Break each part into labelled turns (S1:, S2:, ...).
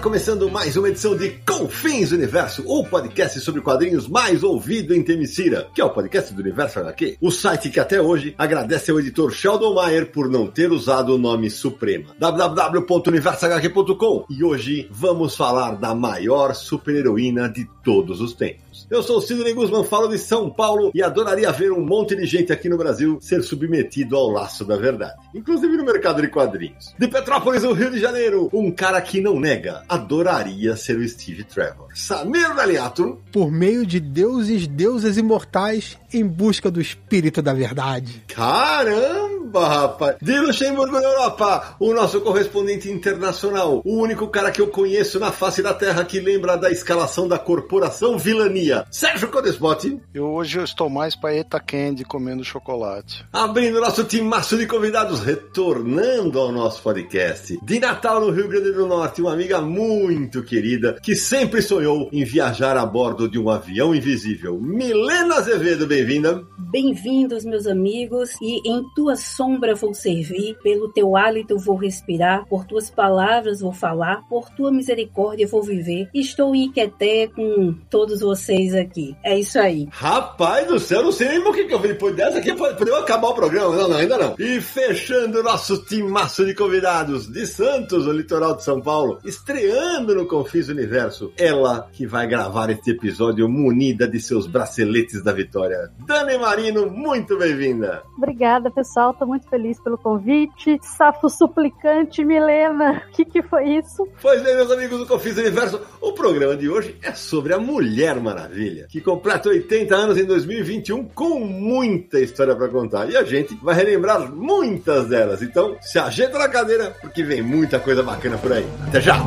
S1: Começando mais uma edição de Confins Universo, o podcast sobre quadrinhos mais ouvido em Temicira, que é o podcast do Universo HQ. O site que até hoje agradece ao editor Sheldon Mayer por não ter usado o nome Suprema. www.universohq.com E hoje vamos falar da maior super-heroína de todos os tempos. Eu sou o Sidney Guzman, falo de São Paulo e adoraria ver um monte de gente aqui no Brasil ser submetido ao laço da verdade, inclusive no mercado de quadrinhos. De Petrópolis, no Rio de Janeiro, um cara que não nega, adoraria ser o Steve Trevor. Samir Daliato.
S2: Por meio de deuses, deusas imortais, em busca do espírito da verdade.
S1: Caramba, rapaz! De Luxemburgo, na Europa, o nosso correspondente internacional, o único cara que eu conheço na face da Terra que lembra da escalação da corporação vilania, Sérgio Codesbotti.
S3: Eu hoje eu estou mais para Eta Candy comendo chocolate.
S1: Abrindo nosso timaço de convidados, retornando ao nosso podcast. De Natal, no Rio Grande do Norte, uma amiga muito querida que sempre sonhou em viajar a bordo de um avião invisível. Milena Azevedo, bem-vinda.
S4: Bem-vindos, meus amigos, e em tua sombra vou servir, pelo teu hálito vou respirar, por tuas palavras vou falar, por tua misericórdia vou viver. Estou inquieté com todos vocês aqui. É isso aí.
S1: Rapaz do céu, não sei nem por que que eu vi depois dessa aqui, podemos acabar o programa. Não, não, ainda não. E fechando o nosso timaço de convidados de Santos, o litoral de São Paulo, estreando no Confis Universo, ela que vai gravar este episódio munida de seus braceletes da vitória. Dani Marino, muito bem-vinda.
S5: Obrigada, pessoal. Tô muito feliz pelo convite. Safo suplicante, Milena. O que, que foi isso?
S1: Pois bem, meus amigos do Confis Universo, o programa de hoje é sobre a Mulher Maravilha, que completa 80 anos em 2021 com muita história para contar. E a gente vai relembrar muitas delas. Então, se ajeita na cadeira, porque vem muita coisa bacana por aí. Até já!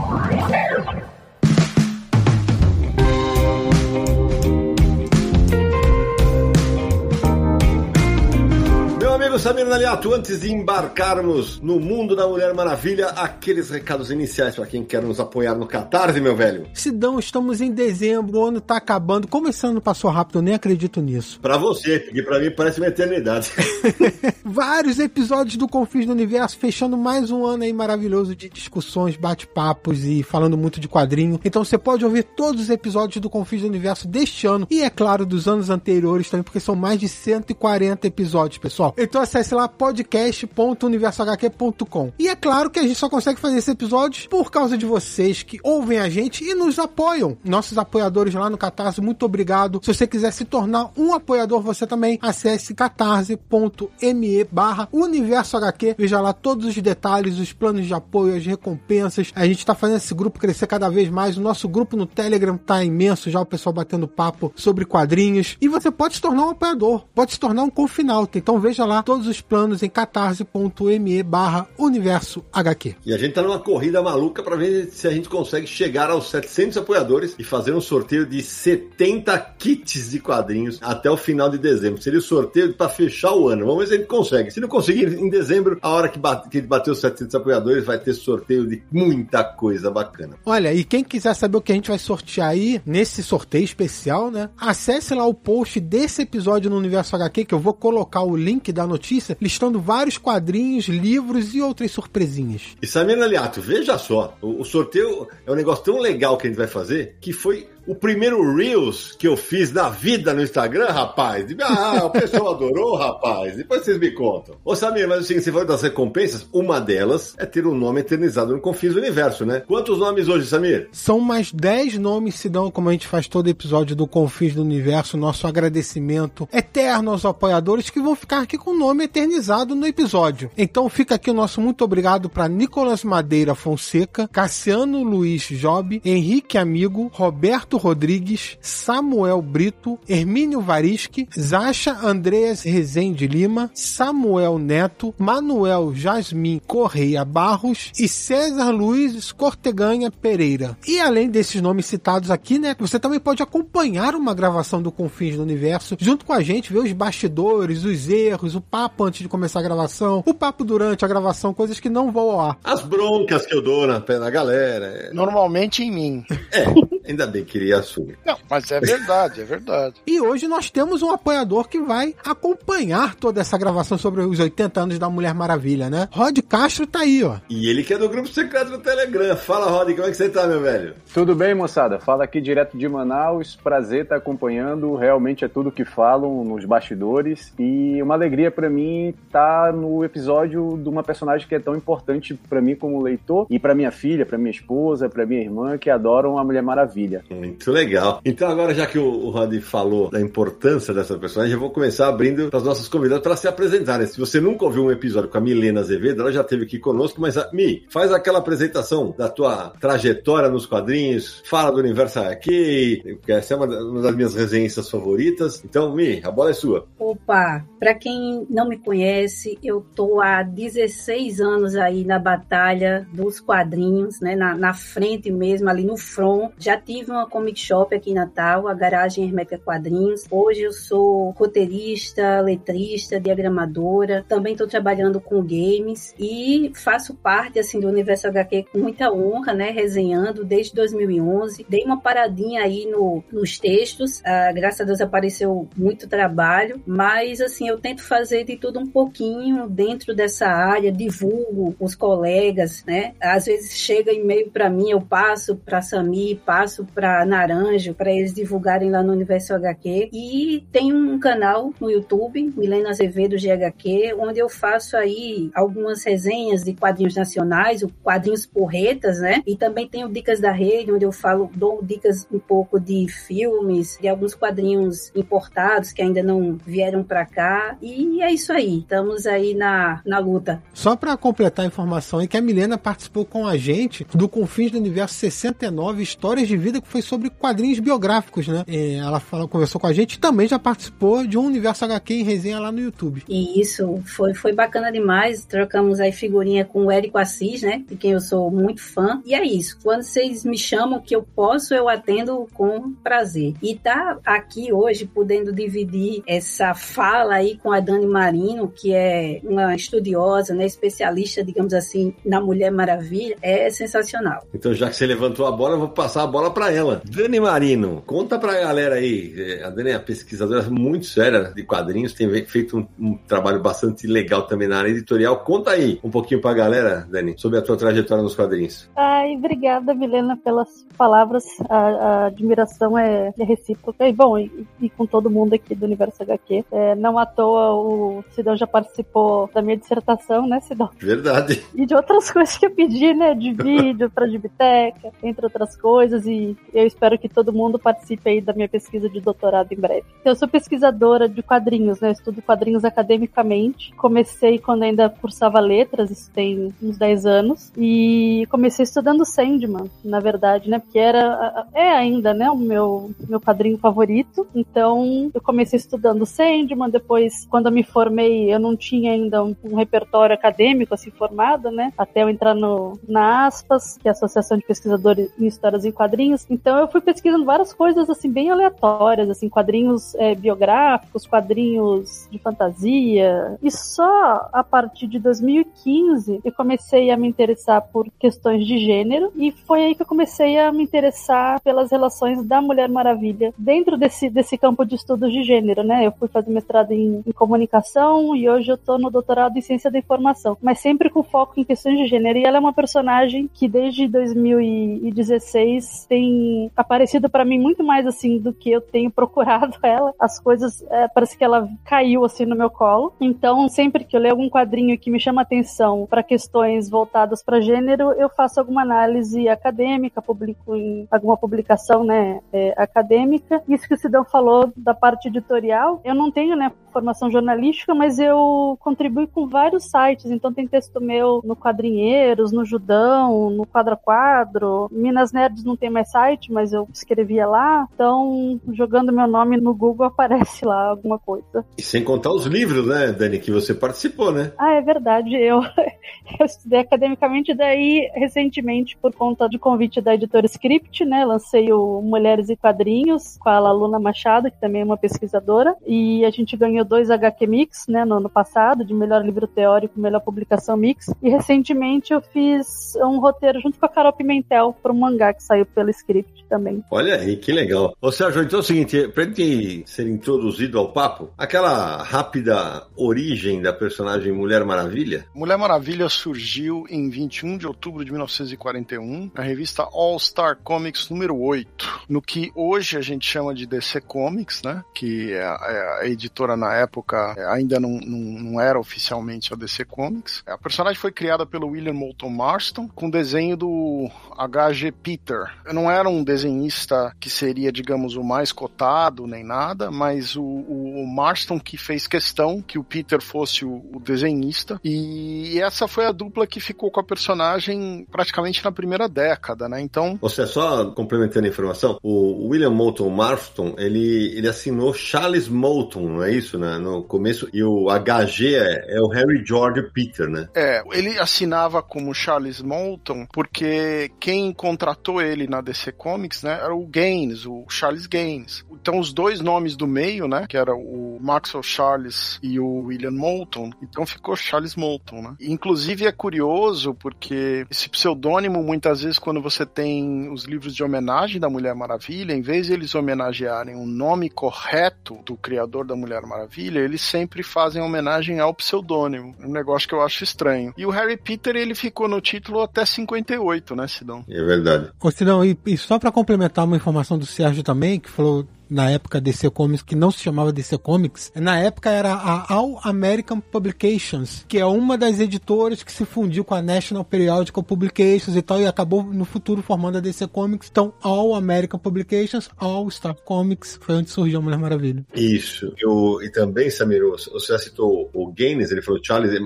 S1: Meu Samir Naliato, antes de embarcarmos no mundo da Mulher Maravilha, aqueles recados iniciais para quem quer nos apoiar no Catarse, meu velho.
S2: Sidão, estamos em dezembro, o ano tá acabando. Como esse ano passou rápido, eu nem acredito nisso.
S1: Para você, porque para mim parece uma eternidade.
S2: Vários episódios do Confins do Universo, fechando mais um ano aí maravilhoso de discussões, bate-papos e falando muito de quadrinho. Então você pode ouvir todos os episódios do Confins do Universo deste ano e, é claro, dos anos anteriores também, porque são mais de 140 episódios, pessoal. Então acesse lá podcast.universohq.com. E é claro que a gente só consegue fazer esses episódios por causa de vocês que ouvem a gente e nos apoiam. Nossos apoiadores lá no Catarse, muito obrigado. Se você quiser se tornar um apoiador, você também acesse catarse.me barra Universo HQ. Veja lá todos os detalhes, os planos de apoio, as recompensas. A gente tá fazendo esse grupo crescer cada vez mais. O nosso grupo no Telegram tá imenso, já o pessoal batendo papo sobre quadrinhos. E você pode se tornar um apoiador, pode se tornar um confinalta. Então veja lá todos os planos em catarse.me barra Universo HQ.
S1: E a gente tá numa corrida maluca para ver se a gente consegue chegar aos 700 apoiadores e fazer um sorteio de 70 kits de quadrinhos até o final de dezembro. Seria o sorteio para fechar o ano. Vamos ver se a gente consegue. Se não conseguir em dezembro, a hora que, bate, que bater os 700 apoiadores, vai ter sorteio de muita coisa bacana.
S2: Olha, e quem quiser saber o que a gente vai sortear aí nesse sorteio especial, né? Acesse lá o post desse episódio no Universo HQ que eu vou colocar o link da notícia listando vários quadrinhos, livros e outras surpresinhas.
S1: E Samir Aliato, veja só, o, o sorteio é um negócio tão legal que a gente vai fazer que foi o primeiro Reels que eu fiz na vida no Instagram, rapaz. Ah, o pessoal adorou, rapaz. Depois vocês me contam. Ô, Samir, mas assim, você falou das recompensas, uma delas é ter um nome eternizado no Confins do Universo, né? Quantos nomes hoje, Samir?
S2: São mais 10 nomes, se dão, como a gente faz todo episódio do Confins do Universo, nosso agradecimento eterno aos apoiadores que vão ficar aqui com o nome eternizado no episódio. Então fica aqui o nosso muito obrigado para Nicolas Madeira Fonseca, Cassiano Luiz Job, Henrique Amigo, Roberto Rodrigues, Samuel Brito, Hermínio Varisque, Zacha Andreas Rezende Lima, Samuel Neto, Manuel Jasmin Correia Barros e César Luiz Corteganha Pereira. E além desses nomes citados aqui, né, você também pode acompanhar uma gravação do Confins do Universo junto com a gente, ver os bastidores, os erros, o papo antes de começar a gravação, o papo durante a gravação, coisas que não vão ao ar.
S1: As broncas que eu dou na, na galera. é.
S3: Normalmente em mim.
S1: É, ainda bem que ele assume.
S3: Não, mas é verdade, é verdade.
S2: E hoje nós temos um apoiador que vai acompanhar toda essa gravação sobre os 80 anos da Mulher Maravilha, né? Rod Castro tá aí, ó.
S1: E ele que é do grupo secreto do Telegram. Fala, Rod, como é que você tá, meu velho?
S6: Tudo bem, moçada? Fala aqui direto de Manaus. Prazer estar acompanhando. Realmente é tudo que falam nos bastidores. E uma alegria pra mim estar no episódio de uma personagem que é tão importante pra mim como leitor e pra minha filha, pra minha esposa, pra minha irmã que adoram a Mulher Maravilha.
S1: Muito legal. Então, agora, já que o, o Rod falou da importância dessa personagem, eu vou começar abrindo para os nossos convidados para se apresentarem. Se você nunca ouviu um episódio com a Milena Azevedo, ela já esteve aqui conosco, mas, a, Mi, faz aquela apresentação da tua trajetória nos quadrinhos, fala do universo aqui, que essa é uma, uma das minhas resenhas favoritas. Então, Mi, a bola é sua.
S4: Opa, para quem não me conhece, eu tô há 16 anos aí na batalha dos quadrinhos, né, na, na frente mesmo, ali no front. Já tive uma comic shop aqui em Natal, a Garagem Hermética Quadrinhos. Hoje eu sou roteirista, letrista, diagramadora. Também estou trabalhando com games e faço parte assim do universo HQ com muita honra, né, resenhando desde 2011. Dei uma paradinha aí no, nos textos. Ah, graças a Deus apareceu muito trabalho, mas assim, eu tento fazer de tudo um pouquinho dentro dessa área, divulgo os colegas, né? Às vezes chega e-mail para mim, eu passo para Sami, passo para Naranjo, para eles divulgarem lá no Universo HQ. E tem um canal no YouTube, Milena Azevedo GHQ, onde eu faço aí algumas resenhas de quadrinhos nacionais, quadrinhos porretas, né? E também tenho dicas da rede, onde eu falo, dou dicas um pouco de filmes, de alguns quadrinhos importados que ainda não vieram para cá. E é isso aí, estamos aí na, na luta.
S2: Só para completar a informação aí que a Milena participou com a gente do Confins do Universo 69, Histórias de Vida, que foi sobre quadrinhos biográficos, né? É, ela falou, conversou com a gente e também já participou de um Universo HQ em resenha lá no YouTube.
S4: E isso foi, foi bacana demais. Trocamos aí figurinha com o Érico Assis, né? De quem eu sou muito fã. E é isso. Quando vocês me chamam que eu posso, eu atendo com prazer. E tá aqui hoje podendo dividir essa fala aí com a Dani Marino, que é uma estudiosa, né? Especialista, digamos assim, na Mulher Maravilha, é sensacional.
S1: Então, já que você levantou a bola, eu vou passar a bola para ela. Dani Marino, conta pra galera aí. eh, A Dani é uma pesquisadora muito séria de quadrinhos, tem feito um, um trabalho bastante legal também na área editorial. Conta aí um pouquinho pra galera, Dani, sobre a tua trajetória nos quadrinhos.
S5: Ai, obrigada, Milena, pelas palavras. A, a admiração é, é recíproca. E bom, e, e com todo mundo aqui do Universo HQ. É, não à toa o Sidão já participou da minha dissertação, né, Sidão?
S1: Verdade.
S5: E de outras coisas que eu pedi, né? De vídeo pra Gibiteca, entre outras coisas. E eu espero que todo mundo participe aí da minha pesquisa de doutorado em breve. Eu sou pesquisadora de quadrinhos, né? Eu estudo quadrinhos academicamente. Comecei quando ainda cursava letras, isso tem uns 10 anos. E comecei estudando Sandman, na verdade, né? Porque era, é ainda, né? O meu, meu quadrinho favorito. Então, eu comecei estudando Sandman. Depois, quando eu me formei, eu não tinha ainda um, um repertório acadêmico assim formado, né? Até eu entrar no, na ASPAS, que é a Associação de Pesquisadores em Histórias em Quadrinhos. Então, eu fui pesquisando várias coisas assim bem aleatórias, assim, quadrinhos é, biográficos, quadrinhos de fantasia. E só a partir de 2015 eu comecei a me interessar por questões de gênero e foi aí que eu comecei a me interessar pelas relações da Mulher Maravilha dentro desse, desse campo de estudos de gênero, né? Eu fui fazer mestrado em, em comunicação e hoje eu tô no doutorado em ciência da informação, mas sempre com foco em questões de gênero. E ela é uma personagem que desde 2016 tem aparecido para mim muito mais assim do que eu tenho procurado ela. As coisas é, parece que ela caiu assim no meu colo. Então, sempre que eu leio algum quadrinho que me chama atenção para questões voltadas para gênero, eu faço alguma análise acadêmica, publico em alguma publicação, né, é, acadêmica. Isso que o Sidão falou da parte editorial, eu não tenho, né, formação jornalística, mas eu contribuo com vários sites, então tem texto meu no Quadrinheiros, no Judão, no Quadro a Quadro. Minas Nerds não tem mais site, mas eu escrevia lá. Então, jogando meu nome no Google, aparece lá alguma coisa.
S1: E sem contar os livros, né, Dani, que você participou, né?
S5: Ah, é verdade. Eu, eu estudei academicamente, daí, recentemente, por conta de convite da editora Script, né, lancei o Mulheres e Quadrinhos com a Luna Machado, que também é uma pesquisadora, e a gente ganhou dois HQ Mix, né, no ano passado, de melhor livro teórico, melhor publicação mix, e recentemente eu fiz um roteiro junto com a Carol Pimentel para um mangá que saiu pelo Script também.
S1: Olha aí, que legal. Ô Sérgio, então é o seguinte, pra gente ser introduzido ao papo, aquela rápida origem da personagem Mulher Maravilha?
S3: Mulher Maravilha surgiu em 21 de outubro de 1941 na revista All Star Comics número 8, no que hoje a gente chama de DC Comics, né? Que a, a editora na época ainda não, não, não, era oficialmente a DC Comics. A personagem foi criada pelo William Moulton Marston com desenho do H.G. Peter. Não era um desenhista que seria, digamos, o mais cotado nem nada, mas o, o, o Marston que fez questão que o Peter fosse o, o desenhista e essa foi a dupla que ficou com a personagem praticamente na primeira década, né? Então.
S1: Você só complementando a informação, o William Moulton Marston ele, ele assinou Charles Moulton, não é isso, né? No começo e o HG é, é o Harry George Peter, né?
S3: É, ele assinava como Charles Moulton porque quem contratou ele na DC Comics, né, era o Gaines, o Charles Gaines. Então os dois nomes do meio, né, que era o Maxwell Charles e o William Moulton, então ficou Charles Moulton, né? Inclusive é curioso porque esse pseudônimo muitas vezes quando você tem os livros de homenagem da Mulher Maravilha, em vez de eles homenagearem o nome correto do criador da Mulher Maravilha, eles sempre fazem homenagem ao pseudônimo. Um negócio que eu acho estranho. E o Harry Peter, ele ficou no título até 58, né, Sidão?
S1: É verdade.
S2: Ô, Sidão, e, e só para complementar uma informação do Sérgio também, que falou na época DC Comics, que não se chamava DC Comics, na época era a All American Publications, que é uma das editoras que se fundiu com a National Periodical Publications e tal, e acabou no futuro formando a DC Comics. Então, All American Publications, All Star Comics, foi onde surgiu a Mulher Maravilha.
S1: Isso. Eu, e também, Samir, você já citou o Gaines, ele falou Charles,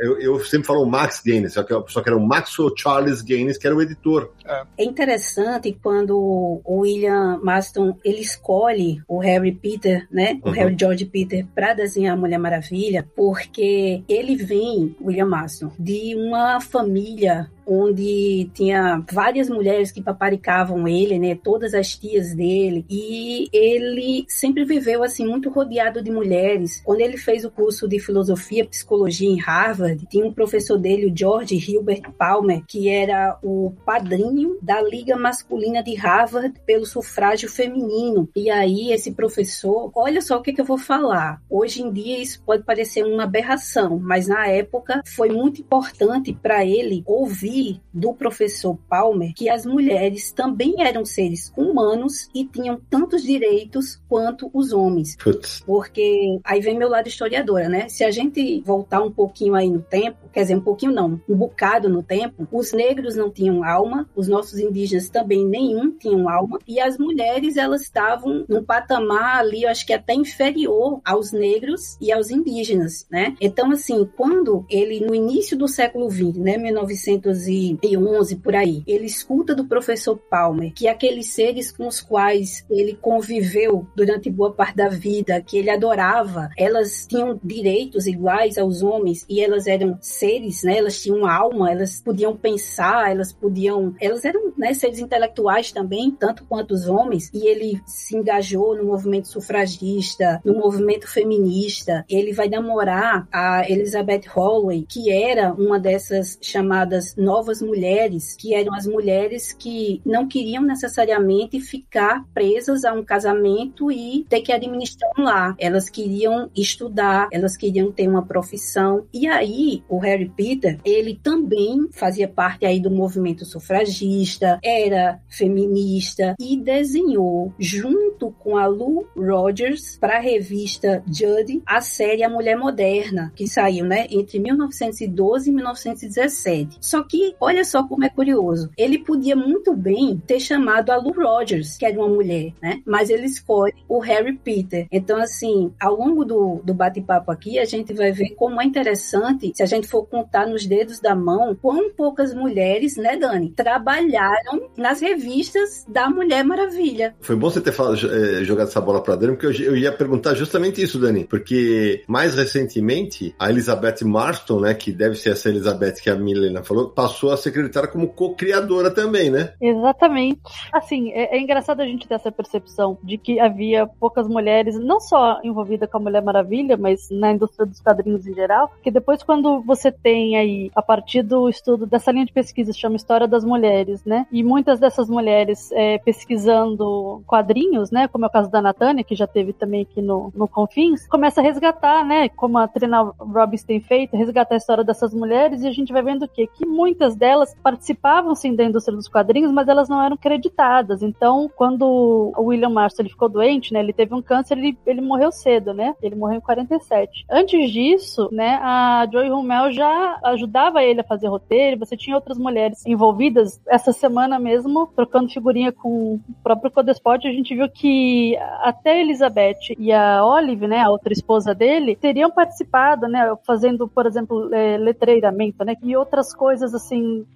S1: eu, eu sempre falo Max Gaines, só que, só que era o Maxwell Charles Gaines, que era o editor.
S4: É interessante quando o William Maston, ele escolhe escolhe o Harry Peter, né? O uhum. Harry George Peter para desenhar a Mulher Maravilha, porque ele vem, William Marston, de uma família onde tinha várias mulheres que paparicavam ele, né? Todas as tias dele. E ele sempre viveu assim muito rodeado de mulheres. Quando ele fez o curso de filosofia, psicologia em Harvard, tinha um professor dele, o George Hilbert Palmer, que era o padrinho da Liga Masculina de Harvard pelo sufrágio feminino. E aí esse professor, olha só o que, que eu vou falar. Hoje em dia isso pode parecer uma aberração, mas na época foi muito importante para ele ouvir do professor Palmer que as mulheres também eram seres humanos e tinham tantos direitos quanto os homens.
S1: Putz.
S4: Porque aí vem meu lado historiadora, né? Se a gente voltar um pouquinho aí no tempo, quer dizer, um pouquinho não, um bocado no tempo, os negros não tinham alma, os nossos indígenas também nenhum tinham alma, e as mulheres elas estavam num patamar ali, eu acho que até inferior aos negros e aos indígenas, né? Então, assim, quando ele, no início do século XX, né, 1900 1911 por aí, ele escuta do professor Palmer que aqueles seres com os quais ele conviveu durante boa parte da vida, que ele adorava, elas tinham direitos iguais aos homens e elas eram seres, né? Elas tinham alma, elas podiam pensar, elas podiam, elas eram né, seres intelectuais também, tanto quanto os homens. E ele se engajou no movimento sufragista, no movimento feminista. Ele vai namorar a Elizabeth Holloway, que era uma dessas chamadas novas mulheres, que eram as mulheres que não queriam necessariamente ficar presas a um casamento e ter que administrar um lar. Elas queriam estudar, elas queriam ter uma profissão. E aí, o Harry Peter, ele também fazia parte aí do movimento sufragista, era feminista e desenhou junto junto com a Lou Rogers para a revista Judy a série A Mulher Moderna, que saiu, né, entre 1912 e 1917. Só que olha só como é curioso. Ele podia muito bem ter chamado a Lou Rogers, que era uma mulher, né? Mas ele escolhe o Harry Peter. Então assim, ao longo do, do bate-papo aqui, a gente vai ver como é interessante, se a gente for contar nos dedos da mão, quão poucas mulheres, né, Dani, trabalharam nas revistas da Mulher Maravilha.
S1: Foi bom você ter falado, eh, jogado essa bola pra Dani, porque eu, eu ia perguntar justamente isso, Dani. Porque mais recentemente, a Elizabeth Marston, né, que deve ser essa Elizabeth que a Milena falou, passou a ser secretária como co-criadora também, né?
S5: Exatamente. Assim, é, é engraçado a gente ter essa percepção de que havia poucas mulheres, não só envolvidas com a Mulher Maravilha, mas na indústria dos quadrinhos em geral, que depois quando você tem aí, a partir do estudo dessa linha de pesquisa, chama História das Mulheres, né? E muitas dessas mulheres é, pesquisando quadrinhos, né? Como é o caso da Natânia, que já teve também aqui no, no Confins, começa a resgatar, né? Como a Trina Robbins tem feito, resgatar a história dessas mulheres e a gente vai vendo o quê? Que muitas delas participavam sim da indústria dos quadrinhos, mas elas não eram creditadas. Então, quando o William Marston ele ficou doente, né? Ele teve um câncer, ele, ele morreu cedo, né? Ele morreu em 47. Antes disso, né? A Joy Hummel já ajudava ele a fazer roteiro. Você tinha outras mulheres envolvidas. Essa semana mesmo, trocando figurinha com o próprio Codespot, a gente viu que até a Elizabeth e a Olive, né? A outra esposa dele, teriam participado, né? Fazendo, por exemplo, é, letreiramento, né? E outras coisas assim,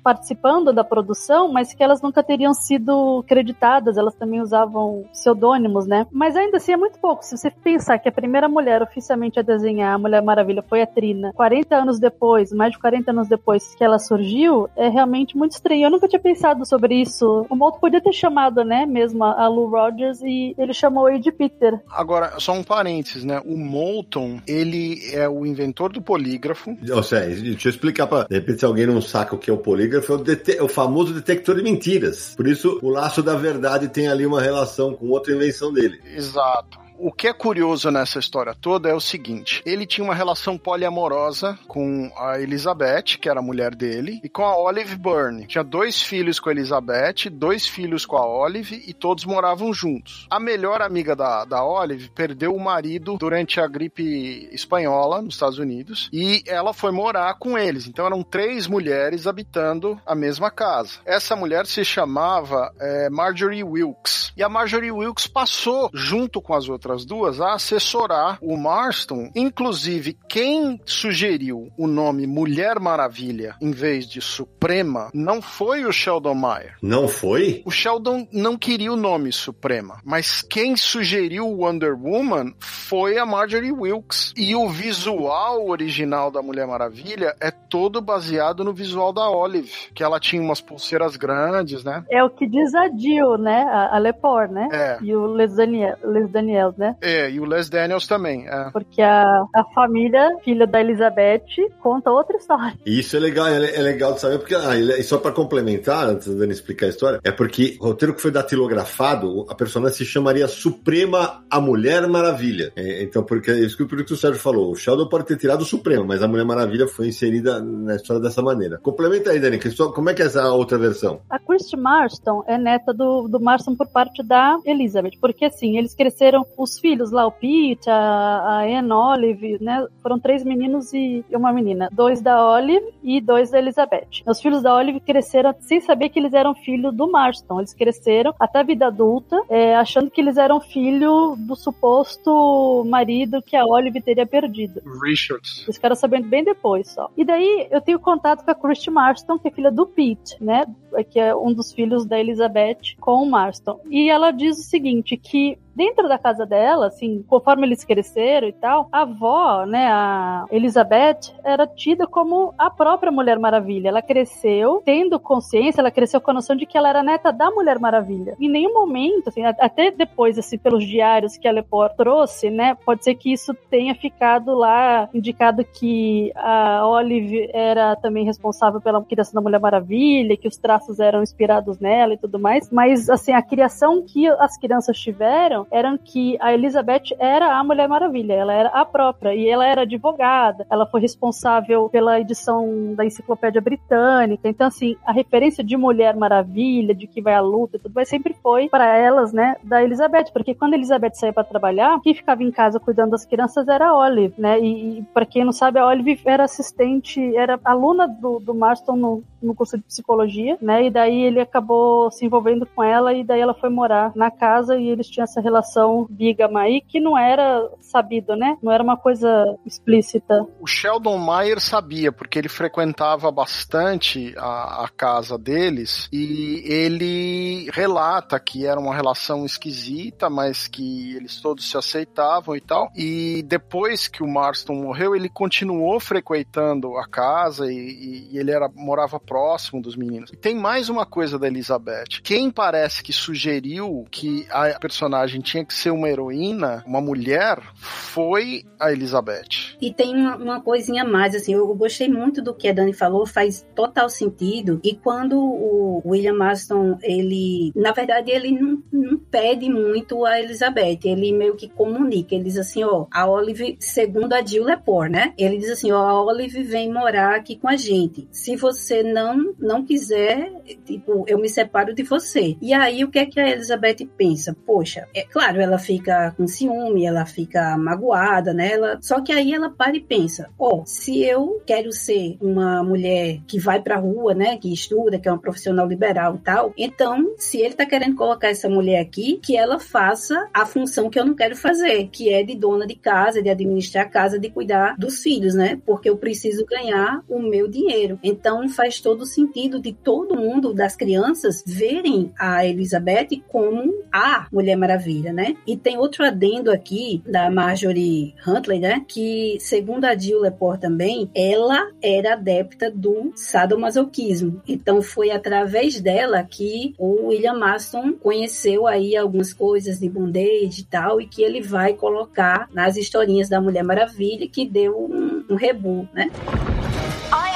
S5: participando da produção, mas que elas nunca teriam sido creditadas. Elas também usavam pseudônimos, né? Mas ainda assim é muito pouco. Se você pensar que a primeira mulher oficialmente a desenhar a Mulher Maravilha foi a Trina, 40 anos depois, mais de 40 anos depois que ela surgiu, é realmente muito estranho. Eu nunca tinha pensado sobre isso. O Molto podia ter chamado, né, mesmo a Lou Rogers e ele chamou a de Peter.
S3: Agora, só um parênteses, né? O Moulton, ele é o inventor do polígrafo.
S1: Ou seja, deixa eu explicar para de repente se alguém não saca o que é o polígrafo, é o, é o famoso detector de mentiras. Por isso, o laço da verdade tem ali uma relação com outra invenção dele.
S3: Exato. O que é curioso nessa história toda é o seguinte: ele tinha uma relação poliamorosa com a Elizabeth, que era a mulher dele, e com a Olive Byrne. Tinha dois filhos com a Elizabeth, dois filhos com a Olive, e todos moravam juntos. A melhor amiga da, da Olive perdeu o marido durante a gripe espanhola nos Estados Unidos, e ela foi morar com eles. Então eram três mulheres habitando a mesma casa. Essa mulher se chamava eh, Marjorie Wilkes. E a Marjorie Wilkes passou, junto com as outras duas, a assessorar o Marston. Inclusive, quem sugeriu o nome Mulher Maravilha em vez de Suprema não foi o Sheldon Meyer.
S1: Não foi?
S3: O Sheldon não queria o nome Suprema, mas quem sugeriu Wonder Woman foi a Marjorie Wilkes. E o visual original da Mulher Maravilha é todo baseado no visual da Olive, que ela tinha umas pulseiras grandes, né?
S5: É o que diz a Jill, né? A, a Lepore, né?
S3: É.
S5: E o Les, Daniel, Les Daniels, né?
S3: É, e o Les Daniels também. É.
S5: Porque a, a família, filha da Elizabeth, conta outra história.
S1: Isso é legal, é, é legal de saber, porque, ah, ele- e só para complementar, antes da Dani explicar a história, é porque o roteiro que foi datilografado, a personagem se chamaria Suprema a Mulher Maravilha. É, então, porque é isso que, o Sérgio falou, o Sheldon pode ter tirado o Supremo, mas a Mulher Maravilha foi inserida na história dessa maneira. Complementa aí, Dani, como é que é essa outra versão?
S5: A Christy Marston é neta do, do Marston por parte da Elizabeth, porque assim, eles cresceram, os filhos lá, o Pete, a, a Anne Olive, né? Foram três meninos e uma menina. Dois da Olive e dois da Elizabeth. Os filhos da Olive cresceram sem saber que eles eram filhos do Marston. Eles cresceram até a vida adulta, é, achando que eles eram filho do suposto marido que a Olive teria perdido.
S3: Richards.
S5: Eles ficaram sabendo bem depois só. E daí eu tenho contato com a Christy Marston, que é filha do Pete, né? Que é um dos filhos da Elizabeth com o Marston. E ela diz o seguinte: que dentro da casa dela, assim, conforme eles cresceram e tal, a avó, né, a Elizabeth, era tida como a própria Mulher Maravilha. Ela cresceu tendo consciência, ela cresceu com a noção de que ela era neta da Mulher Maravilha. Em nenhum momento, assim, até depois, assim, pelos diários que a Lepore trouxe, né, pode ser que isso tenha ficado lá indicado que a Olive era também responsável pela criação da Mulher Maravilha, que os traços eram inspirados nela e tudo mais, mas, assim, a criação que as crianças tiveram eram que a Elizabeth era a Mulher Maravilha, ela era a própria, e ela era advogada, ela foi responsável pela edição da Enciclopédia Britânica, então assim, a referência de Mulher Maravilha, de que vai à luta e tudo mais, sempre foi para elas, né, da Elizabeth, porque quando a Elizabeth saía para trabalhar, quem ficava em casa cuidando das crianças era a Olive, né, e, e para quem não sabe, a Olive era assistente, era aluna do, do Marston no, no curso de psicologia, né? E daí ele acabou se envolvendo com ela e daí ela foi morar na casa e eles tinham essa relação bígama aí que não era sabido, né? Não era uma coisa explícita.
S3: O Sheldon Mayer sabia, porque ele frequentava bastante a, a casa deles e ele relata que era uma relação esquisita, mas que eles todos se aceitavam e tal. E depois que o Marston morreu, ele continuou frequentando a casa e, e, e ele era morava próximo dos meninos. E tem mais uma coisa da Elizabeth. Quem parece que sugeriu que a personagem tinha que ser uma heroína, uma mulher, foi a Elizabeth.
S4: E tem uma, uma coisinha mais, assim, eu gostei muito do que a Dani falou, faz total sentido. E quando o William Marston, ele, na verdade, ele não, não pede muito a Elizabeth, ele meio que comunica, ele diz assim, ó, a Olive, segundo a Jill Lepore, né? Ele diz assim, ó, a Olive vem morar aqui com a gente. Se você não não não quiser, tipo, eu me separo de você. E aí o que é que a Elizabeth pensa? Poxa, é claro, ela fica com ciúme, ela fica magoada, né? Ela, só que aí ela para e pensa: ó, oh, se eu quero ser uma mulher que vai pra rua, né, que estuda, que é uma profissional liberal e tal, então, se ele tá querendo colocar essa mulher aqui, que ela faça a função que eu não quero fazer, que é de dona de casa, de administrar a casa, de cuidar dos filhos, né? Porque eu preciso ganhar o meu dinheiro. Então faz todo todo sentido de todo mundo, das crianças, verem a Elizabeth como a Mulher Maravilha, né? E tem outro adendo aqui da Marjorie Huntley, né? Que, segundo a Jill Lepore também, ela era adepta do sadomasoquismo. Então foi através dela que o William Maston conheceu aí algumas coisas de bondage e tal, e que ele vai colocar nas historinhas da Mulher Maravilha, que deu um, um rebu, né?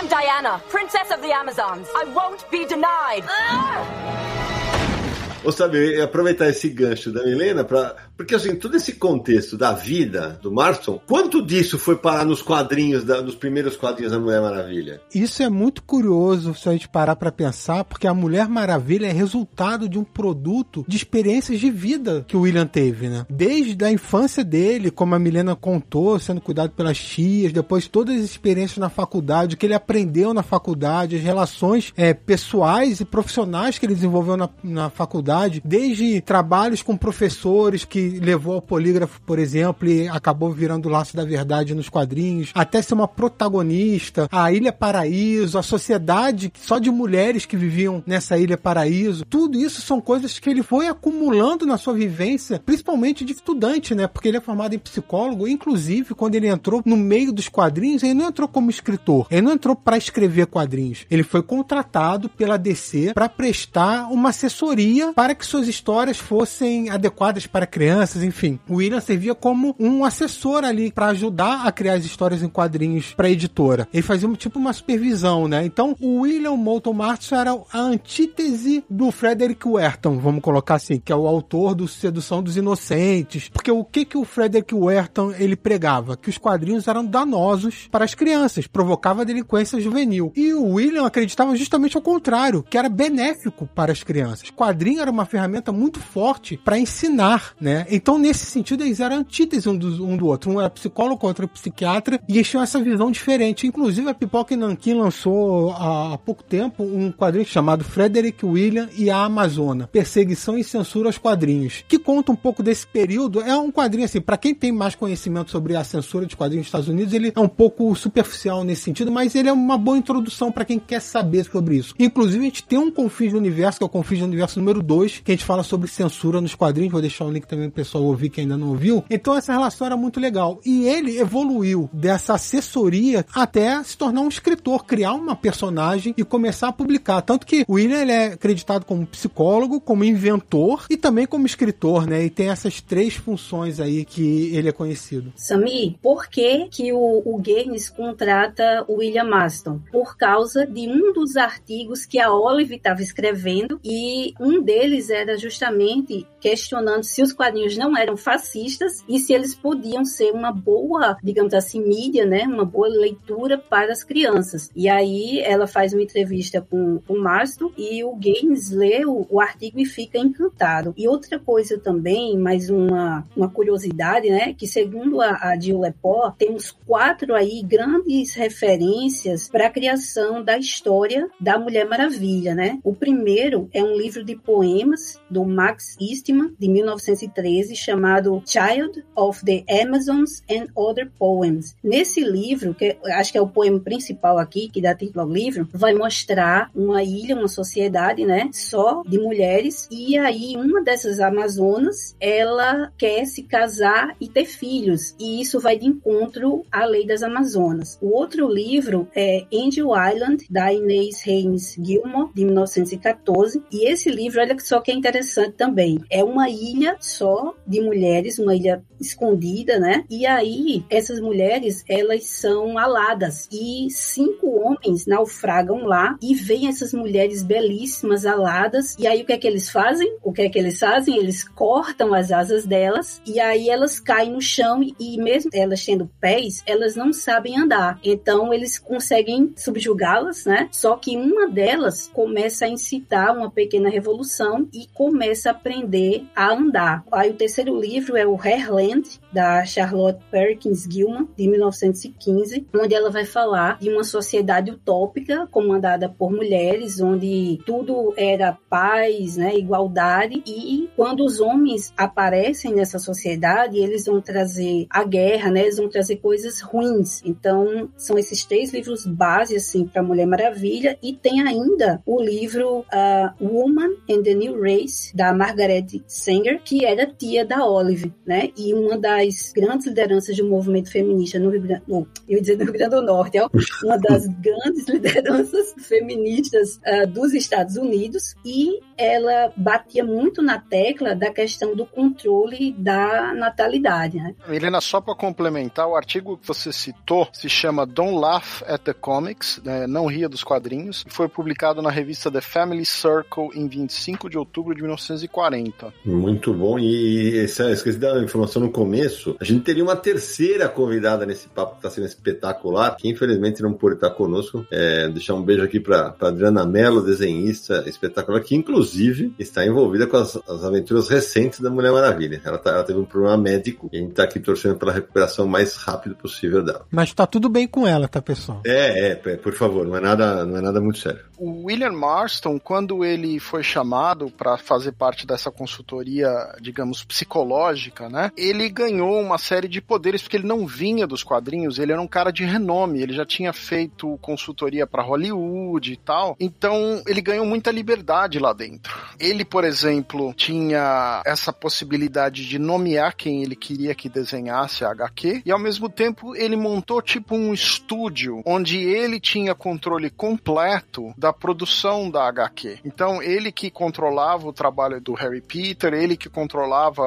S4: Diana, Princess of the Amazons. I won't be denied. Ah!
S1: Ou sabe, aproveitar esse gancho da Milena para porque assim, todo esse contexto da vida do Marston, quanto disso foi parar nos quadrinhos, da, nos primeiros quadrinhos da Mulher Maravilha?
S2: Isso é muito curioso se a gente parar para pensar, porque a Mulher Maravilha é resultado de um produto de experiências de vida que o William teve, né? Desde a infância dele, como a Milena contou, sendo cuidado pelas tias, depois todas as experiências na faculdade, o que ele aprendeu na faculdade, as relações é, pessoais e profissionais que ele desenvolveu na, na faculdade, desde trabalhos com professores que levou ao polígrafo, por exemplo, e acabou virando o laço da verdade nos quadrinhos, até ser uma protagonista, a Ilha Paraíso, a sociedade só de mulheres que viviam nessa Ilha Paraíso. Tudo isso são coisas que ele foi acumulando na sua vivência, principalmente de estudante, né? Porque ele é formado em psicólogo, inclusive quando ele entrou no meio dos quadrinhos, ele não entrou como escritor, ele não entrou para escrever quadrinhos. Ele foi contratado pela DC para prestar uma assessoria para que suas histórias fossem adequadas para crianças enfim. O William servia como um assessor ali para ajudar a criar as histórias em quadrinhos para a editora. Ele fazia tipo uma supervisão, né? Então, o William Moulton Marston era a antítese do Frederick Werton, vamos colocar assim, que é o autor do Sedução dos Inocentes. Porque o que que o Frederick Werton ele pregava? Que os quadrinhos eram danosos para as crianças, provocava delinquência juvenil. E o William acreditava justamente ao contrário, que era benéfico para as crianças. Quadrinho era uma ferramenta muito forte para ensinar, né? Então, nesse sentido, eles eram antítese um do, um do outro. Um era psicólogo, outro era psiquiatra, e eles tinham essa visão diferente. Inclusive, a Pipoca e Nankin lançou há, há pouco tempo um quadrinho chamado Frederick William e a Amazona, Perseguição e Censura aos Quadrinhos, que conta um pouco desse período. É um quadrinho, assim, para quem tem mais conhecimento sobre a censura de quadrinhos nos Estados Unidos, ele é um pouco superficial nesse sentido, mas ele é uma boa introdução para quem quer saber sobre isso. Inclusive, a gente tem um Confins do Universo, que é o Confins do Universo número 2, que a gente fala sobre censura nos quadrinhos. Vou deixar o link também pessoal ouvir que ainda não ouviu. Então essa relação era muito legal. E ele evoluiu dessa assessoria até se tornar um escritor, criar uma personagem e começar a publicar. Tanto que o William ele é acreditado como psicólogo, como inventor e também como escritor, né? E tem essas três funções aí que ele é conhecido.
S4: Sami, por que, que o, o Gaines contrata o William Maston? Por causa de um dos artigos que a Olive estava escrevendo e um deles era justamente questionando se os quadrinhos quadrinhos não eram fascistas e se eles podiam ser uma boa, digamos assim, mídia, né? Uma boa leitura para as crianças. E aí ela faz uma entrevista com o Marston e o Gaines lê o, o, artigo e fica encantado. E outra coisa também, mais uma, uma curiosidade, né? Que segundo a, a Jill Lepore, temos quatro aí grandes referências para a criação da história da Mulher Maravilha, né? O primeiro é um livro de poemas do Max Eastman, de 1913, chamado Child of the Amazons and Other Poems. Nesse livro, que acho que é o poema principal aqui, que dá título ao livro, vai mostrar uma ilha, uma sociedade, né, só de mulheres, e aí uma dessas amazonas, ela quer se casar e ter filhos, e isso vai de encontro à lei das amazonas. O outro livro é Angel Island, da Inês Reines Gilmore, de 1914, e esse livro, olha só que é interessante também, é uma ilha só de mulheres, uma ilha escondida, né? E aí essas mulheres elas são aladas e cinco homens naufragam lá e veem essas mulheres belíssimas aladas e aí o que é que eles fazem? O que é que eles fazem? Eles cortam as asas delas e aí elas caem no chão e mesmo elas tendo pés, elas não sabem andar. Então eles conseguem subjugá-las, né? Só que uma delas começa a incitar uma pequena revolução e começa a aprender a andar. Aí o terceiro livro é o Hairland da Charlotte Perkins Gilman, de 1915, onde ela vai falar de uma sociedade utópica comandada por mulheres, onde tudo era paz, né, igualdade, e quando os homens aparecem nessa sociedade, eles vão trazer a guerra, né, eles vão trazer coisas ruins. Então, são esses três livros base assim para Mulher Maravilha e tem ainda o livro uh, Woman and the New Race da Margaret Sanger, que era tia da Olive, né? E uma das grandes lideranças do movimento feminista no Rio Grande, no, eu dizer no Rio Grande do Norte, ó, uma das grandes lideranças feministas uh, dos Estados Unidos e ela batia muito na tecla da questão do controle da natalidade. Né?
S3: Helena, só para complementar, o artigo que você citou se chama Don't Laugh at the Comics, né? não ria dos quadrinhos, e foi publicado na revista The Family Circle em 25 de outubro de 1940.
S1: Muito bom, e esqueci da informação no começo, a gente teria uma terceira convidada nesse papo que está sendo espetacular, que infelizmente não pôde estar conosco. É, deixar um beijo aqui para Adriana Mello, desenhista espetacular, que inclusive está envolvida com as, as aventuras recentes da Mulher Maravilha. Ela, tá, ela, teve um problema médico e a gente está aqui torcendo pela recuperação mais rápido possível dela.
S2: Mas está tudo bem com ela, tá, pessoal?
S1: É, é, por favor, não é nada, não é nada muito sério.
S3: O William Marston, quando ele foi chamado para fazer parte dessa consultoria, digamos, psicológica, né? Ele ganhou uma série de poderes porque ele não vinha dos quadrinhos, ele era um cara de renome, ele já tinha feito consultoria para Hollywood e tal. Então, ele ganhou muita liberdade lá dentro. Ele, por exemplo, tinha essa possibilidade de nomear quem ele queria que desenhasse a HQ e ao mesmo tempo ele montou tipo um estúdio onde ele tinha controle completo da produção da HQ. Então, ele que controlava o trabalho do Harry Peter, ele que controlava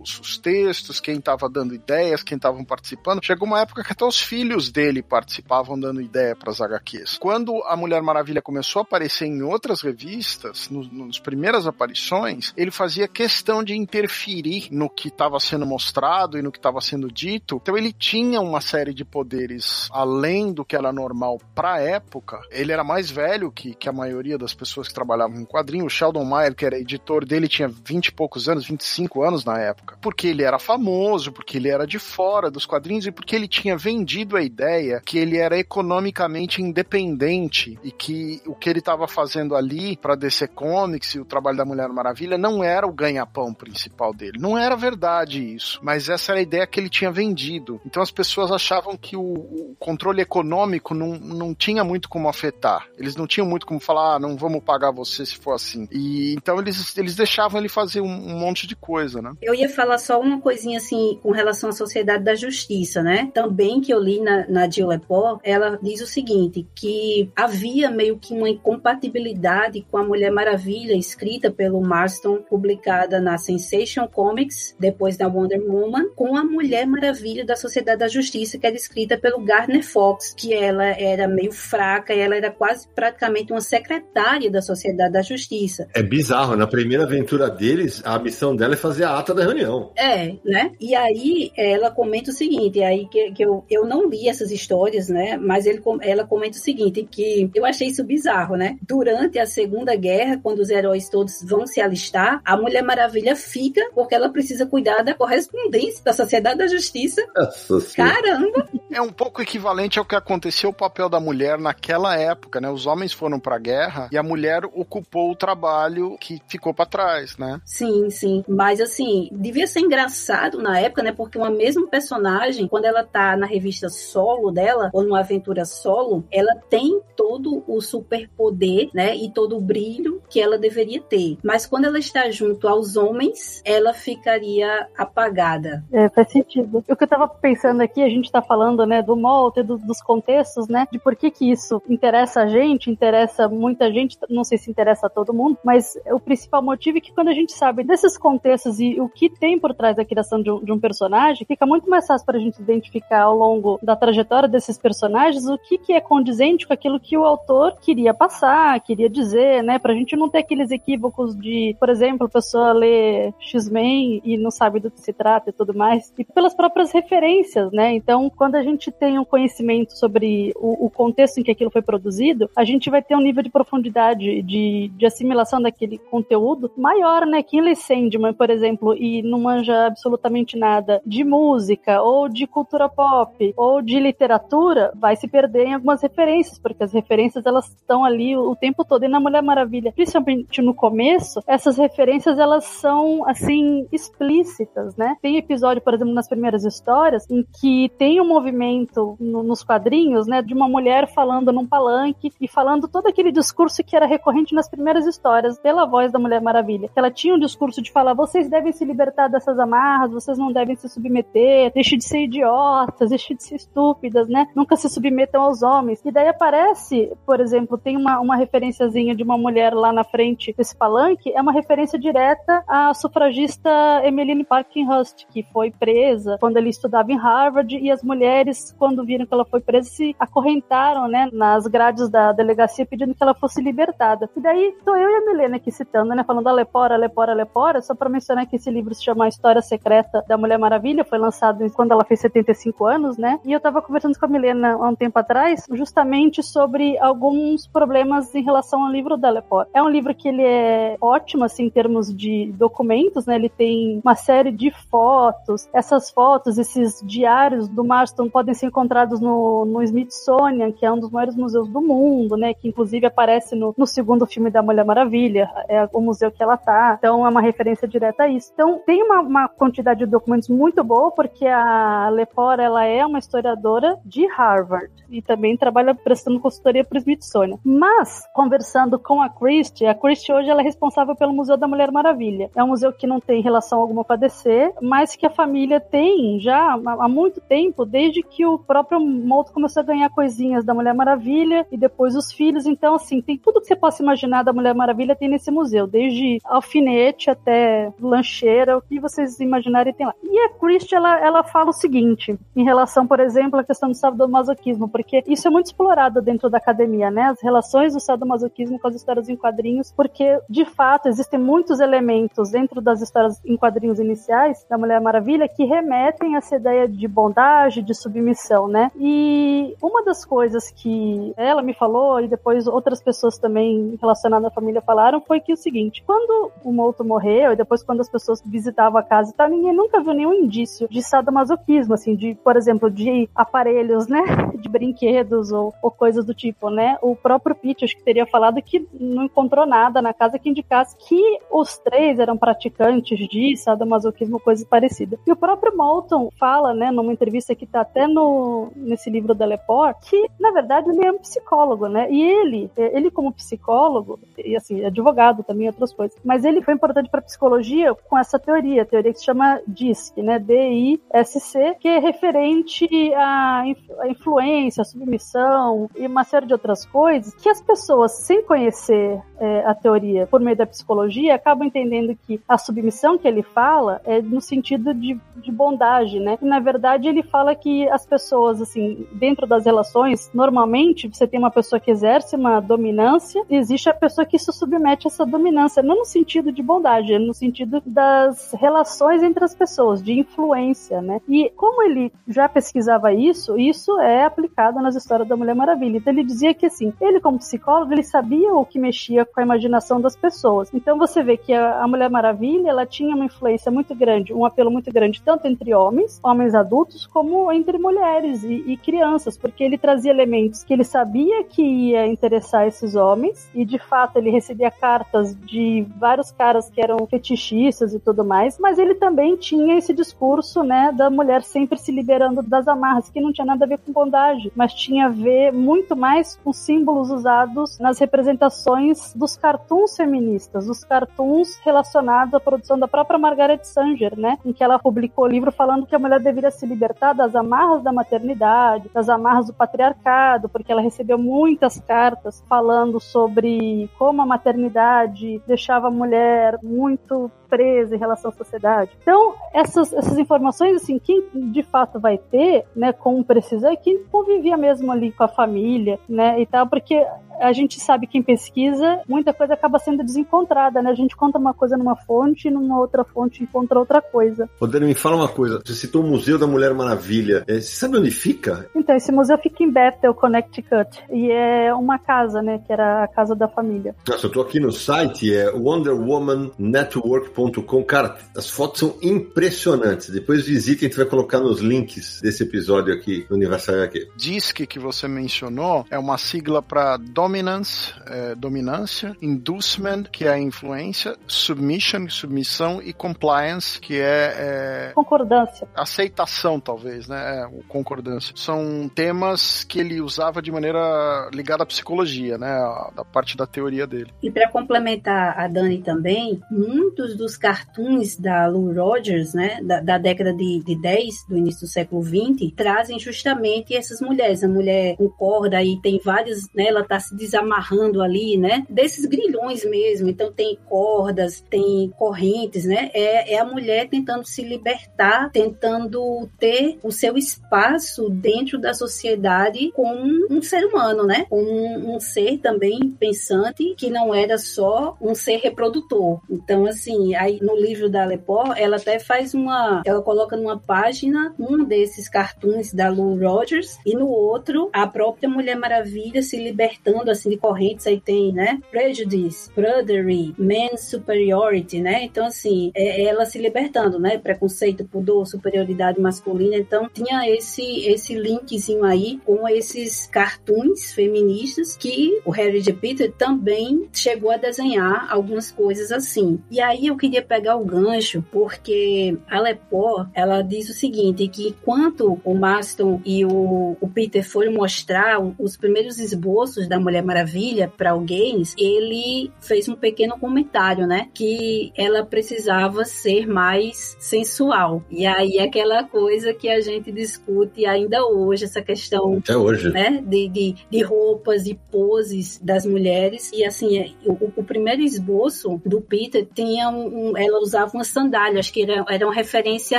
S3: os, os textos, quem estava dando ideias, quem estavam participando. Chegou uma época que até os filhos dele participavam dando ideia para as HQs. Quando a Mulher Maravilha começou a aparecer em outras revistas, no, nas primeiras aparições, ele fazia questão de interferir no que estava sendo mostrado e no que estava sendo dito. Então ele tinha uma série de poderes além do que era normal para época. Ele era mais velho que, que a maioria das pessoas que trabalhavam em quadrinho. O Sheldon Mayer, que era editor dele, tinha 20 e poucos anos, 25 anos na época. Porque ele era famoso, porque ele era de fora dos quadrinhos e porque ele tinha vendido a ideia que ele era economicamente independente e que o que ele estava fazendo ali para DC Comics e o trabalho da Mulher Maravilha não era o ganha-pão principal dele. Não era verdade isso, mas essa era a ideia que ele tinha vendido. Então as pessoas achavam que o, o controle econômico não, não tinha muito como afetar. Eles não tinham muito como falar, ah, não vamos pagar você se for assim. E então eles, eles deixavam ele fazer um, um monte de coisa, né?
S4: Eu ia falar só uma coisinha assim com relação à sociedade da justiça, né? Também que eu li na, na Jill Lepore, ela diz o seguinte, que havia meio que uma incompatibilidade com a Mulher Maravilha Maravilha, escrita pelo Marston, publicada na Sensation Comics, depois da Wonder Woman, com a Mulher Maravilha da Sociedade da Justiça, que era escrita pelo Gardner Fox, que ela era meio fraca ela era quase praticamente uma secretária da Sociedade da Justiça.
S1: É bizarro, na primeira aventura deles, a missão dela é fazer a ata da reunião.
S4: É, né? E aí ela comenta o seguinte, aí que, que eu, eu não li essas histórias, né? Mas ele, ela comenta o seguinte, que eu achei isso bizarro, né? Durante a Segunda Guerra, quando os heróis todos vão se alistar, a Mulher Maravilha fica porque ela precisa cuidar da correspondência da Sociedade da Justiça.
S1: Nossa
S4: Caramba!
S3: É um pouco equivalente ao que aconteceu o papel da mulher naquela época, né? Os homens foram pra guerra e a mulher ocupou o trabalho que ficou para trás, né?
S4: Sim, sim. Mas assim, devia ser engraçado na época, né? Porque uma mesma personagem, quando ela tá na revista solo dela, ou numa aventura solo, ela tem todo o superpoder, né? E todo o brilho que ela deveria ter. Mas quando ela está junto aos homens, ela ficaria apagada.
S5: É, faz sentido. O que eu tava pensando aqui, a gente tá falando, né, do molde, do, dos contextos, né? De por que que isso interessa a gente, interessa muita gente, não sei se interessa a todo mundo, mas o principal motivo é que quando a gente sabe desses contextos e o que tem por trás da criação de um, de um personagem, fica muito mais fácil para a gente identificar ao longo da trajetória desses personagens o que, que é condizente com aquilo que o autor queria passar, queria dizer, né? Pra gente não ter aqueles equívocos de, por exemplo, a pessoa lê X-Men e não sabe do que se trata e tudo mais, e pelas próprias referências, né? Então, quando a gente tem um conhecimento sobre o, o contexto em que aquilo foi produzido, a gente vai ter um nível de profundidade de, de assimilação daquele conteúdo maior, né? Quem lê Sandman, por exemplo, e não manja absolutamente nada de música, ou de cultura pop, ou de literatura, vai se perder em algumas referências, porque as referências elas estão ali o tempo todo. E na Mulher Maravilha, principalmente no começo, essas referências elas são assim explícitas, né? Tem episódio, por exemplo, nas primeiras histórias, em que tem um movimento no, nos quadrinhos, né, de uma mulher falando num palanque e falando todo aquele discurso que era recorrente nas primeiras histórias pela voz da Mulher Maravilha. Ela tinha um discurso de falar: vocês devem se libertar dessas amarras, vocês não devem se submeter, deixe de ser idiotas, deixe de ser estúpidas, né? Nunca se submetam aos homens. E daí aparece, por exemplo, tem uma, uma referenciazinha de uma mulher lá na frente desse palanque, é uma referência direta à sufragista Emmeline Parkinhurst, que foi presa quando ele estudava em Harvard, e as mulheres, quando viram que ela foi presa, se acorrentaram, né, nas grades da delegacia pedindo que ela fosse libertada. E daí tô eu e a Milena aqui citando, né, falando a Lepora, Lepora, Lepora, só para mencionar que esse livro se chama A História Secreta da Mulher Maravilha, foi lançado quando ela fez 75 anos, né? E eu tava conversando com a Milena há um tempo atrás, justamente sobre alguns problemas em relação ao livro da Lepora. É um livro que ele é ótimo, assim, em termos de documentos, né? Ele tem uma série de fotos. Essas fotos, esses diários do Marston podem ser encontrados no, no Smithsonian, que é um dos maiores museus do mundo, né? Que inclusive aparece no, no segundo filme da Mulher Maravilha. É o museu que ela tá. Então é uma referência direta a isso. Então tem uma, uma quantidade de documentos muito boa, porque a Lepore, ela é uma historiadora de Harvard e também trabalha prestando consultoria para o Smithsonian. Mas, conversando com a Christie, a Christie hoje ela é responsável pelo Museu da Mulher Maravilha. É um museu que não tem relação alguma com a DC, mas que a família tem já há muito tempo, desde que o próprio Molto começou a ganhar coisinhas da Mulher Maravilha e depois os filhos. Então, assim, tem tudo que você possa imaginar da Mulher Maravilha tem nesse museu, desde alfinete até lancheira, o que vocês imaginarem tem lá. E a Christie, ela, ela fala o seguinte, em relação, por exemplo, à questão do sadomasoquismo, porque isso é muito explorado dentro da academia, né? As relações do sadomasoquismo com as histórias em quadrinhos, porque, de fato, existem muitos elementos dentro das histórias em quadrinhos iniciais da Mulher Maravilha que remetem a essa ideia de bondade, de submissão, né? E uma das coisas que ela me falou e depois outras pessoas também relacionadas à família falaram foi que o seguinte, quando o Molto morreu e depois quando as pessoas visitavam a casa e ninguém nunca viu nenhum indício de sadomasoquismo, assim, de, por exemplo, de aparelhos, né? De brinquedos ou, ou coisas do tipo, né? O próprio Pete, acho que teria falado que não encontrou nada na casa que indicasse que os três eram praticantes de sadomasoquismo, coisa parecida. E o próprio Molton fala, né, numa entrevista que tá até no, nesse livro da Lepore, que, na verdade, ele é um psicólogo, né? E ele, ele como psicólogo, e assim, advogado também, outras coisas, mas ele foi importante para psicologia com essa teoria, teoria que se chama DISC, né? D-I-S-C, que é referente à influência, à submissão e uma série de outras coisas que as pessoas, sem conhecer é, a teoria por meio da psicologia acabam entendendo que a submissão que ele fala é no sentido de, de bondade, né? E na verdade ele fala que as pessoas, assim, dentro das relações, normalmente você tem uma pessoa que exerce uma dominância e existe a pessoa que se submete a essa dominância, não no sentido de bondade, é no sentido das relações entre as pessoas, de influência, né? E como ele já pesquisava isso, isso é aplicado nas histórias da Mulher Maravilha. Então ele dizia que assim, ele como psicólogo, ele sabia o que mexia com a imaginação das pessoas. Então você vê que a, a Mulher Maravilha, ela tinha uma influência muito grande, um apelo muito grande tanto entre homens, homens adultos, como entre mulheres e, e crianças, porque ele trazia elementos que ele sabia que ia interessar esses homens e de fato ele recebia cartas de vários caras que eram fetichistas e tudo mais, mas ele também tinha esse discurso, né, da mulher sempre se liberando das amarras, que não tinha nada a ver com bondade, mas tinha a ver muito mais com símbolos usados nas representações dos cartoons feministas, dos cartoons relacionados à produção da própria Margaret Sanger, né, em que ela publicou o livro falando que a mulher deveria se libertar das amarras da maternidade, das amarras do patriarcado, porque ela recebeu muitas cartas falando sobre como a maternidade deixava a mulher muito presa em relação à sociedade. Então, essas, essas informações, assim, quem de fato vai ter, né, como precisar, é quem convivia mesmo ali com a família, né, e tal, porque a gente sabe quem pesquisa, muita coisa acaba sendo desencontrada, né? A gente conta uma coisa numa fonte e numa outra fonte encontra outra coisa.
S1: Rodrigo, me fala uma coisa. Você citou o Museu da Mulher Maravilha. É, você sabe onde fica?
S5: Então, esse museu fica em Bethel, Connecticut. E é uma casa, né? Que era a casa da família.
S1: Nossa, eu tô aqui no site, é wonderwomannetwork.com. Cara, as fotos são impressionantes. Depois visitem, a gente vai colocar nos links desse episódio aqui no Universal HQ.
S3: DISC que você mencionou é uma sigla para dominance, é, dominância, inducement, que é a influência, submission, submissão e compliance, que é,
S5: é concordância,
S3: aceitação talvez, né, é, concordância. São temas que ele usava de maneira ligada à psicologia, né, da parte da teoria dele.
S4: E para complementar a Dani também, muitos dos cartoons da Lou Rogers, né, da, da década de, de 10, do início do século 20, trazem justamente essas mulheres. A mulher concorda e tem vários, né, ela tá se desamarrando ali, né? Desses grilhões mesmo. Então tem cordas, tem correntes, né? É, é a mulher tentando se libertar, tentando ter o seu espaço dentro da sociedade como um ser humano, né? Como um, um ser também pensante que não era só um ser reprodutor. Então, assim, aí no livro da Lepó, ela até faz uma. Ela coloca numa página um desses cartoons da Lou Rogers e no outro a própria Mulher Maravilha se libertando assim de correntes, aí tem, né? Prejudice, Brotherly, Man's Superiority, né? Então, assim, é ela se libertando, né? Preconceito, pudor, superioridade masculina. Então, tinha esse, esse linkzinho aí com esses cartoons feministas que o Harry J. Peter também chegou a desenhar algumas coisas assim. E aí eu queria pegar o gancho, porque a Lepore, ela diz o seguinte, que enquanto o Maston e o, o Peter foram mostrar os primeiros esboços da mulher Mulher Maravilha para alguém, ele fez um pequeno comentário, né? Que ela precisava ser mais sensual. E aí aquela coisa que a gente discute ainda hoje, essa questão.
S1: Até hoje.
S4: Né? De, de, de roupas e poses das mulheres. E assim, é, o, o primeiro esboço do Peter tinha um, um, ela usava uma sandália, acho que era, era uma referência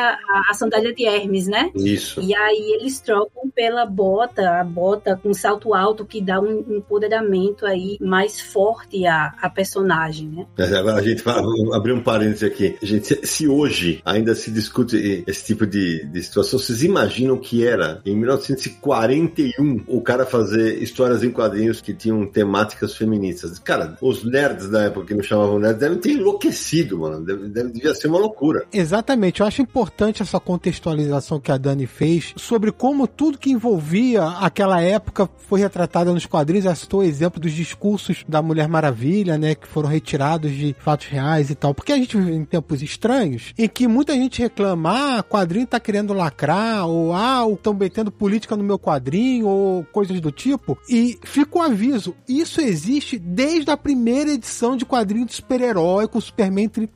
S4: à, à sandália de Hermes, né?
S1: Isso.
S4: E aí eles trocam pela bota, a bota com salto alto que dá um, empoderamento aí mais forte à, à personagem, né?
S1: Agora a gente vai abrir um parênteses aqui. Gente, se hoje ainda se discute esse tipo de, de situação, vocês imaginam que era em 1941 o cara fazer histórias em quadrinhos que tinham temáticas feministas? Cara, os nerds da época que não chamavam nerds devem ter enlouquecido, mano. Deve, deve, devia ser uma loucura.
S2: Exatamente. Eu acho importante essa contextualização que a Dani fez sobre como tudo que envolvia aquela época foi retratado nos quadrinhos. Ela citou o exemplo dos discursos da Mulher Maravilha, né? Que foram retirados de fatos reais e tal. Porque a gente vive em tempos estranhos em que muita gente reclama: ah, quadrinho tá querendo lacrar, ou ah, estão metendo política no meu quadrinho, ou coisas do tipo. E fica o aviso: isso existe desde a primeira edição de quadrinho de super-herói com Superman 30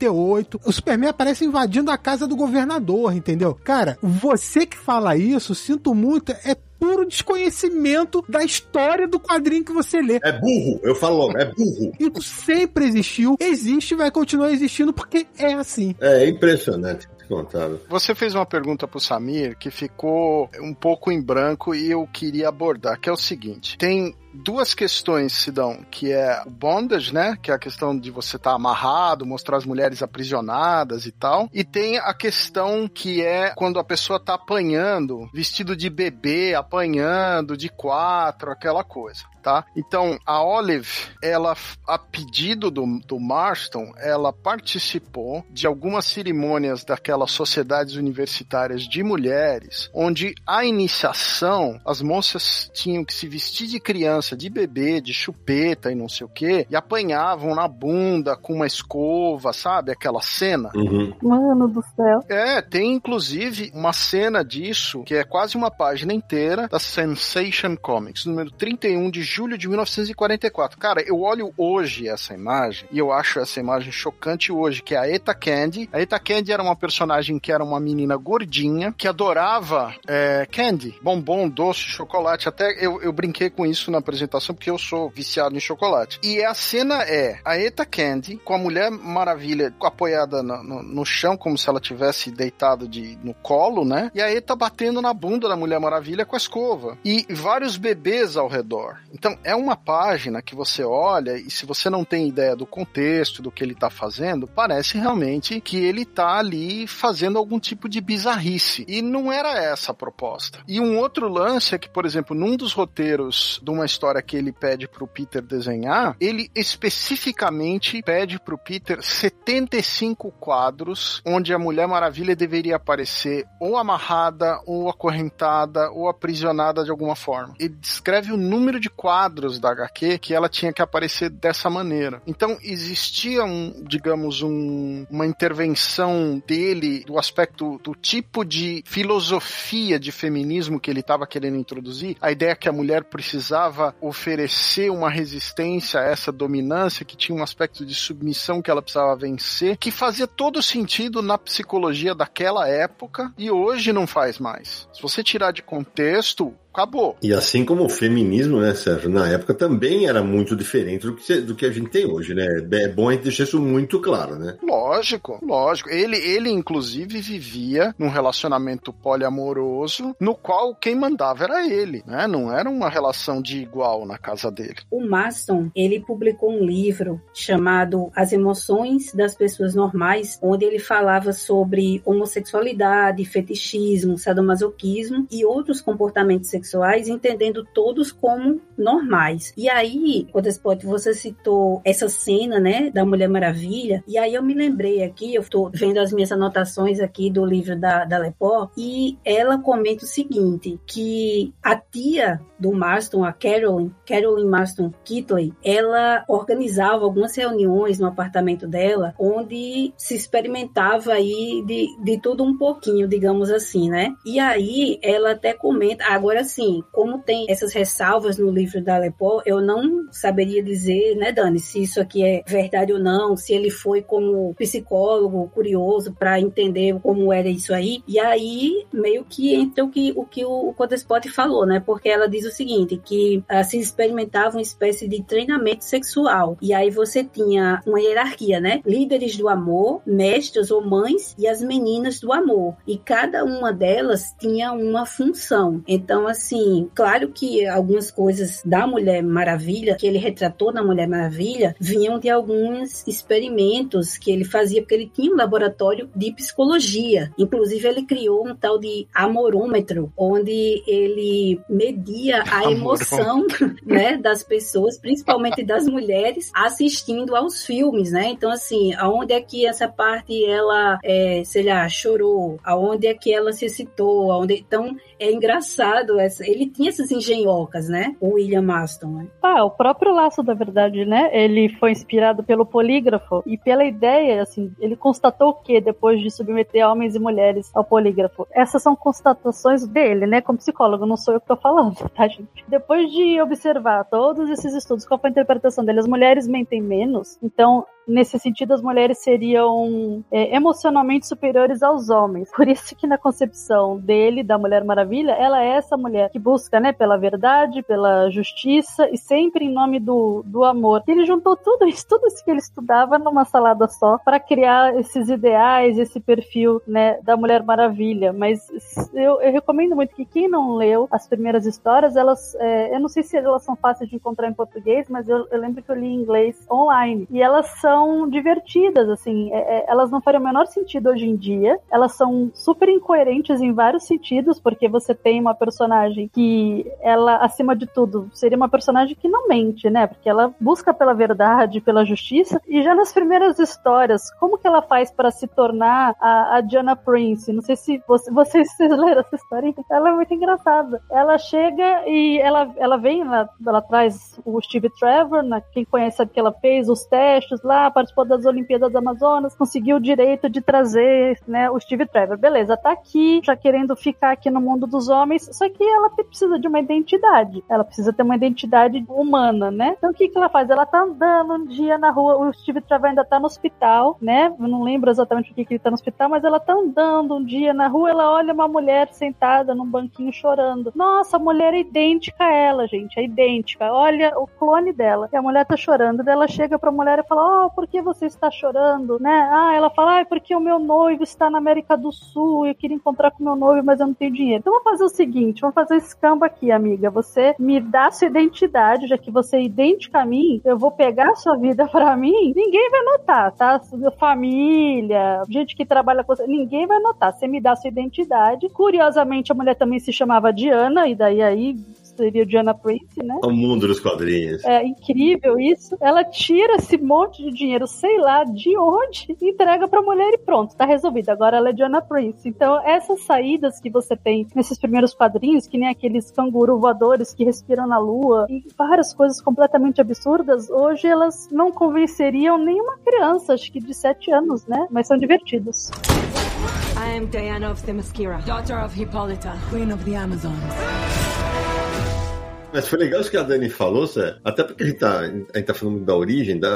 S2: o Superman aparece invadindo a casa do governador, entendeu? Cara, você que fala isso, sinto muito, é puro desconhecimento da história do quadrinho que você lê.
S1: É burro, eu falo logo, é burro.
S2: Isso sempre existiu, existe e vai continuar existindo porque é assim.
S1: É, é impressionante. Contado.
S3: Você fez uma pergunta pro Samir que ficou um pouco em branco e eu queria abordar, que é o seguinte: tem duas questões se dão, que é o bondage, né? Que é a questão de você estar tá amarrado, mostrar as mulheres aprisionadas e tal. E tem a questão que é quando a pessoa tá apanhando, vestido de bebê, apanhando de quatro, aquela coisa. Tá? Então, a Olive, ela, a pedido do, do Marston, ela participou de algumas cerimônias daquelas sociedades universitárias de mulheres, onde a iniciação, as moças tinham que se vestir de criança de bebê, de chupeta e não sei o que, e apanhavam na bunda com uma escova, sabe? Aquela cena.
S5: Uhum. Mano do céu.
S3: É, tem inclusive uma cena disso, que é quase uma página inteira, da Sensation Comics, número 31 de julho de 1944. Cara, eu olho hoje essa imagem e eu acho essa imagem chocante hoje, que é a Eta Candy. A Eta Candy era uma personagem que era uma menina gordinha, que adorava é, candy, bombom, doce, chocolate. Até eu, eu brinquei com isso na apresentação porque eu sou viciado em chocolate. E a cena é a Eta Candy com a Mulher Maravilha apoiada no, no, no chão, como se ela tivesse deitado de, no colo, né? E a Eta batendo na bunda da Mulher Maravilha com a escova. E vários bebês ao redor. Então é uma página que você olha e se você não tem ideia do contexto, do que ele tá fazendo, parece realmente que ele tá ali fazendo algum tipo de bizarrice. E não era essa a proposta. E um outro lance é que, por exemplo, num dos roteiros de uma história que ele pede pro Peter desenhar, ele especificamente pede pro Peter 75 quadros onde a Mulher Maravilha deveria aparecer ou amarrada, ou acorrentada, ou aprisionada de alguma forma. Ele descreve o número de quadros da HQ que ela tinha que aparecer dessa maneira. Então existia um, digamos, um, uma intervenção dele do aspecto do tipo de filosofia de feminismo que ele estava querendo introduzir, a ideia que a mulher precisava oferecer uma resistência a essa dominância, que tinha um aspecto de submissão que ela precisava vencer, que fazia todo sentido na psicologia daquela época e hoje não faz mais. Se você tirar de contexto, acabou.
S1: E assim como o feminismo, né, Sérgio, na época também era muito diferente do que, do que a gente tem hoje, né? É bom a gente deixar isso muito claro, né?
S3: Lógico, lógico. Ele, ele inclusive, vivia num relacionamento poliamoroso no qual quem mandava era ele, né? Não era uma relação de igual na casa dele.
S4: O Maston, ele publicou um livro chamado As Emoções das Pessoas Normais, onde ele falava sobre homossexualidade, fetichismo, sadomasoquismo e outros comportamentos sexuais sexuais, entendendo todos como normais. E aí, quando você citou essa cena, né, da Mulher Maravilha, e aí eu me lembrei aqui, eu estou vendo as minhas anotações aqui do livro da, da Lepó, e ela comenta o seguinte, que a tia do Marston, a Carolyn, Carolyn Marston Kitley, ela organizava algumas reuniões no apartamento dela, onde se experimentava aí de, de tudo um pouquinho, digamos assim, né? E aí ela até comenta, agora assim, como tem essas ressalvas no livro da Lepó, eu não saberia dizer, né, Dani, se isso aqui é verdade ou não, se ele foi como psicólogo curioso para entender como era isso aí. E aí, meio que entra o que o, que o Codespot falou, né? Porque ela diz o seguinte, que uh, se experimentava uma espécie de treinamento sexual. E aí você tinha uma hierarquia, né? Líderes do amor, mestres ou mães e as meninas do amor. E cada uma delas tinha uma função. Então, assim, claro que algumas coisas da Mulher Maravilha, que ele retratou na Mulher Maravilha, vinham de alguns experimentos que ele fazia, porque ele tinha um laboratório de psicologia. Inclusive, ele criou um tal de amorômetro, onde ele media a emoção né, das pessoas, principalmente das mulheres, assistindo aos filmes, né? Então, assim, aonde é que essa parte ela, é, sei lá, chorou? Aonde é que ela se excitou? Aonde... Então, é engraçado essa ele tinha essas engenhocas, né? O William Maston. Né?
S5: Ah, o próprio Laço da Verdade, né? Ele foi inspirado pelo polígrafo e pela ideia, assim, ele constatou que depois de submeter homens e mulheres ao polígrafo, essas são constatações dele, né? Como psicólogo, não sou eu que tô falando, tá, gente? Depois de observar todos esses estudos, qual foi a interpretação dele? As mulheres mentem menos, então nesse sentido, as mulheres seriam é, emocionalmente superiores aos homens. Por isso que na concepção dele, da Mulher Maravilha, ela é essa mulher que busca, né, pela verdade, pela justiça e sempre em nome do, do amor. Ele juntou tudo isso, tudo isso que ele estudava numa salada só para criar esses ideais, esse perfil, né, da Mulher Maravilha. Mas eu, eu recomendo muito que quem não leu as primeiras histórias, elas, é, eu não sei se elas são fáceis de encontrar em português, mas eu, eu lembro que eu li em inglês online e elas são divertidas, assim, é, é, elas não fariam o menor sentido hoje em dia. Elas são super incoerentes em vários sentidos, porque você tem uma personagem que ela, acima de tudo, seria uma personagem que não mente, né? Porque ela busca pela verdade, pela justiça. E já nas primeiras histórias, como que ela faz para se tornar a, a Diana Prince? Não sei se você, vocês, vocês leram essa história. Ela é muito engraçada. Ela chega e ela, ela vem, ela, ela traz o Steve Trevor, né? quem conhece sabe que ela fez os testes lá, participou das Olimpíadas Amazonas, conseguiu o direito de trazer né, o Steve Trevor. Beleza, tá aqui, já querendo ficar aqui no mundo dos homens, só que ela precisa de uma identidade. Ela precisa ter uma identidade humana, né? Então o que, que ela faz? Ela tá andando um dia na rua, o Steve Trevor ainda tá no hospital, né? Eu não lembro exatamente o que, que ele tá no hospital, mas ela tá andando um dia na rua, ela olha uma mulher sentada num banquinho chorando. Nossa, a mulher é idêntica a ela, gente, é idêntica. Olha o clone dela. E a mulher tá chorando. Daí ela chega pra mulher e fala: Oh, por que você está chorando? Né? Ah, ela fala: Ah, é porque o meu noivo está na América do Sul, eu queria encontrar com meu noivo, mas eu não tenho dinheiro. Então vamos fazer o seguinte, vamos fazer esse campo aqui, amiga. Você me dá sua identidade, já que você é idêntica a mim, eu vou pegar sua vida para mim, ninguém vai notar, tá? Família, gente que trabalha com você, ninguém vai notar. Você me dá sua identidade. Curiosamente, a mulher também se chamava Diana, e daí aí seria Diana Prince, né?
S1: O mundo dos quadrinhos.
S5: É incrível isso. Ela tira esse monte de dinheiro, sei lá de onde, entrega pra mulher e pronto, tá resolvido. Agora ela é Diana Prince. Então, essas saídas que você tem nesses primeiros quadrinhos, que nem aqueles canguru voadores que respiram na lua, e várias coisas completamente absurdas, hoje elas não convenceriam nenhuma criança, acho que de 7 anos, né? Mas são divertidos. I am Diana of Themyscira, daughter of Hippolyta, queen of the Amazons.
S1: Mas foi legal isso que a Dani falou, Zé. Até porque a gente tá, a gente tá falando da origem, da,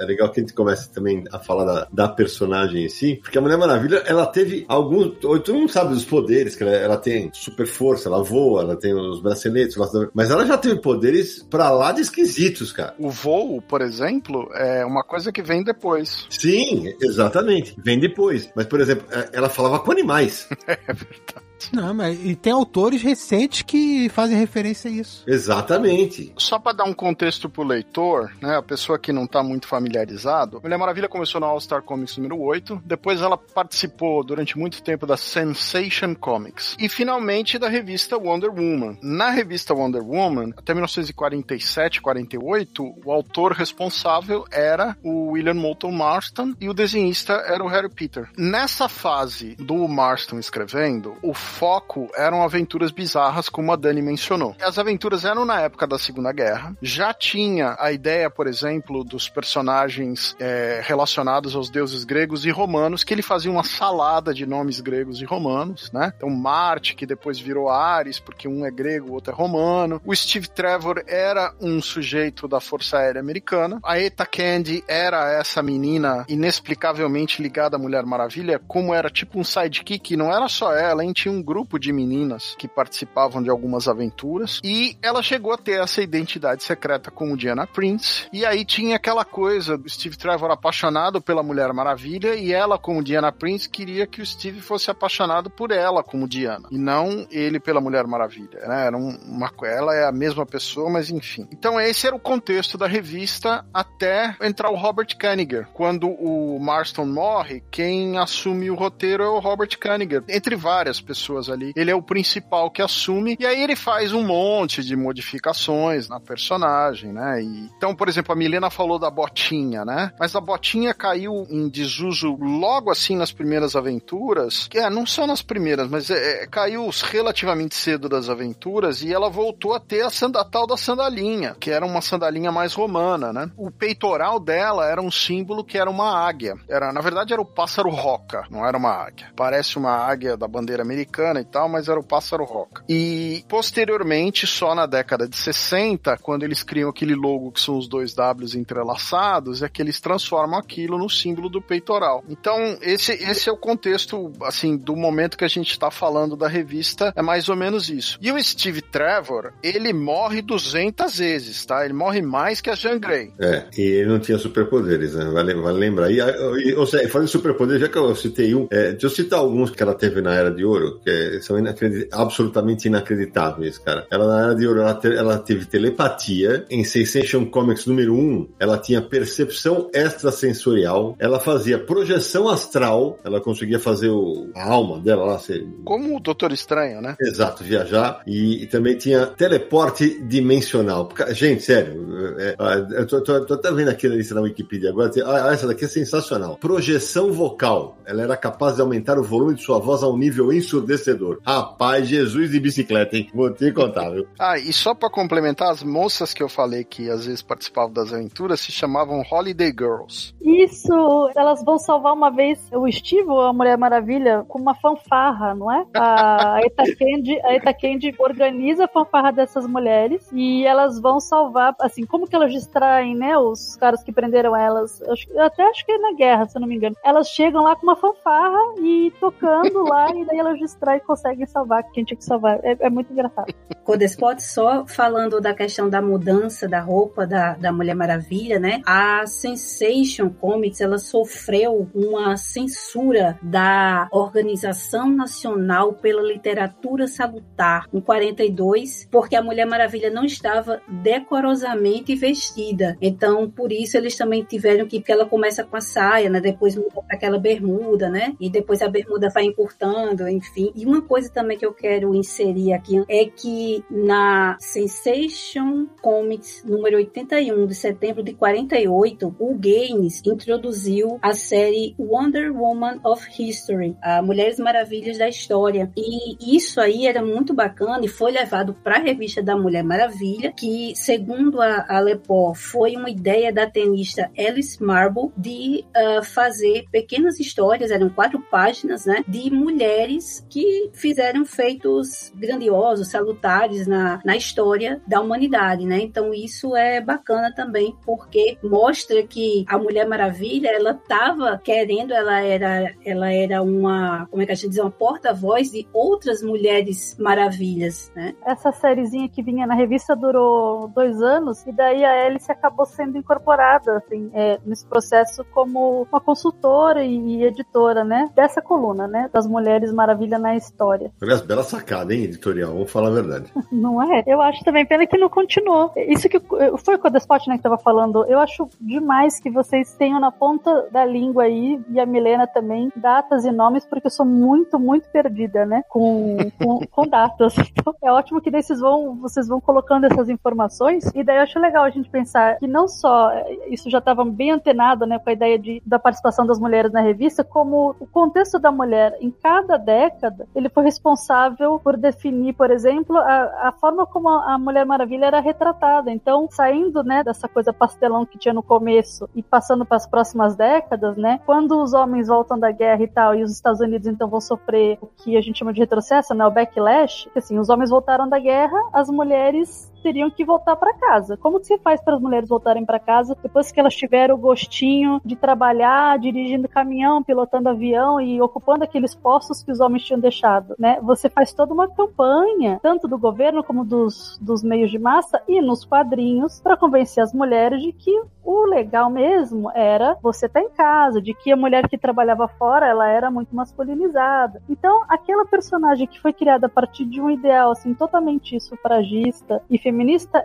S1: é legal que a gente comece também a falar da, da personagem em si. Porque a Mulher Maravilha, ela teve alguns. Todo mundo sabe dos poderes, que ela, ela tem super força, ela voa, ela tem os braceletes, mas ela já teve poderes pra lá de esquisitos, cara.
S3: O voo, por exemplo, é uma coisa que vem depois.
S1: Sim, exatamente. Vem depois. Mas, por exemplo, é, ela falava com animais.
S3: é verdade.
S2: Não, mas e tem autores recentes que fazem referência a isso.
S1: Exatamente.
S3: Só para dar um contexto pro leitor, né, a pessoa que não tá muito familiarizado, Mulher Maravilha começou no All Star Comics número 8, depois ela participou durante muito tempo da Sensation Comics e finalmente da revista Wonder Woman. Na revista Wonder Woman, até 1947, 48, o autor responsável era o William Moulton Marston e o desenhista era o Harry Peter. Nessa fase do Marston escrevendo, o foco eram aventuras bizarras, como a Dani mencionou. As aventuras eram na época da Segunda Guerra. Já tinha a ideia, por exemplo, dos personagens é, relacionados aos deuses gregos e romanos, que ele fazia uma salada de nomes gregos e romanos, né? Então, Marte, que depois virou Ares, porque um é grego, o outro é romano. O Steve Trevor era um sujeito da Força Aérea Americana. A Eta Candy era essa menina inexplicavelmente ligada à Mulher Maravilha, como era tipo um sidekick, não era só ela, hein? Tinha um grupo de meninas que participavam de algumas aventuras e ela chegou a ter essa identidade secreta como Diana Prince. E aí tinha aquela coisa do Steve Trevor apaixonado pela Mulher Maravilha e ela, como Diana Prince, queria que o Steve fosse apaixonado por ela como Diana e não ele pela Mulher Maravilha. Né? Era uma, ela é a mesma pessoa, mas enfim. Então esse era o contexto da revista até entrar o Robert Kaniger. Quando o Marston morre, quem assume o roteiro é o Robert Kaniger, entre várias pessoas pessoas ali. Ele é o principal que assume, e aí ele faz um monte de modificações na personagem, né? E, então, por exemplo, a Milena falou da botinha, né? Mas a botinha caiu em desuso logo assim nas primeiras aventuras, que é, não só nas primeiras, mas é, é, caiu relativamente cedo das aventuras e ela voltou a ter a, sanda, a tal da sandalinha, que era uma sandalinha mais romana, né? O peitoral dela era um símbolo que era uma águia. Era, na verdade, era o pássaro roca, não era uma águia. Parece uma águia da bandeira americana e tal, mas era o Pássaro Roca. E posteriormente, só na década de 60, quando eles criam aquele logo que são os dois Ws entrelaçados, é que eles transformam aquilo no símbolo do peitoral. Então, esse, esse é o contexto, assim, do momento que a gente está falando da revista, é mais ou menos isso. E o Steve Trevor, ele morre 200 vezes, tá? Ele morre mais que a Jean Grey.
S1: É, e ele não tinha superpoderes, né? Vale, vale lembrar. E, e, ou seja, falando de superpoderes, já que eu citei um, é, deixa eu citar alguns que ela teve na Era de Ouro, que são inacredit absolutamente inacreditáveis, cara. Ela na Era de Ouro, ela, ela teve telepatia, em Sensation Comics número 1, ela tinha percepção extrasensorial, ela fazia projeção astral, ela conseguia fazer o, a alma dela lá. Ser...
S3: Como o Doutor Estranho, né?
S1: Exato, viajar. E, e também tinha teleporte dimensional. Gente, sério, é, é, eu tô, tô, tô, até vendo aqui na lista na Wikipedia agora. Tem, ah, essa daqui é sensacional. Projeção vocal. Ela era capaz de aumentar o volume de sua voz a um nível ensurdecedor. Rapaz, Jesus de bicicleta, hein? Vou te contar, viu?
S3: Ah, e só para complementar, as moças que eu falei que às vezes participavam das aventuras se chamavam Holiday Girls.
S5: Isso, elas vão salvar uma vez o Steve, a Mulher Maravilha, com uma fanfarra, não é? A Eta Candy, a Eta Candy organiza a fanfarra dessas mulheres e elas vão salvar, assim, como que elas distraem, né, os caras que prenderam elas? Eu até acho que é na guerra, se eu não me engano. Elas chegam lá com uma fanfarra e tocando lá e daí elas distraem e conseguem salvar quem tinha que salvar. É, é muito engraçado.
S4: Codespot, só falando da questão da mudança da roupa da, da Mulher Maravilha, né? A Sensation Comics, ela sofreu uma censura da Organização Nacional pela Literatura Salutar em 42, porque a Mulher Maravilha não estava decorosamente vestida. Então, por isso eles também tiveram que, porque ela começa com a saia, né? Depois muda aquela bermuda, né? E depois a bermuda vai encurtando, enfim. E uma coisa também que eu quero inserir aqui é que na Sensation Comics número 81 de setembro de 48, o Gaines introduziu a série Wonder Woman of History, a Mulheres Maravilhas da História. E isso aí era muito bacana e foi levado para a revista da Mulher Maravilha, que segundo a, a Lepó foi uma ideia da tenista Alice Marble de uh, fazer pequenas histórias, eram quatro páginas, né, de mulheres que fizeram feitos grandiosos, salutares na, na história da humanidade, né? Então isso é bacana também porque mostra que a Mulher Maravilha ela estava querendo, ela era, ela era uma, como é que a gente diz, uma porta-voz de outras mulheres maravilhas, né?
S5: Essa sériezinha que vinha na revista durou dois anos e daí a Alice acabou sendo incorporada assim, é, nesse processo como uma consultora e editora, né? Dessa coluna, né? Das Mulheres Maravilha na História.
S1: Aliás, bela sacada, hein, editorial? Vamos falar a verdade.
S5: não é? Eu acho também pena que não continuou. Isso que foi o Despot, né, que tava falando. Eu acho demais que vocês tenham na ponta da língua aí, e a Milena também, datas e nomes, porque eu sou muito, muito perdida, né? Com, com, com datas. Então é ótimo que daí vocês vão, vocês vão colocando essas informações, e daí eu acho legal a gente pensar que não só isso já estava bem antenado, né, com a ideia de, da participação das mulheres na revista, como o contexto da mulher em cada década, ele foi responsável por definir, por exemplo, a, a forma como a Mulher Maravilha era retratada. Então, saindo, né, dessa coisa pastelão que tinha no começo e passando para as próximas décadas, né, quando os homens voltam da guerra e tal, e os Estados Unidos então vão sofrer o que a gente chama de retrocesso, né, o backlash, assim, os homens voltaram da guerra, as mulheres teriam que voltar para casa. Como que você faz para as mulheres voltarem para casa depois que elas tiveram o gostinho de trabalhar, dirigindo caminhão, pilotando avião e ocupando aqueles postos que os homens tinham deixado, né? Você faz toda uma campanha, tanto do governo como dos, dos meios de massa e nos quadrinhos, para convencer as mulheres de que o legal mesmo era você estar tá em casa, de que a mulher que trabalhava fora, ela era muito masculinizada. Então, aquela personagem que foi criada a partir de um ideal assim totalmente sufragista e feminista,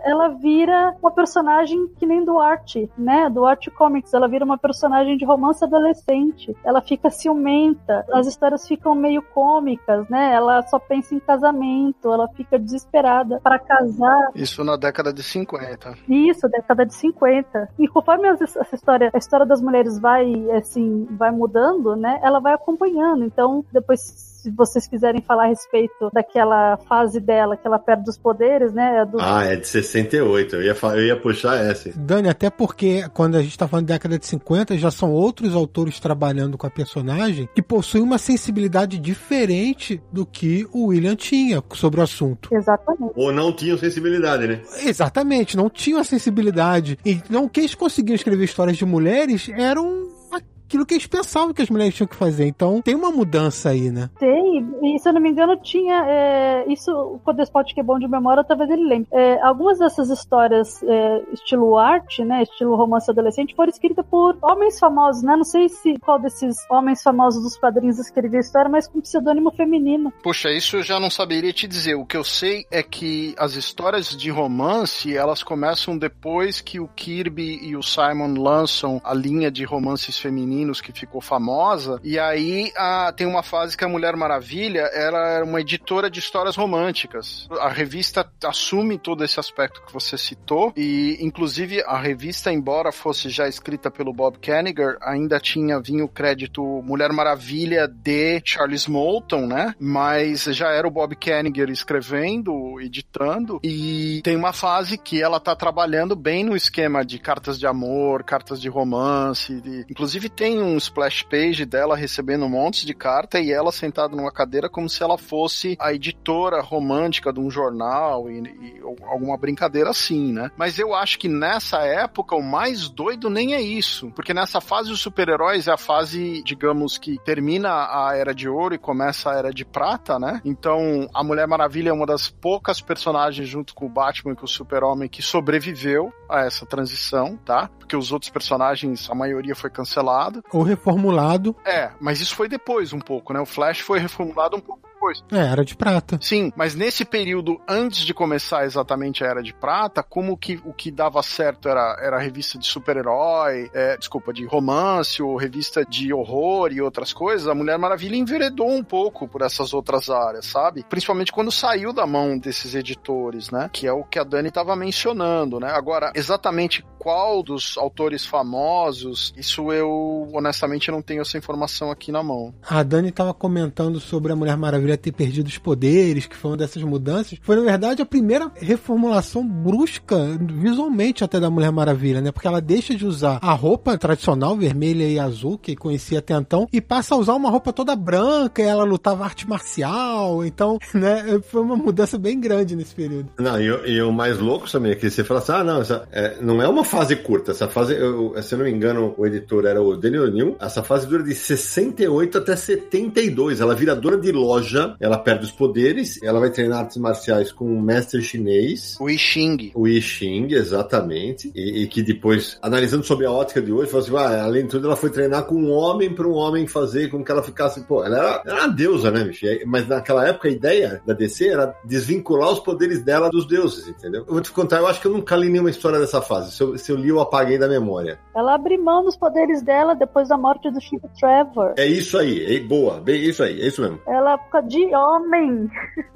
S5: ela vira uma personagem que nem do arte, né? Do arte comics, ela vira uma personagem de romance adolescente. Ela fica ciumenta, as histórias ficam meio cômicas, né? Ela só pensa em casamento, ela fica desesperada para casar.
S3: Isso na década de 50.
S5: Isso, década de 50. E conforme essa história, a história das mulheres vai assim, vai mudando, né? Ela vai acompanhando. Então, depois se vocês quiserem falar a respeito daquela fase dela, que ela perde os poderes, né? Do...
S1: Ah, é de 68. Eu ia, eu ia puxar essa.
S2: Dani, até porque quando a gente tá falando da década de 50, já são outros autores trabalhando com a personagem que possuem uma sensibilidade diferente do que o William tinha sobre o assunto.
S5: Exatamente.
S1: Ou não tinham sensibilidade, né?
S2: Exatamente, não tinham a sensibilidade. Então, que eles conseguiam escrever histórias de mulheres eram aquilo que eles pensavam que as mulheres tinham que fazer. Então tem uma mudança aí, né?
S5: Tem, e se eu não me engano, tinha. É, isso, o Despot que é bom de memória, talvez ele lembre. É, algumas dessas histórias, é, estilo arte, né? Estilo romance adolescente, foram escritas por homens famosos, né? Não sei se qual desses homens famosos dos quadrinhos escrevia a história, mas com pseudônimo feminino.
S3: Puxa, isso eu já não saberia te dizer. O que eu sei é que as histórias de romance, elas começam depois que o Kirby e o Simon lançam a linha de romances femininos Meninos, que ficou famosa. E aí a, tem uma fase que a Mulher Maravilha era uma editora de histórias românticas. A revista assume todo esse aspecto que você citou. E, inclusive, a revista, embora fosse já escrita pelo Bob Kanigher, ainda tinha vinho o crédito Mulher Maravilha de Charles Moulton, né? Mas já era o Bob Kanigher escrevendo, editando. E tem uma fase que ela tá trabalhando bem no esquema de cartas de amor, cartas de romance. De... Inclusive tem tem um splash page dela recebendo um monte de carta e ela sentada numa cadeira como se ela fosse a editora romântica de um jornal e, e alguma brincadeira assim, né? Mas eu acho que nessa época o mais doido nem é isso, porque nessa fase dos super-heróis é a fase, digamos que termina a era de ouro e começa a era de prata, né? Então a Mulher Maravilha é uma das poucas personagens junto com o Batman e com o Super-Homem que sobreviveu a essa transição, tá? Porque os outros personagens, a maioria foi cancelada
S2: ou reformulado.
S3: É, mas isso foi depois um pouco, né? O Flash foi reformulado um pouco depois.
S2: É, Era de Prata.
S3: Sim, mas nesse período antes de começar exatamente a Era de Prata, como que o que dava certo era, era a revista de super-herói, é, desculpa, de romance ou revista de horror e outras coisas, a Mulher Maravilha enveredou um pouco por essas outras áreas, sabe? Principalmente quando saiu da mão desses editores, né? Que é o que a Dani estava mencionando, né? Agora, exatamente qual dos autores famosos, isso eu honestamente não tenho essa informação aqui na mão.
S2: A Dani estava comentando sobre a Mulher Maravilha ter perdido os poderes, que foi uma dessas mudanças. Foi, na verdade, a primeira reformulação brusca, visualmente até da Mulher Maravilha, né? Porque ela deixa de usar a roupa tradicional, vermelha e azul, que conhecia até então, e passa a usar uma roupa toda branca, ela lutava arte marcial, então, né? Foi uma mudança bem grande nesse período.
S1: Não, e, e o mais louco também é que você fala assim, ah, não, essa, é, não é uma fase curta, essa fase, eu, se eu não me engano, o editor era o Daniel New, essa fase dura de 68 até 72, ela vira dona de loja, ela perde os poderes, ela vai treinar artes marciais com um mestre chinês.
S3: O I Ching.
S1: O I Ching, exatamente, e, e, que depois, analisando sobre a ótica de hoje, falou assim, ah, além de tudo, ela foi treinar com um homem para um homem fazer com que ela ficasse, pô, ela era, era uma deusa, né, bicho? Mas naquela época a ideia da DC era desvincular os poderes dela dos deuses, entendeu? Eu vou te contar, eu acho que eu nunca li nenhuma história dessa fase. Se eu, se eu li, eu apaguei da memória.
S5: Ela abre mão dos poderes dela depois da morte do Steve Trevor.
S1: É isso aí, é boa, bem isso aí, é isso mesmo.
S5: Ela fica de homem.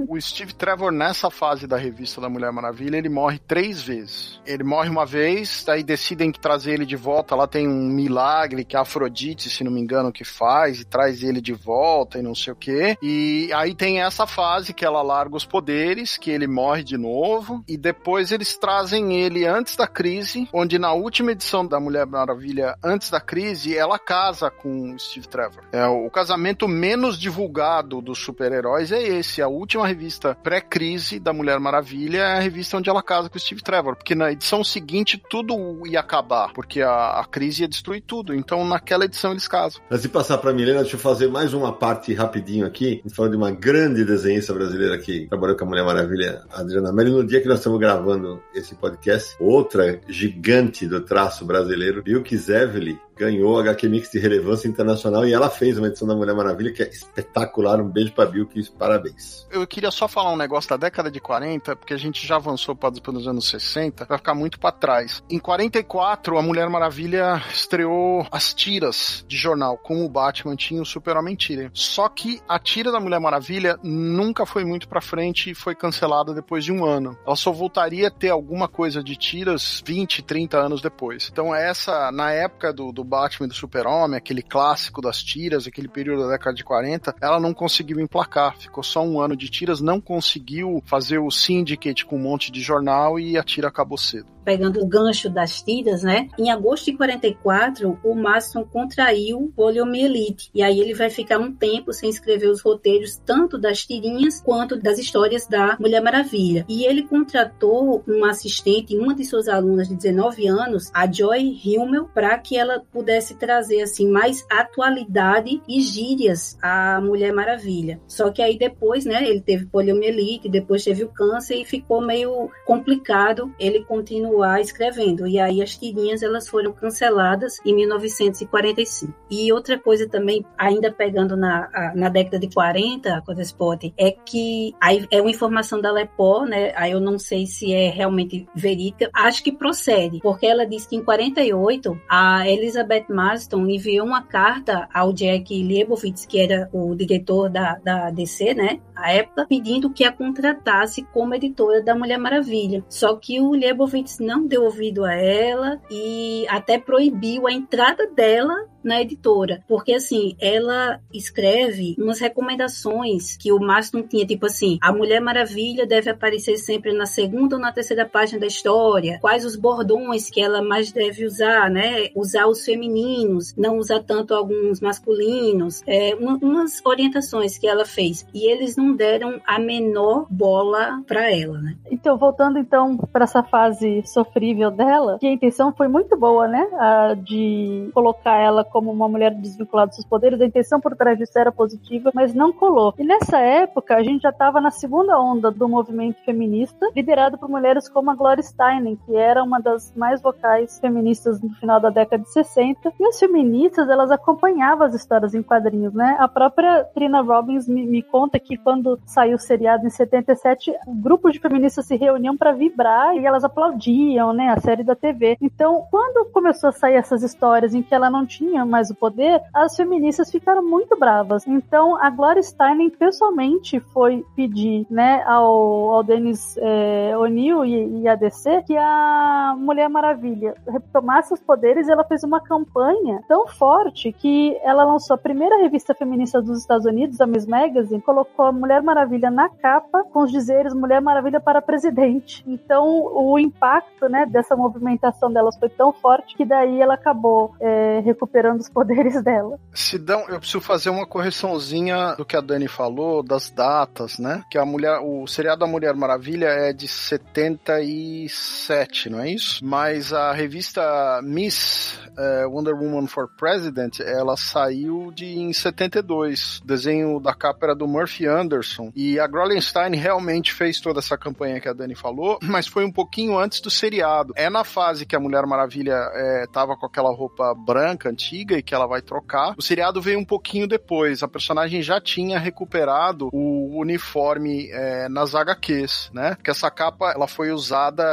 S3: O Steve Trevor, nessa fase da revista da Mulher Maravilha, ele morre três vezes. Ele morre uma vez, aí decidem trazer ele de volta. Lá tem um milagre que a Afrodite, se não me engano, que faz, e traz ele de volta e não sei o que. E aí tem essa fase que ela larga os poderes, que ele morre de novo, e depois eles trazem ele antes da crise, onde na última edição da Mulher Maravilha, antes da crise, ela casa com o Steve Trevor. É o casamento menos divulgado dos super-heróis é esse. A última revista pré-crise da Mulher Maravilha é a revista onde ela casa com o Steve Trevor, porque na edição seguinte tudo ia acabar, porque a, a crise ia destruir tudo. Então naquela edição eles casam.
S1: Antes de passar para Milena, deixa eu fazer mais uma parte rapidinho aqui. A gente falou de uma grande desenhista brasileira que trabalhou com a Mulher Maravilha, Adriana Melli. No dia que nós estamos gravando esse podcast, outra gigante do traço brasileiro, Bilk Zevely, ganhou HQ Mix de relevância internacional e ela fez uma edição da Mulher Maravilha que é espetacular. Um beijo pra Bill, que parabéns.
S3: Eu queria só falar um negócio da década de 40, porque a gente já avançou para os anos 60, vai ficar muito para trás. Em 44, a Mulher Maravilha estreou as tiras de jornal, como o Batman tinha o Super-Homem tira. Só que a tira da Mulher Maravilha nunca foi muito para frente e foi cancelada depois de um ano. Ela só voltaria a ter alguma coisa de tiras 20, 30 anos depois. Então essa, na época do, do Batman e do Super-Homem, aquele clássico das tiras, aquele período da década de 40, ela não conseguiu emplacar. Ficou só um ano de tiras, não conseguiu fazer o Syndicate com um monte de jornal e a tira acabou cedo
S4: pegando o gancho das tiras, né? Em agosto de 44, o Marston contraiu poliomielite. E aí ele vai ficar um tempo sem escrever os roteiros, tanto das tirinhas quanto das histórias da Mulher Maravilha. E ele contratou um assistente, uma de suas alunas de 19 anos, a Joy Himmel, para que ela pudesse trazer assim mais atualidade e gírias à Mulher Maravilha. Só que aí depois, né, ele teve poliomielite, depois teve o câncer e ficou meio complicado ele continuar continuar escrevendo. E aí as tirinhas elas foram canceladas em 1945. E outra coisa também, ainda pegando na, na década de 40, a coisa Spot, é que aí é uma informação da Lepó, né? Aí eu não sei se é realmente verídica. Acho que procede, porque ela disse que em 48 a Elizabeth Marston enviou uma carta ao Jack Leibovitz, que era o diretor da, da DC, né? A época, pedindo que a contratasse como editora da Mulher Maravilha. Só que o Leibovitz não deu ouvido a ela e até proibiu a entrada dela na editora, porque assim, ela escreve umas recomendações que o Marston tinha, tipo assim, a Mulher Maravilha deve aparecer sempre na segunda ou na terceira página da história, quais os bordões que ela mais deve usar, né? Usar os femininos, não usar tanto alguns masculinos, é, uma, umas orientações que ela fez. E eles não deram a menor bola para ela, né?
S5: Então, voltando então para essa fase sofrível dela, que a intenção foi muito boa, né? A de colocar ela como uma mulher desvinculada dos seus poderes, a intenção por trás disso era positiva, mas não colou. E nessa época, a gente já estava na segunda onda do movimento feminista, liderado por mulheres como a Gloria Steinem, que era uma das mais vocais feministas no final da década de 60. E as feministas, elas acompanhavam as histórias em quadrinhos, né? A própria Trina Robbins me, me conta que quando saiu o seriado em 77, grupos de feministas se reuniam para vibrar e elas aplaudiam, né, a série da TV. Então, quando começou a sair essas histórias em que ela não tinha mais o poder, as feministas ficaram muito bravas. Então, a Gloria Steinem pessoalmente foi pedir, né, ao, ao Dennis é, O'Neill e, e a DC que a Mulher Maravilha retomasse os poderes e ela fez uma campanha tão forte que ela lançou a primeira revista feminista dos Estados Unidos, a Miss Magazine, colocou a Mulher Maravilha na capa com os dizeres Mulher Maravilha para presidente. Então, o impacto, né, dessa movimentação delas foi tão forte que daí ela acabou é, recuperando usando os poderes dela.
S3: Sidão, eu preciso fazer uma correçãozinha do que a Dani falou, das datas, né? Que a mulher, o seriado da Mulher Maravilha é de 77, não é isso? Mas a revista Miss uh, Wonder Woman for President, ela saiu de em 72. O desenho da capa era do Murphy Anderson. E a Grolenstein realmente fez toda essa campanha que a Dani falou, mas foi um pouquinho antes do seriado. É na fase que a Mulher Maravilha é, tava com aquela roupa branca, antiga, antiga e que ela vai trocar. O seriado veio um pouquinho depois. A personagem já tinha recuperado o uniforme é, nas HQs, né? Porque essa capa ela foi usada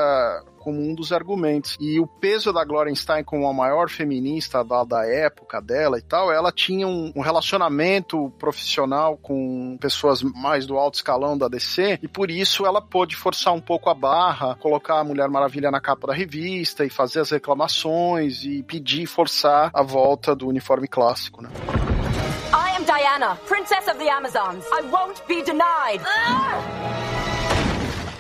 S3: como um dos argumentos. E o peso da Gloria Stein como a maior feminista da, da época dela e tal, ela tinha um, um, relacionamento profissional com pessoas mais do alto escalão da DC, e por isso ela pôde forçar um pouco a barra, colocar a Mulher Maravilha na capa da revista e fazer as reclamações e pedir forçar a volta do uniforme clássico, né? I am Diana, Princess of the Amazons. I won't
S1: be denied. Ah!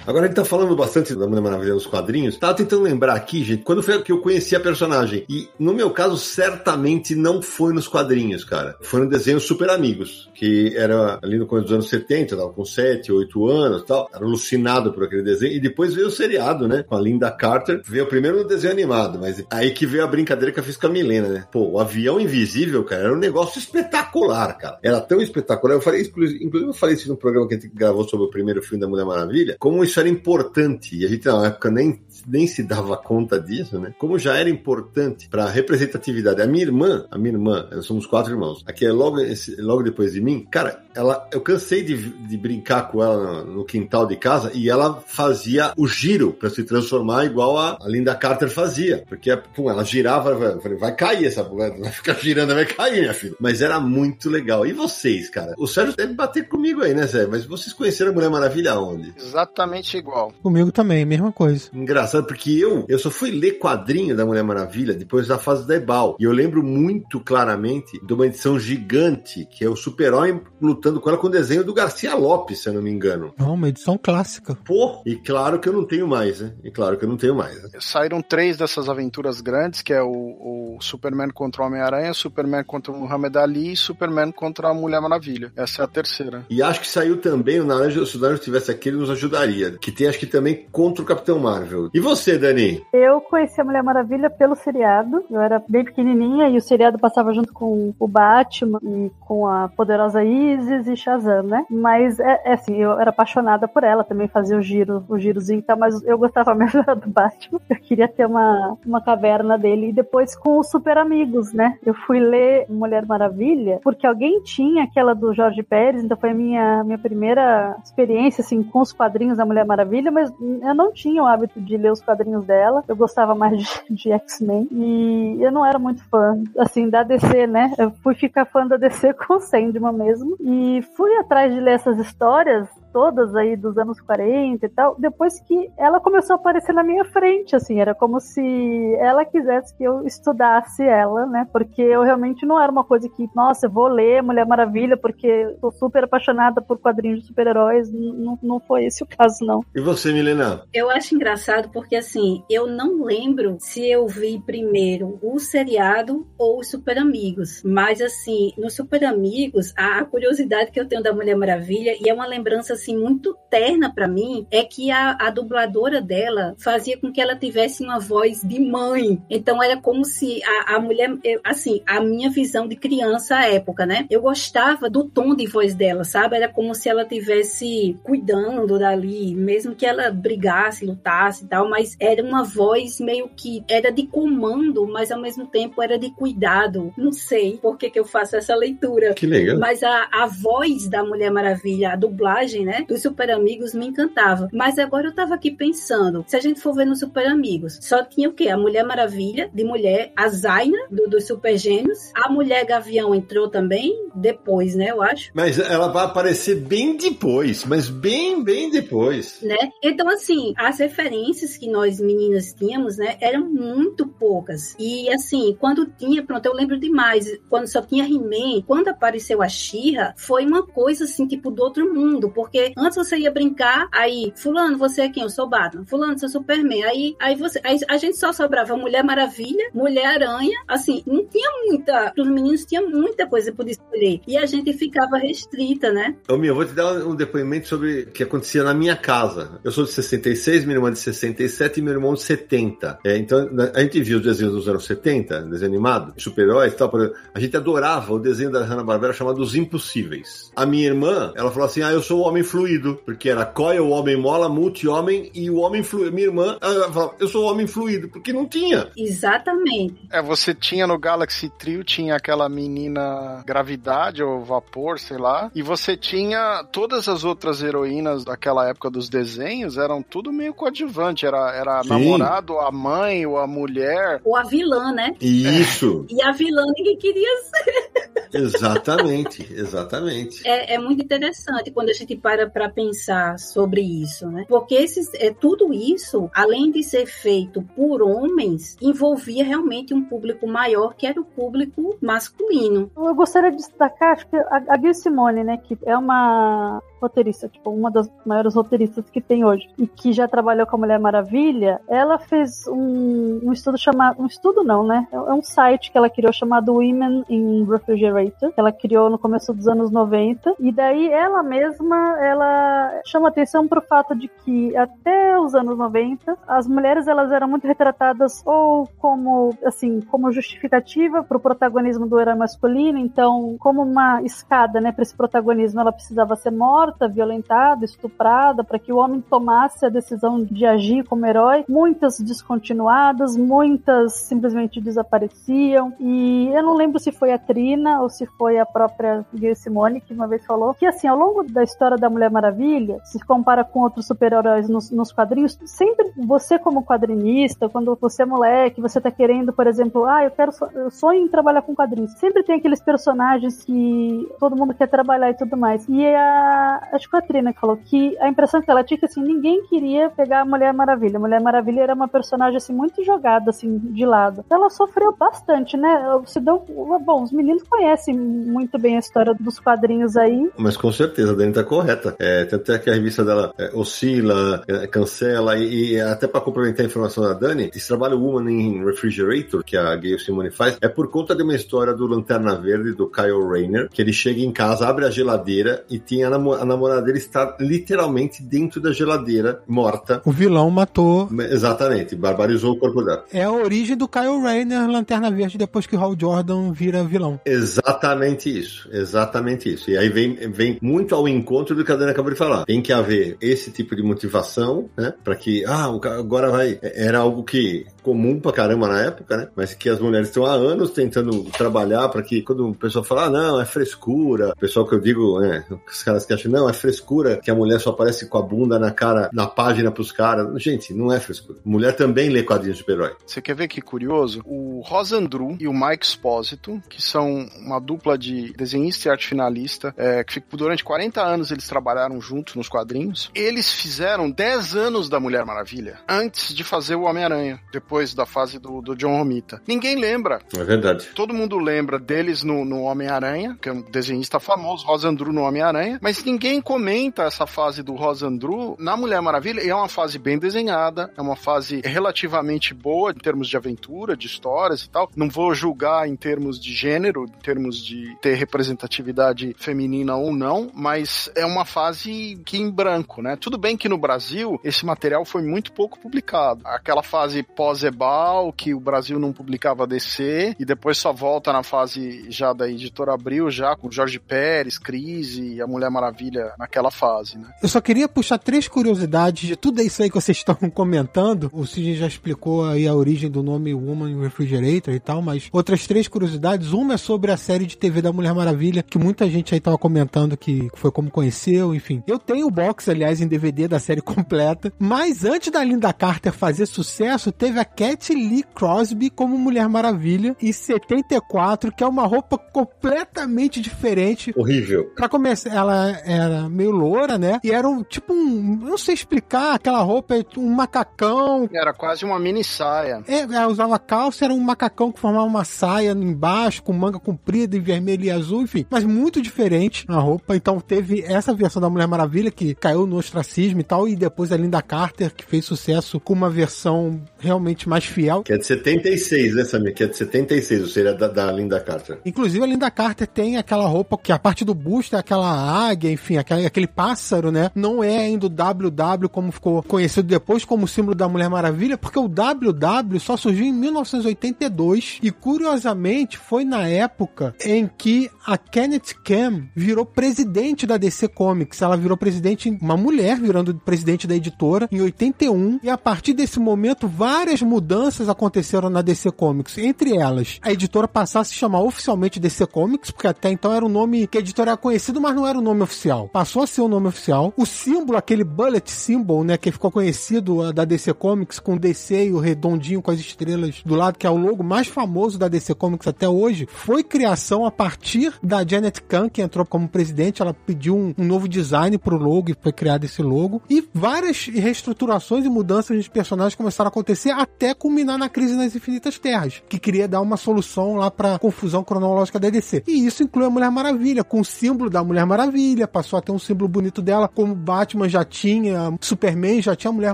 S1: Agora gente tá falando bastante da Mulher Maravilha nos quadrinhos. Tava tentando lembrar aqui, gente, quando foi que eu conheci a personagem. E no meu caso, certamente não foi nos quadrinhos, cara. Foi no desenho Super Amigos, que era ali no começo dos anos 70, tava com 7, 8 anos e tal. Era alucinado por aquele desenho. E depois veio o seriado, né? Com a Linda Carter. Veio primeiro no desenho animado, mas aí que veio a brincadeira que eu fiz com a Milena, né? Pô, o avião invisível, cara, era um negócio espetacular, cara. Era tão espetacular. Eu falei, inclusive eu falei isso no programa que a gente gravou sobre o primeiro filme da Mulher Maravilha, como isso era importante, e a gente na época nem, nem se dava conta disso, né? Como já era importante para a representatividade. A minha irmã, a minha irmã, nós somos quatro irmãos, aqui é logo, logo depois de mim, cara, ela, eu cansei de, de brincar com ela no, no, quintal de casa e ela fazia o giro para se transformar igual a, a, Linda Carter fazia, porque pum, ela girava, eu falei, vai cair essa, vai ficar girando, vai cair, minha filha. Mas era muito legal. E vocês, cara? O Sérgio deve bater comigo aí, né, Zé? Mas vocês conheceram a Mulher Maravilha onde?
S3: Exatamente exatamente igual.
S2: Comigo também, mesma coisa.
S1: Engraçado, porque eu, eu só fui ler quadrinho da Mulher Maravilha depois da fase da Ebal. E eu lembro muito claramente de uma edição gigante, que é o Super-Homem lutando com ela com o desenho do Garcia Lopes, se eu não me engano.
S2: Não, uma edição clássica.
S1: Pô, e claro que eu não tenho mais, né? E claro que eu não tenho mais. Né?
S3: Saíram três dessas aventuras grandes, que é o, o Superman contra o Homem-Aranha, Superman contra o Muhammad Ali e Superman contra a Mulher Maravilha. Essa é a terceira.
S1: E acho que saiu também, o Naranja, se o Naranja tivesse aqui, ele nos ajudaria. Que tem, acho que também contra o Capitão Marvel. E você, Dani?
S5: Eu conheci a Mulher Maravilha pelo seriado. Eu era bem pequenininha e o seriado passava junto com o Batman e com a poderosa Isis e Shazam, né? Mas é, é assim, eu era apaixonada por ela, também fazia o giro, o girozinho e tal, mas eu gostava mesmo do Batman. Eu queria ter uma, uma caverna dele. E depois com os Super Amigos, né? Eu fui ler Mulher Maravilha porque alguém tinha aquela do Jorge Pérez, então foi a minha, minha primeira experiência, assim, com os quadrinhos da Mulher Maravilha, mas eu não tinha o hábito de ler os quadrinhos dela. Eu gostava mais de, de X-Men. E eu não era muito fã, assim, da DC, né? Eu fui ficar fã da DC com o Sandman mesmo. E fui atrás de ler essas histórias todas aí dos anos 40 e tal, depois que ela começou a aparecer na minha frente, assim, era como se ela quisesse que eu estudasse ela, né? Porque eu realmente não era uma coisa que, nossa, eu vou ler Mulher Maravilha porque sou super apaixonada por quadrinhos de super-heróis, não, não foi esse o caso, não.
S1: E você, Milena?
S4: Eu acho engraçado porque, assim, eu não lembro se eu vi primeiro o seriado ou os Super Amigos, mas, assim, no Super Amigos, a curiosidade que eu tenho da Mulher Maravilha, e é uma lembrança assim muito terna para mim é que a, a dubladora dela fazia com que ela tivesse uma voz de mãe. Então era como se a, a mulher, eu, assim, a minha visão de criança à época, né? Eu gostava do tom de voz dela, sabe? Era como se ela tivesse cuidando dali, mesmo que ela brigasse, lutasse e tal, mas era uma voz meio que era de comando, mas ao mesmo tempo era de cuidado. Não sei por que, que eu faço essa leitura.
S1: Que legal.
S4: Mas a, a voz da Mulher Maravilha, a dublagem, né? Né? Dos Super Amigos me encantava. Mas agora eu tava aqui pensando, se a gente for ver nos Super Amigos, só tinha o quê? A Mulher Maravilha, de mulher, a Zaina, do, dos Super Gênios, a Mulher Gavião entrou também, depois, né, eu acho.
S1: Mas ela vai aparecer bem depois, mas bem, bem depois.
S4: Né? Então, assim, as referências que nós meninas tínhamos, né, eram muito poucas. E, assim, quando tinha, pronto, eu lembro demais, quando só tinha He-Man, quando apareceu a She-Ra, foi uma coisa, assim, tipo, do outro mundo, porque antes você ia brincar, aí, fulano, você é quem? Eu sou Batman. Fulano, você é Superman. Aí, aí você, aí a gente só sobrava Mulher Maravilha, Mulher Aranha, assim, não tinha muita, os meninos tinha muita coisa por escolher. E a gente ficava restrita, né?
S1: Ô, minha, eu vou te dar um depoimento sobre o que acontecia na minha casa. Eu sou de 66, minha irmã de 67 e meu irmão de 70. É, então, a gente viu os desenhos dos anos 70, desenho animado, super-heróis e tal. A gente adorava o desenho da Hanna-Barbera chamado Os Impossíveis. A minha irmã, ela falou assim, ah, eu sou o homem fluido, porque era coil, homem mola, multi-homem e o homem fluido. Minha irmã, ela falava, eu sou homem fluido, porque não tinha.
S4: Exatamente.
S3: É, você tinha no Galaxy Trio, tinha aquela menina gravidade ou vapor, sei lá, e você tinha todas as outras heroínas daquela época dos desenhos, eram tudo meio coadjuvante, era, era namorado, a mãe, ou a mulher.
S4: Ou a vilã, né?
S1: Isso.
S4: E a vilã ninguém queria ser.
S1: Exatamente, exatamente.
S4: É, é muito interessante quando a gente para para pensar sobre isso, né? Porque esses, é, tudo isso, além de ser feito por homens, envolvia realmente um público maior, que era o público masculino.
S5: Eu gostaria de destacar, acho que a, a Gil Simone, né, que é uma roteirista, tipo, uma das maiores roteiristas que tem hoje, e que já trabalhou com a Mulher Maravilha, ela fez um, um estudo chamado. Um estudo não, né? É, é um site que ela criou chamado Women in Refrigerator, que ela criou no começo dos anos 90, e daí ela mesma ela chama atenção para o fato de que até os anos 90 as mulheres elas eram muito retratadas ou como assim como justificativa para o protagonismo do herói masculino, então como uma escada, né, para esse protagonismo ela precisava ser morta, violentada, estuprada para que o homem tomasse a decisão de agir como herói. Muitas descontinuadas, muitas simplesmente desapareciam e eu não lembro se foi a Trina ou se foi a própria Gayle Simone que uma vez falou que assim ao longo da história da Mulher Maravilha, se compara com outros super-heróis nos, nos, quadrinhos, sempre você como quadrinista, quando você é moleque, você tá querendo, por exemplo, ah, eu quero, eu sonho em trabalhar com quadrinhos. Sempre tem aqueles personagens que todo mundo quer trabalhar e tudo mais. E a, acho que a Trina que falou que a impressão que ela tinha que assim, ninguém queria pegar a Mulher Maravilha. A Mulher Maravilha era uma personagem assim muito jogada assim de lado. Ela sofreu bastante, né? Se dão, bom, os meninos conhecem muito bem a história dos quadrinhos aí.
S1: Mas com certeza, a Dani tá correta. É, tanto é que a revista dela é, oscila, é, cancela, e, e até para complementar a informação da Dani, esse trabalho Woman in Refrigerator, que a Gayle Simone faz, é por conta de uma história do Lanterna Verde, do Kyle Rayner, que ele chega em casa, abre a geladeira e tem a, namo a namorada dele está literalmente dentro da geladeira, morta.
S2: O vilão matou.
S1: Exatamente, barbarizou o corpo dela.
S2: É a origem do Kyle Rayner, Lanterna Verde, depois que o Hal Jordan vira vilão.
S1: Exatamente isso, exatamente isso. E aí vem, vem muito ao encontro do que a Dani acabou de falar. Tem que haver esse tipo de motivação, né? Para que, ah, agora vai. Era algo que comum pra caramba na época, né? Mas que as mulheres estão há anos tentando trabalhar para que quando o pessoal fala, ah, não, é frescura, o pessoal que eu digo, né, os caras que acham, não, é frescura que a mulher só aparece com a bunda na cara, na página pros caras. Gente, não é frescura. Mulher também lê quadrinhos de super-herói.
S3: Você quer ver que curioso? O Rosandru e o Mike Spósito, que são uma dupla de desenhista e arte finalista, é, que durante 40 anos eles trabalharam juntos nos quadrinhos, eles fizeram 10 anos da Mulher Maravilha antes de fazer o Homem-Aranha. Depois depois da fase do, do John Romita. Ninguém lembra.
S1: É verdade.
S3: Todo mundo lembra deles no, no Homem-Aranha, que é um desenhista famoso, Rosandru no Homem-Aranha, mas ninguém comenta essa fase do Rosandru na Mulher Maravilha. E é uma fase bem desenhada, é uma fase relativamente boa em termos de aventura, de histórias e tal. Não vou julgar em termos de gênero, em termos de ter representatividade feminina ou não, mas é uma fase que em branco, né? Tudo bem que no Brasil esse material foi muito pouco publicado. Aquela fase pós Zebal, que o Brasil não publicava DC, e depois só volta na fase já da editora Abril, já com Jorge Pérez, Crise e a Mulher Maravilha naquela fase, né?
S2: Eu só queria puxar três curiosidades de tudo isso aí que vocês estão comentando. O Cid já explicou aí a origem do nome Woman Refrigerator e tal, mas outras três curiosidades. Uma é sobre a série de TV da Mulher Maravilha, que muita gente aí tava comentando que foi como conheceu, enfim. Eu tenho o box, aliás, em DVD da série completa, mas antes da Linda Carter fazer sucesso, teve a Cat Lee Crosby como Mulher Maravilha em 74, que é uma roupa completamente diferente.
S1: Horrível.
S2: Pra começar, ela era meio loura, né? E era um, tipo um, não sei explicar, aquela roupa, um macacão.
S3: Era quase uma mini saia.
S2: É, ela usava calça, era um macacão que formava uma saia embaixo, com manga comprida em vermelho e azul, enfim. Mas muito diferente a roupa. Então teve essa versão da Mulher Maravilha que caiu no ostracismo e tal, e depois a Linda Carter, que fez sucesso com uma versão realmente mais fiel.
S1: Que é de 76, né, Samir? Que é de 76, ou seja, da, da Linda Carter.
S2: Inclusive, a Linda Carter tem aquela roupa que a parte do busto é aquela águia, enfim, aquele, aquele pássaro, né? Não é ainda o WW como ficou conhecido depois como símbolo da Mulher Maravilha, porque o WW só surgiu em 1982 e, curiosamente, foi na época em que a Kenneth Cam virou presidente da DC Comics. Ela virou presidente, uma mulher virando presidente da editora em 81 e a partir desse momento várias mudanças aconteceram na DC Comics. Entre elas, a editora passar a se chamar oficialmente DC Comics, porque até então era um nome que a editora era conhecido, mas não era o nome oficial. Passou a ser o nome oficial. O símbolo, aquele bullet symbol, né, que ficou conhecido da DC Comics, com o DC e o redondinho com as estrelas do lado, que é o logo mais famoso da DC Comics até hoje, foi criação a partir da Janet Kahn, que entrou como presidente. Ela pediu um, um novo design pro logo e foi criado esse logo. E várias reestruturações e mudanças de personagens começaram a acontecer até culminar na crise nas Infinitas Terras, que queria dar uma solução lá para confusão cronológica da DC. E isso inclui a Mulher Maravilha, com o símbolo da Mulher Maravilha, passou a ter um símbolo bonito dela, como Batman já tinha, Superman já tinha, a Mulher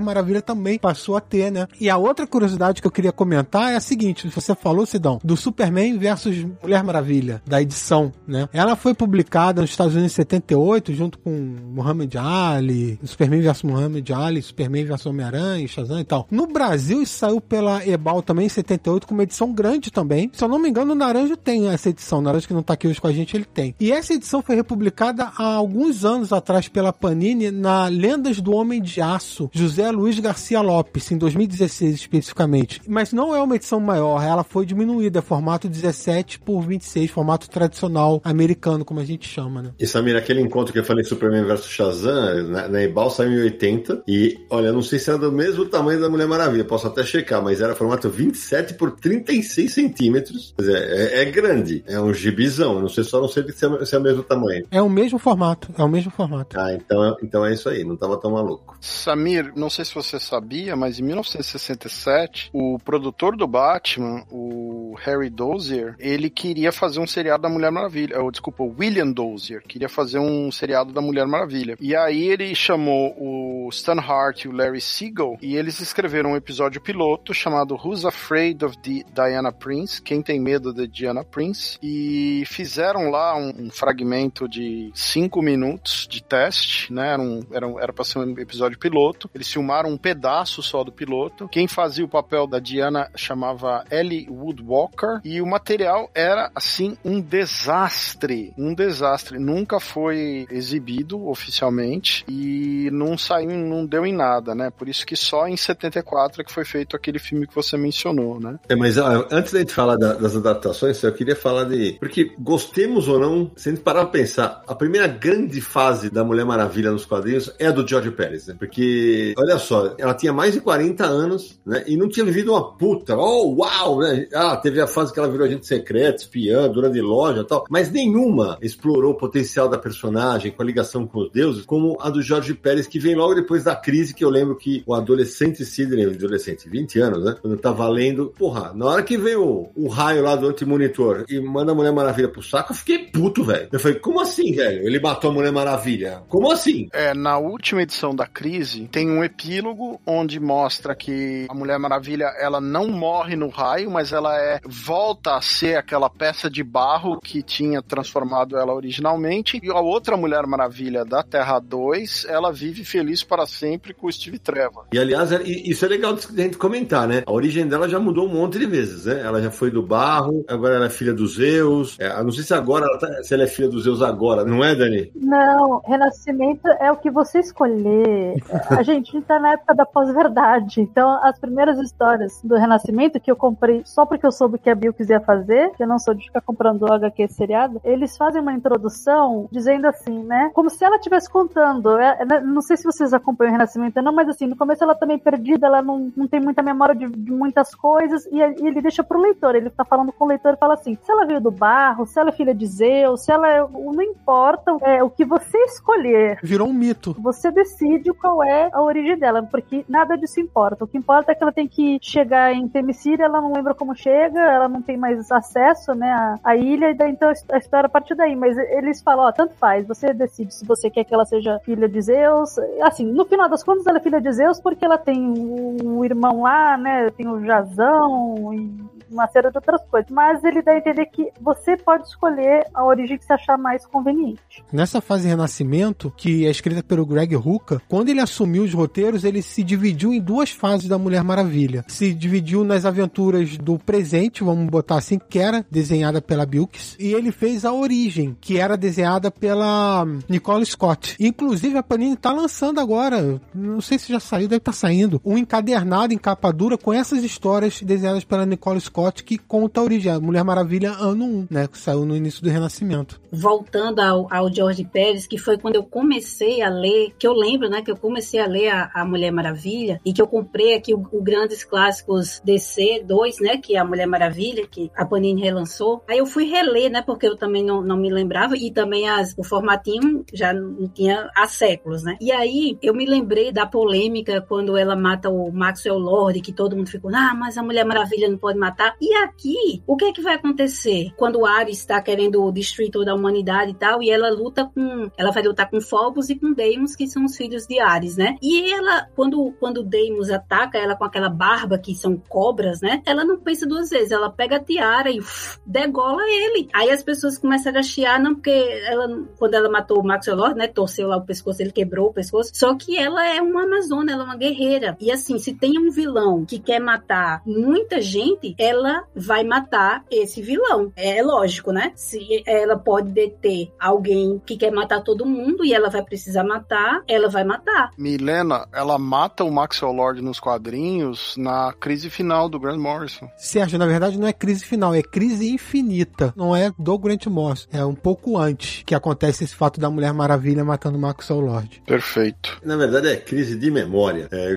S2: Maravilha também passou a ter, né? E a outra curiosidade que eu queria comentar é a seguinte: você falou, Sidão, do Superman versus Mulher Maravilha, da edição, né? Ela foi publicada nos Estados Unidos em 78, junto com Muhammad Ali, Superman versus Muhammad Ali, Superman versus Homem-Aranha, Shazam e tal. No Brasil, isso saiu pela Ebal também em 78, com uma edição grande também. Se eu não me engano, o Naranjo tem essa edição. O Naranjo que não tá aqui hoje com a gente, ele tem. E essa edição foi republicada há alguns anos atrás pela Panini na Lendas do Homem de Aço, José Luiz Garcia Lopes, em 2016 especificamente. Mas não é uma edição maior, ela foi diminuída, formato 17 por 26, formato tradicional americano, como a gente chama, né?
S1: E Samir, aquele encontro que eu falei Superman vs Shazam, na, na Ebal saiu em 80, e olha, não sei se era do mesmo tamanho da Mulher Maravilha, posso até checar checar, mas era formato 27 por 36 centímetros. Quer dizer, é, é grande. É um gibizão. Não sei só não sei se é, se é o mesmo tamanho.
S2: É o mesmo formato. É o mesmo formato.
S1: Ah, então, é- então é isso aí. Não tava tão maluco.
S3: Samir, não sei se você sabia, mas em 1967, o produtor do Batman, o Harry Dozier, ele queria fazer um seriado da Mulher Maravilha. Ou, desculpa, o William Dozier queria fazer um seriado da Mulher Maravilha. E aí ele chamou o Stan Hart e o Larry Siegel e eles escreveram um episódio piloto chamado Who's Afraid of the Diana Prince? Quem tem medo de Diana Prince? E fizeram lá um, um fragmento de cinco minutos de teste, né? Era, um, era, um- era pra ser um episódio piloto. Eles filmaram um pedaço só do piloto. Quem fazia o papel da Diana chamava Ellie Woodwalker e o material era assim um desastre, um desastre. Nunca foi exibido oficialmente e não saiu, não deu em nada, né? Por isso que só em 74 é que foi feito aquele filme que você mencionou, né?
S1: É, mas antes da gente falar da- das adaptações, eu queria falar de. Porque, gostemos ou não, se a gente parar pra pensar, a primeira grande fase da Mulher Maravilha nos quadrinhos é a do George Pérez, né? Porque, olha só, ela tinha mais de 40 anos, né? E não tinha vivido uma puta. Oh, uau, né? Ah, teve a fase que ela virou agente secreto, espiã, dona de loja tal. Mas nenhuma explorou o potencial da personagem com a ligação com os deuses, como a do Jorge Pérez, que vem logo depois da crise que eu lembro que o adolescente Sidney, adolescente, 20 anos, né? Quando tá valendo, porra, na hora que veio o, o raio lá do antimonitor e manda a Mulher Maravilha pro saco, eu fiquei puto, velho. Eu falei, como assim, velho? Ele matou a Mulher Maravilha? Como assim?
S3: É, na última edição da crise, tem um epílogo onde mostra que a Mulher Maravilha, ela não morre no raio, mas ela é volta a ser aquela peça de barro que tinha transformado ela originalmente. E a outra Mulher Maravilha da Terra 2, ela vive feliz para sempre com o Steve Trevor.
S1: E aliás, é- isso é legal de a gente comentar, né? A origem dela já mudou um monte de vezes, né? Ela já foi do barro, agora ela é filha dos Zeus. É, não sei se agora ela tá- se ela é filha dos Zeus agora, não é, Dani?
S5: Não, Renascimento é o que você escolher. A gente tá na época da pós-verdade. Então, as primeiras histórias do Renascimento que eu comprei só porque eu soube que a Bill quisia fazer, que eu não sou de ficar comprando HQ seriado, eles fazem uma introdução dizendo assim, né? Como se ela estivesse contando. É, é, não sei se vocês acompanham o Renascimento ou não, mas assim, no começo ela tá meio perdida, ela não, não tem muita memória de, de muitas coisas, e, e ele deixa pro leitor. Ele tá falando com o leitor e fala assim: se ela veio do barro, se ela é filha de Zeus, se ela é. Não importa é, o que você escolher.
S2: Virou um mito.
S5: Você decide qual é a origem dela, porque nada disso importa. O que importa é que ela tem que chegar em Temesira, ela não lembra como chega, ela não tem mais acesso, né, à, à ilha, e daí, então a história parte daí. Mas eles falam, ó, tanto faz, você decide se você quer que ela seja filha de Zeus. Assim, no final das contas, ela é filha de Zeus porque ela tem o, o irmão lá, né, tem o Jazão e uma série de outras coisas. Mas ele dá a entender que você pode escolher a origem que você achar mais conveniente.
S2: Nessa fase Renascimento, que é escrita pelo Greg Rucka, quando ele assumiu os roteiros, ele se dividiu em duas fases da Mulher Maravilha. Se dividiu nas aventuras do presente, vamos botar assim, que era desenhada pela Bilks, e ele fez a origem, que era desenhada pela Nicole Scott. Inclusive, a Panini tá lançando agora, não sei se já saiu, deve estar tá saindo, um encadernado em capa dura com essas histórias desenhadas pela Nicole Scott que conta a origem, a Mulher Maravilha ano 1, né, que saiu no início do Renascimento.
S4: Voltando ao, ao George Pérez, que foi quando eu comecei a ler, que eu lembro, né, que eu comecei a ler a, a Mulher Maravilha e que eu comprei aqui o, o Grandes Clássicos DC 2, né, que é a Mulher Maravilha, que a Panini relançou. Aí eu fui reler, né, porque eu também não, não me lembrava e também as, o formatinho já não tinha há séculos, né. E aí eu me lembrei da polêmica quando ela mata o Maxwell Lord, que todo mundo ficou, ah, mas a Mulher Maravilha não pode matar. E aqui, o que é que vai acontecer quando Ares está querendo destruir toda a humanidade e tal, e ela luta com, ela vai lutar com Phobos e com Deimos, que são os filhos de Ares, né? E ela, quando quando Deimos ataca ela com aquela barba que são cobras, né? Ela não pensa duas vezes, ela pega a tiara e uf, degola ele. Aí as pessoas começam a chiar, não porque ela quando ela matou o Maxwell né, torceu lá o pescoço, ele quebrou o pescoço. Só que ela é uma amazona, ela é uma guerreira. E assim, se tem um vilão que quer matar muita gente, ela ela vai matar esse vilão. É lógico, né? Se ela pode deter alguém que quer matar todo mundo e ela vai precisar matar, ela vai matar.
S3: Milena, ela mata o Maxwell Lord nos quadrinhos na crise final do Grant Morrison.
S2: Sérgio, na verdade não é crise final, é crise infinita. Não é do Grant Morrison. É um pouco antes que acontece esse fato da Mulher Maravilha matando o Maxwell Lord.
S3: Perfeito.
S1: Na verdade é crise de memória. É,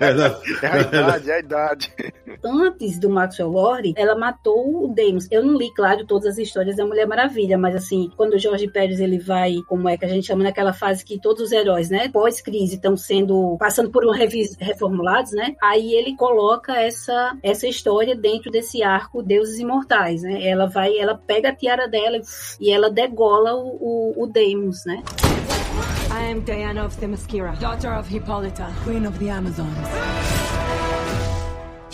S3: é, é a idade, é a idade.
S4: Antes do Maxwell Lord, ela matou o Deimos. Eu não li, claro, todas as histórias da Mulher Maravilha, mas assim, quando o Jorge Pérez ele vai, como é que a gente chama naquela fase que todos os heróis, né, pós-crise estão sendo passando por uma revis, reformulados, né? Aí ele coloca essa essa história dentro desse arco Deuses Imortais, né? Ela vai, ela pega a tiara dela e ela degola o, o, o né? I am Diana of Themyscira, daughter of Hippolyta, queen of the Amazons.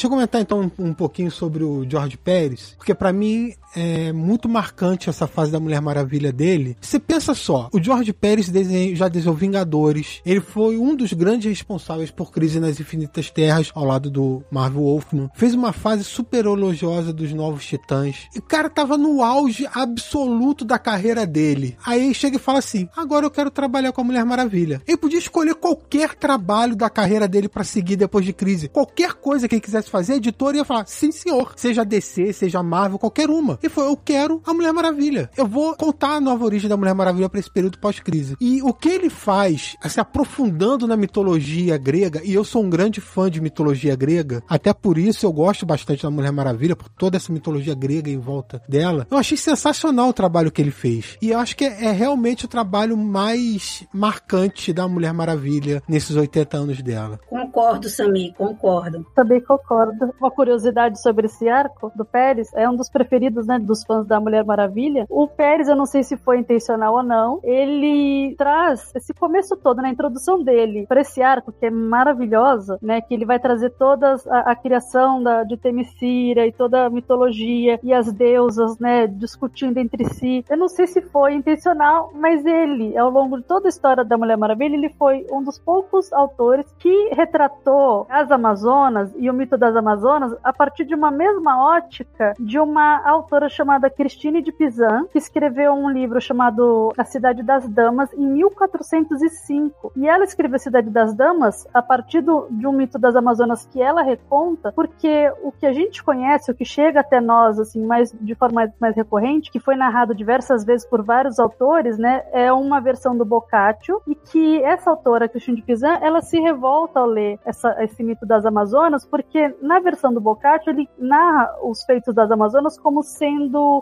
S2: Deixa eu comentar então um, pouquinho sobre o George Pérez, porque para mim é muito marcante essa fase da Mulher Maravilha dele. Você pensa só, o George Pérez desenho, já desenhou Vingadores, ele foi um dos grandes responsáveis por Crise nas Infinitas Terras, ao lado do Marvel Wolfman. Fez uma fase super elogiosa dos Novos Titãs. E o cara tava no auge absoluto da carreira dele. Aí chega e fala assim: agora eu quero trabalhar com a Mulher Maravilha. Ele podia escolher qualquer trabalho da carreira dele para seguir depois de Crise. Qualquer coisa que ele quisesse fazer, a editora ia falar: sim, senhor. Seja DC, seja Marvel, qualquer uma. E foi: eu quero a Mulher Maravilha. Eu vou contar a nova origem da Mulher Maravilha para esse período pós-crise. E o que ele faz, se aprofundando na mitologia grega, e eu sou um grande fã de mitologia grega, até por isso eu gosto bastante da Mulher Maravilha, por toda essa mitologia grega em volta dela. Eu achei sensacional o trabalho que ele fez. E eu acho que é, é realmente o trabalho mais marcante da Mulher Maravilha nesses 80 anos dela.
S4: Concordo, Sami, concordo.
S5: Também concordo. Uma curiosidade sobre esse arco do Pérez, é um dos preferidos, né, dos fãs da Mulher Maravilha. O Pérez, eu não sei se foi intencional ou não, ele traz esse começo todo, na né, introdução dele, para esse arco que é maravilhosa, né, que ele vai trazer toda a, a criação da, de Temesira e toda a mitologia e as deusas, né, discutindo entre si. Eu não sei se foi intencional, mas ele, ao longo de toda a história da Mulher Maravilha, ele foi um dos poucos autores que retratou as Amazonas e o mito das Amazonas a partir de uma mesma ótica de uma autora chamada Christine de Pizan, que escreveu um livro chamado A Cidade das Damas em 1405. E ela escreveu A Cidade das Damas a partir do, de um mito das Amazonas que ela reconta, porque o que a gente conhece, o que chega até nós, assim, mais, de forma mais, mais recorrente, que foi narrado diversas vezes por vários autores, né, é uma versão do Boccaccio, e que essa autora, Christine de Pizan, ela se revolta ao ler essa, esse mito das Amazonas, porque na versão do Boccaccio ele narra os feitos das Amazonas como sendo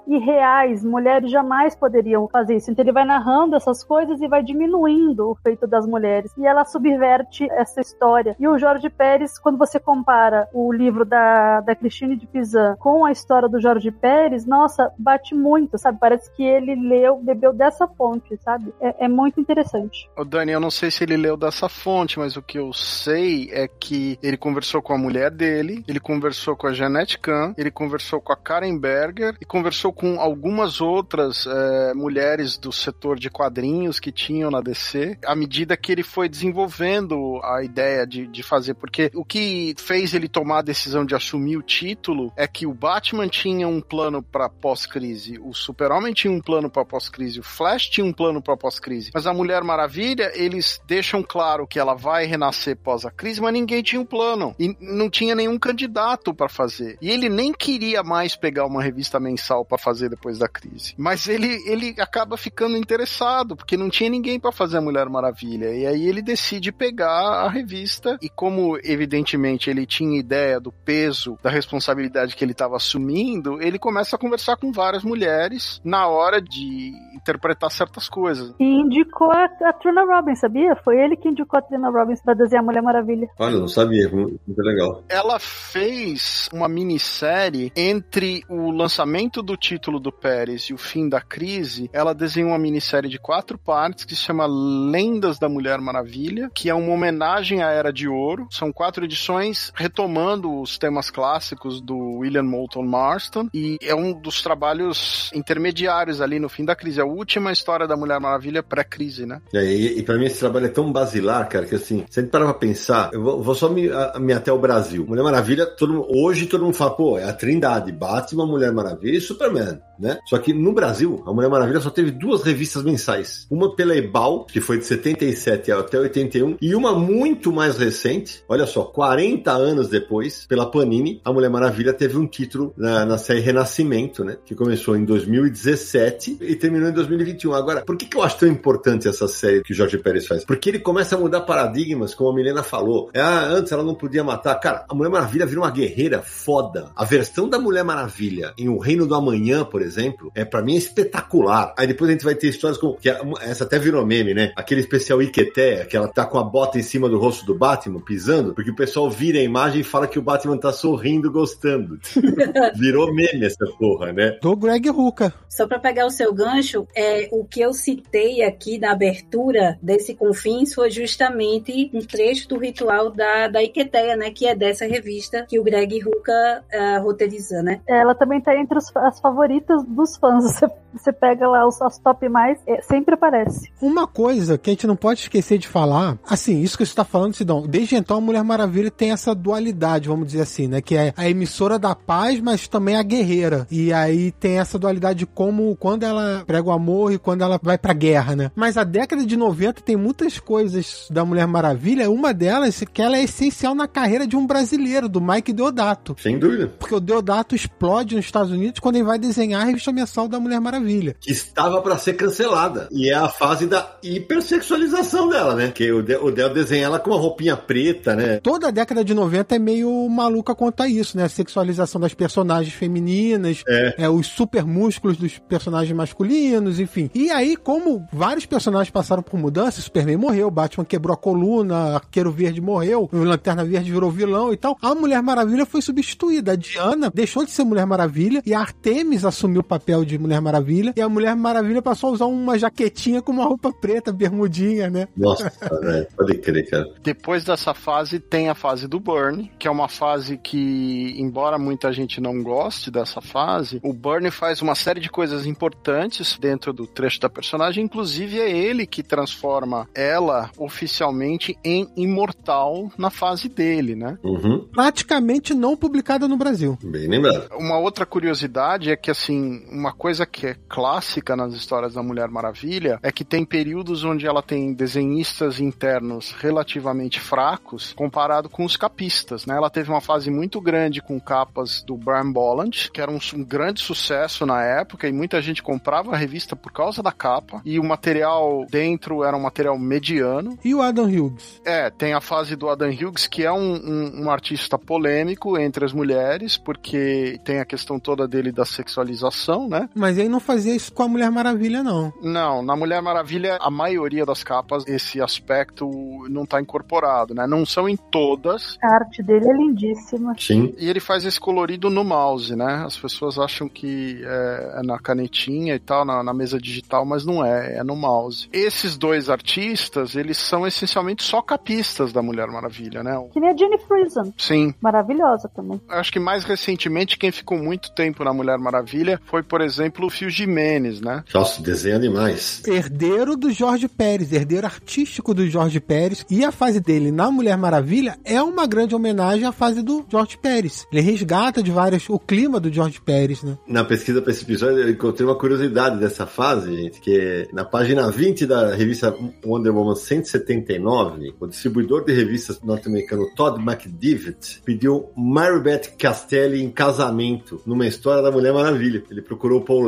S5: irreais, mulheres jamais poderiam fazer isso. Então ele vai narrando essas coisas e vai diminuindo o feito das mulheres. E ela subverte essa história. E o Jorge Pérez, quando você compara o livro da, da Cristine de Pizan com a história do Jorge Pérez, nossa, bate muito, sabe? Parece que ele leu, bebeu dessa fonte, sabe? É, é muito interessante.
S3: O Dani, eu não sei se ele leu dessa fonte, mas o que eu sei é que ele conversou com a mulher dele, ele conversou com a Jeanette Kahn, ele conversou com a Karen Berger e conversou com algumas outras é, mulheres do setor de quadrinhos que tinham na DC, à medida que ele foi desenvolvendo a ideia de, de fazer, porque o que fez ele tomar a decisão de assumir o título é que o Batman tinha um plano para pós-crise, o Super-Homem tinha um plano para pós-crise, o Flash tinha um plano para pós-crise, mas a Mulher Maravilha, eles deixam claro que ela vai renascer pós a crise, mas ninguém tinha um plano e não tinha nenhum candidato para fazer. E ele nem queria mais pegar uma revista mensal para fazer depois da crise. Mas ele, ele acaba ficando interessado, porque não tinha ninguém para fazer a Mulher Maravilha. E aí ele decide pegar a revista e como evidentemente ele tinha ideia do peso, da responsabilidade que ele estava assumindo, ele começa a conversar com várias mulheres na hora de interpretar certas coisas.
S5: E indicou a, a Trina Robbins, sabia? Foi ele que indicou a Trina Robbins para desenhar a Mulher Maravilha.
S1: Olha, não sabia, muito legal.
S3: Ela fez uma minissérie entre o lançamento do título do Pérez e o fim da crise. Ela desenhou uma minissérie de quatro partes que se chama Lendas da Mulher Maravilha, que é uma homenagem à Era de Ouro. São quatro edições retomando os temas clássicos do William Moulton Marston e é um dos trabalhos intermediários ali no fim da crise. É a última história da Mulher Maravilha pré-crise, né?
S1: É, e, e para mim esse trabalho é tão basilar, cara, que assim, se a gente parar pra pensar, eu vou, vou só me, a, me até o Brasil. Mulher Maravilha, todo, hoje todo mundo fala, pô, é a Trindade, Batman, Mulher Maravilha e Superman, né? Só que no Brasil, a Mulher Maravilha só teve duas revistas mensais. Uma pela Ebal, que foi de 77 até 81, e uma muito mais recente, olha só, 40 anos depois, pela Panini, a Mulher Maravilha teve um título na, na série Renascimento, né? Que começou em 2017 e terminou em 2021. Agora, por que, que eu acho tão importante essa série que o Jorge Pérez faz? Porque ele começa a mudar paradigmas, como a Milena falou. É, ah, antes ela não podia matar. Cara, a Mulher Maravilha vira uma guerreira foda. A versão da Mulher Maravilha em O Reino do Amanhã, por exemplo, é para mim espetacular. Aí depois a gente vai ter histórias como. Que essa até virou meme, né? Aquele especial Iqueté, que ela tá com a bota em cima do rosto do Batman, pisando, porque o pessoal vira a imagem e fala que o Batman tá sorrindo, gostando. virou meme essa porra, né?
S2: Do Greg Ruka.
S4: Só para pegar o seu gancho, é, o que eu citei aqui na abertura desse Confins foi justamente um trecho do ritual da, da Iqueteia, né? Que é dessa revista que o Greg Ruka uh, roteiriza, né?
S5: Ela também tá entre as favoritas dos fãs. Você, você pega lá os, as top mais, é, sempre aparece.
S2: Uma coisa que a gente não pode esquecer de falar, assim, isso que você tá falando, Sidão, desde então a Mulher Maravilha tem essa dualidade, vamos dizer assim, né? Que é a emissora da paz, mas também a guerreira. E aí tem essa dualidade de como quando ela prega o amor e quando ela vai pra guerra, né? Mas a década de 90 tem muitas coisas da Mulher Maravilha, uma delas que ela é essencial na carreira de um brasileiro, do Mike Deodato.
S1: Sem dúvida.
S2: Porque o Deodato explode nos Estados Unidos quando ele vai desenhar a revista mensal da Mulher Maravilha.
S1: Que estava para ser cancelada. E é a fase da hipersexualização dela, né? Que o Del, o Del desenha ela com uma roupinha preta, né?
S2: Toda a década de 90 é meio maluca quanto a isso, né? A sexualização das personagens femininas,
S1: é.
S2: É, os super músculos dos personagens masculinos, enfim. E aí, como vários personagens passaram por mudanças, Superman morreu, Batman quebrou a coluna, Arqueiro Verde morreu, o Lanterna Verde virou vilão e tal, a Mulher Maravilha foi substituída. A Diana deixou de ser Mulher Maravilha e a Artemis assumiu o papel de Mulher Maravilha e a Mulher Maravilha passou a usar uma jaquetinha com uma roupa preta, bermudinha, né?
S1: Nossa, velho, pode crer, cara.
S3: Depois dessa fase tem a fase do Burn, que é uma fase que, embora muita gente não goste dessa fase, o Burn faz uma série de coisas importantes dentro do trecho da personagem, inclusive é ele que transforma ela oficialmente em imortal na fase dele, né?
S1: Uhum.
S2: Praticamente não publicada no Brasil.
S1: Bem lembrado.
S3: Uma outra curiosidade é que, assim, uma coisa que é clássica nas histórias da Mulher Maravilha é que tem períodos onde ela tem desenhistas internos relativamente fracos comparado com os capistas, né? Ela teve uma fase muito grande com capas do Brian Bolland, que era um, um grande sucesso na época e muita gente comprava a revista por causa da capa e o material dentro era um material mediano.
S2: E o Adam Hughes?
S3: É, tem a fase do Adam Hughes, que é um, um, um artista polêmico entre as mulheres, porque tem a questão toda dele da sexualização, né?
S2: Mas ele não fazia isso com a Mulher Maravilha, não.
S3: Não, na Mulher Maravilha, a maioria das capas, esse aspecto não tá incorporado, né? Não são em todas.
S5: A arte dele é lindíssima.
S1: Sim.
S3: E ele faz esse colorido no mouse, né? As pessoas acham que é, é na canetinha e tal, na, na, mesa digital, mas não é, é no mouse. Esses dois artistas, eles são essencialmente só capistas da Mulher Maravilha, né?
S5: Que nem a Jenny Friesen.
S3: Sim.
S5: Maravilhosa também.
S3: Acho que mais recentemente, quem ficou muito tempo na Mulher Maravilha foi, por exemplo, o Phil Jimenez, né?
S1: Nossa, desenha demais.
S2: Herdeiro do Jorge Pérez, herdeiro artístico do Jorge Pérez. E a fase dele na Mulher Maravilha é uma grande homenagem à fase do Jorge Pérez. Ele resgata de várias o clima do Jorge Pérez, né?
S1: Na pesquisa para esse episódio, eu encontrei uma curiosidade dessa fase, gente, que na página 20 da revista Wonder Woman 179, o distribuidor de revistas norte-americano Todd McDivitt pediu Mary Beth Castelli em casamento numa história da Mulher Maravilha. Ele procurou Paul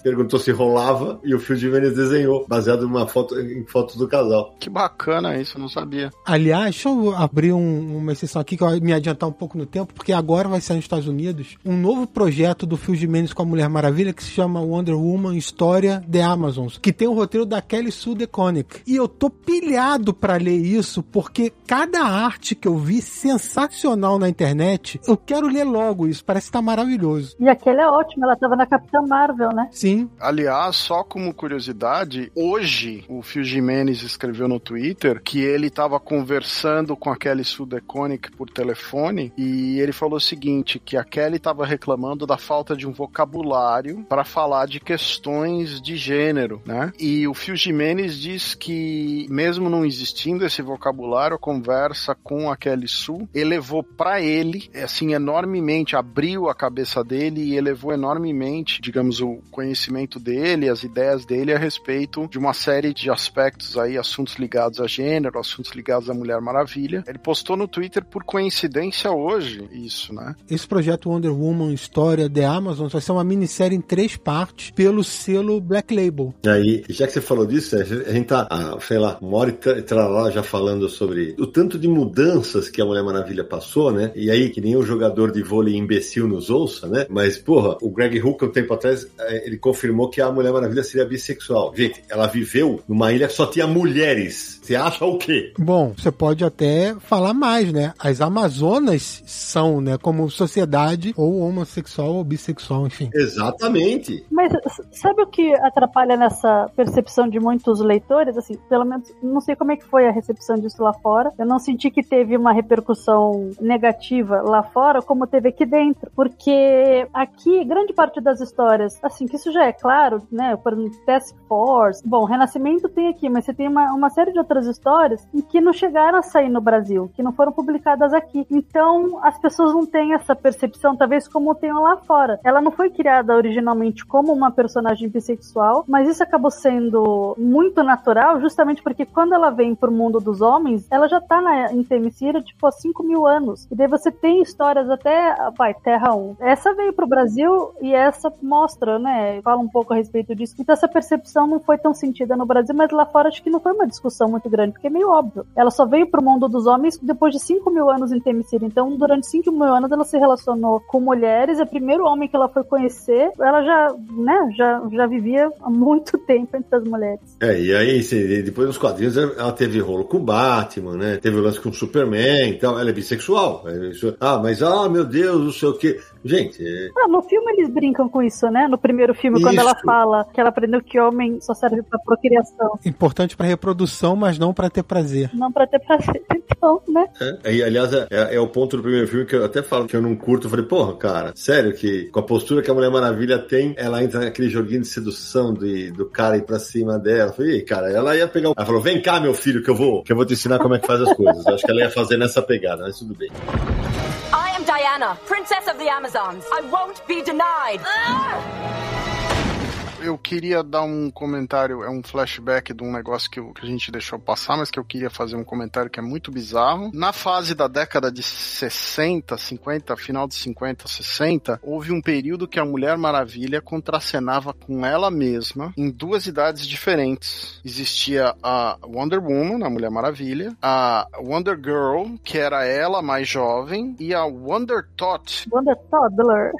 S1: Perguntou se rolava e o Phil Jimenez desenhou, baseado numa foto, em fotos do casal.
S3: Que bacana isso, eu não sabia.
S2: Aliás, deixa eu abrir um, uma exceção aqui que eu me adiantar um pouco no tempo, porque agora vai sair nos Estados Unidos um novo projeto do Phil Jimenez com a Mulher Maravilha que se chama Wonder Woman História The Amazons, que tem o roteiro da Kelly Sue DeConnick. E eu tô pilhado para ler isso porque cada arte que eu vi sensacional na internet, eu quero ler logo isso, parece que tá maravilhoso.
S5: E aquele é ótimo, ela tava na Capitã Marvel, né?
S2: Sim.
S3: Aliás, só como curiosidade, hoje o Phil Jimenez escreveu no Twitter que ele estava conversando com a Kelly Sudeconic por telefone e ele falou o seguinte, que a Kelly estava reclamando da falta de um vocabulário para falar de questões de gênero, né? E o Phil Jimenez diz que mesmo não existindo esse vocabulário, a conversa com a Kelly Sue elevou para ele, assim, enormemente, abriu a cabeça dele e elevou enormemente, digamos, o conhecimento dele, as ideias dele a respeito de uma série de aspectos aí, assuntos ligados a gênero, assuntos ligados à Mulher Maravilha. Ele postou no Twitter por coincidência hoje isso, né?
S2: Esse projeto Wonder Woman História The Amazon vai ser uma minissérie em três partes pelo selo Black Label.
S1: E aí, já que você falou disso, a gente tá, ah, sei lá, uma hora e tralá já falando sobre o tanto de mudanças que a Mulher Maravilha passou, né? E aí, que nem o jogador de vôlei imbecil nos ouça, né? Mas, porra, o Greg Hook, um tempo atrás, eh, ele confirmou que a Mulher Maravilha seria bissexual. Gente, ela viveu numa ilha que só tinha mulheres. Você acha o quê?
S2: Bom, você pode até falar mais, né? As Amazonas são, né, como sociedade, ou homossexual ou bissexual, enfim.
S1: Exatamente.
S5: Mas sabe o que atrapalha nessa percepção de muitos leitores? Assim, pelo menos, não sei como é que foi a recepção disso lá fora. Eu não senti que teve uma repercussão negativa lá fora, como teve aqui dentro. Porque aqui, grande parte das histórias, assim, que isso já é claro, né? Por Task Force. Bom, Renascimento tem aqui, mas você tem uma, uma série de outras histórias que não chegaram a sair no Brasil, que não foram publicadas aqui. Então, as pessoas não têm essa percepção, talvez como tem lá fora. Ela não foi criada originalmente como uma personagem bissexual, mas isso acabou sendo muito natural, justamente porque quando ela vem pro mundo dos homens, ela já tá na, em Temicira, tipo, há 5 mil anos. E daí você tem histórias até, vai, Terra 1. Essa veio pro Brasil e essa mostra, né, fala um pouco a respeito disso. Então essa percepção não foi tão sentida no Brasil, mas lá fora acho que não foi uma discussão muito grande, porque é meio óbvio. Ela só veio pro mundo dos homens depois de 5 mil anos em Temicira. Então, durante 5 mil anos, ela se relacionou com mulheres. É o primeiro homem que ela foi conhecer, ela já, né, já, já vivia há muito tempo entre as mulheres.
S1: É, e aí, depois dos quadrinhos, ela teve rolo com Batman, né? Teve lance com Superman, então ela é bissexual. Ah, mas, ah, meu Deus, não sei o quê. Gente. É...
S5: Ah, no filme eles brincam com isso, né? No primeiro filme, isso. quando ela fala que ela aprendeu que homem só serve pra procriação.
S2: Importante pra reprodução, mas não pra ter prazer.
S5: Não pra ter prazer, então, né?
S1: É, e, aliás, é, é, o ponto do primeiro filme que eu até falo que eu não curto. Eu falei, porra, cara, sério que com a postura que a Mulher Maravilha tem, ela entra naquele joguinho de sedução de, do cara ir pra cima dela. Eu falei, cara, ela ia pegar. Ela falou, vem cá, meu filho, que eu vou, que eu vou te ensinar como é que faz as coisas. Eu acho que ela ia fazer nessa pegada, mas tudo bem.
S7: Diana, Princess of the Amazons. I won't be denied. Ah!
S3: Eu queria dar um comentário, é um flashback de um negócio que, eu, que, a gente deixou passar, mas que eu queria fazer um comentário que é muito bizarro. Na fase da década de 60, 50, final de 50, 60, houve um período que a Mulher Maravilha contracenava com ela mesma em duas idades diferentes. Existia a Wonder Woman, a Mulher Maravilha, a Wonder Girl, que era ela mais jovem, e a Wonder Tot.
S5: Wonder Toddler.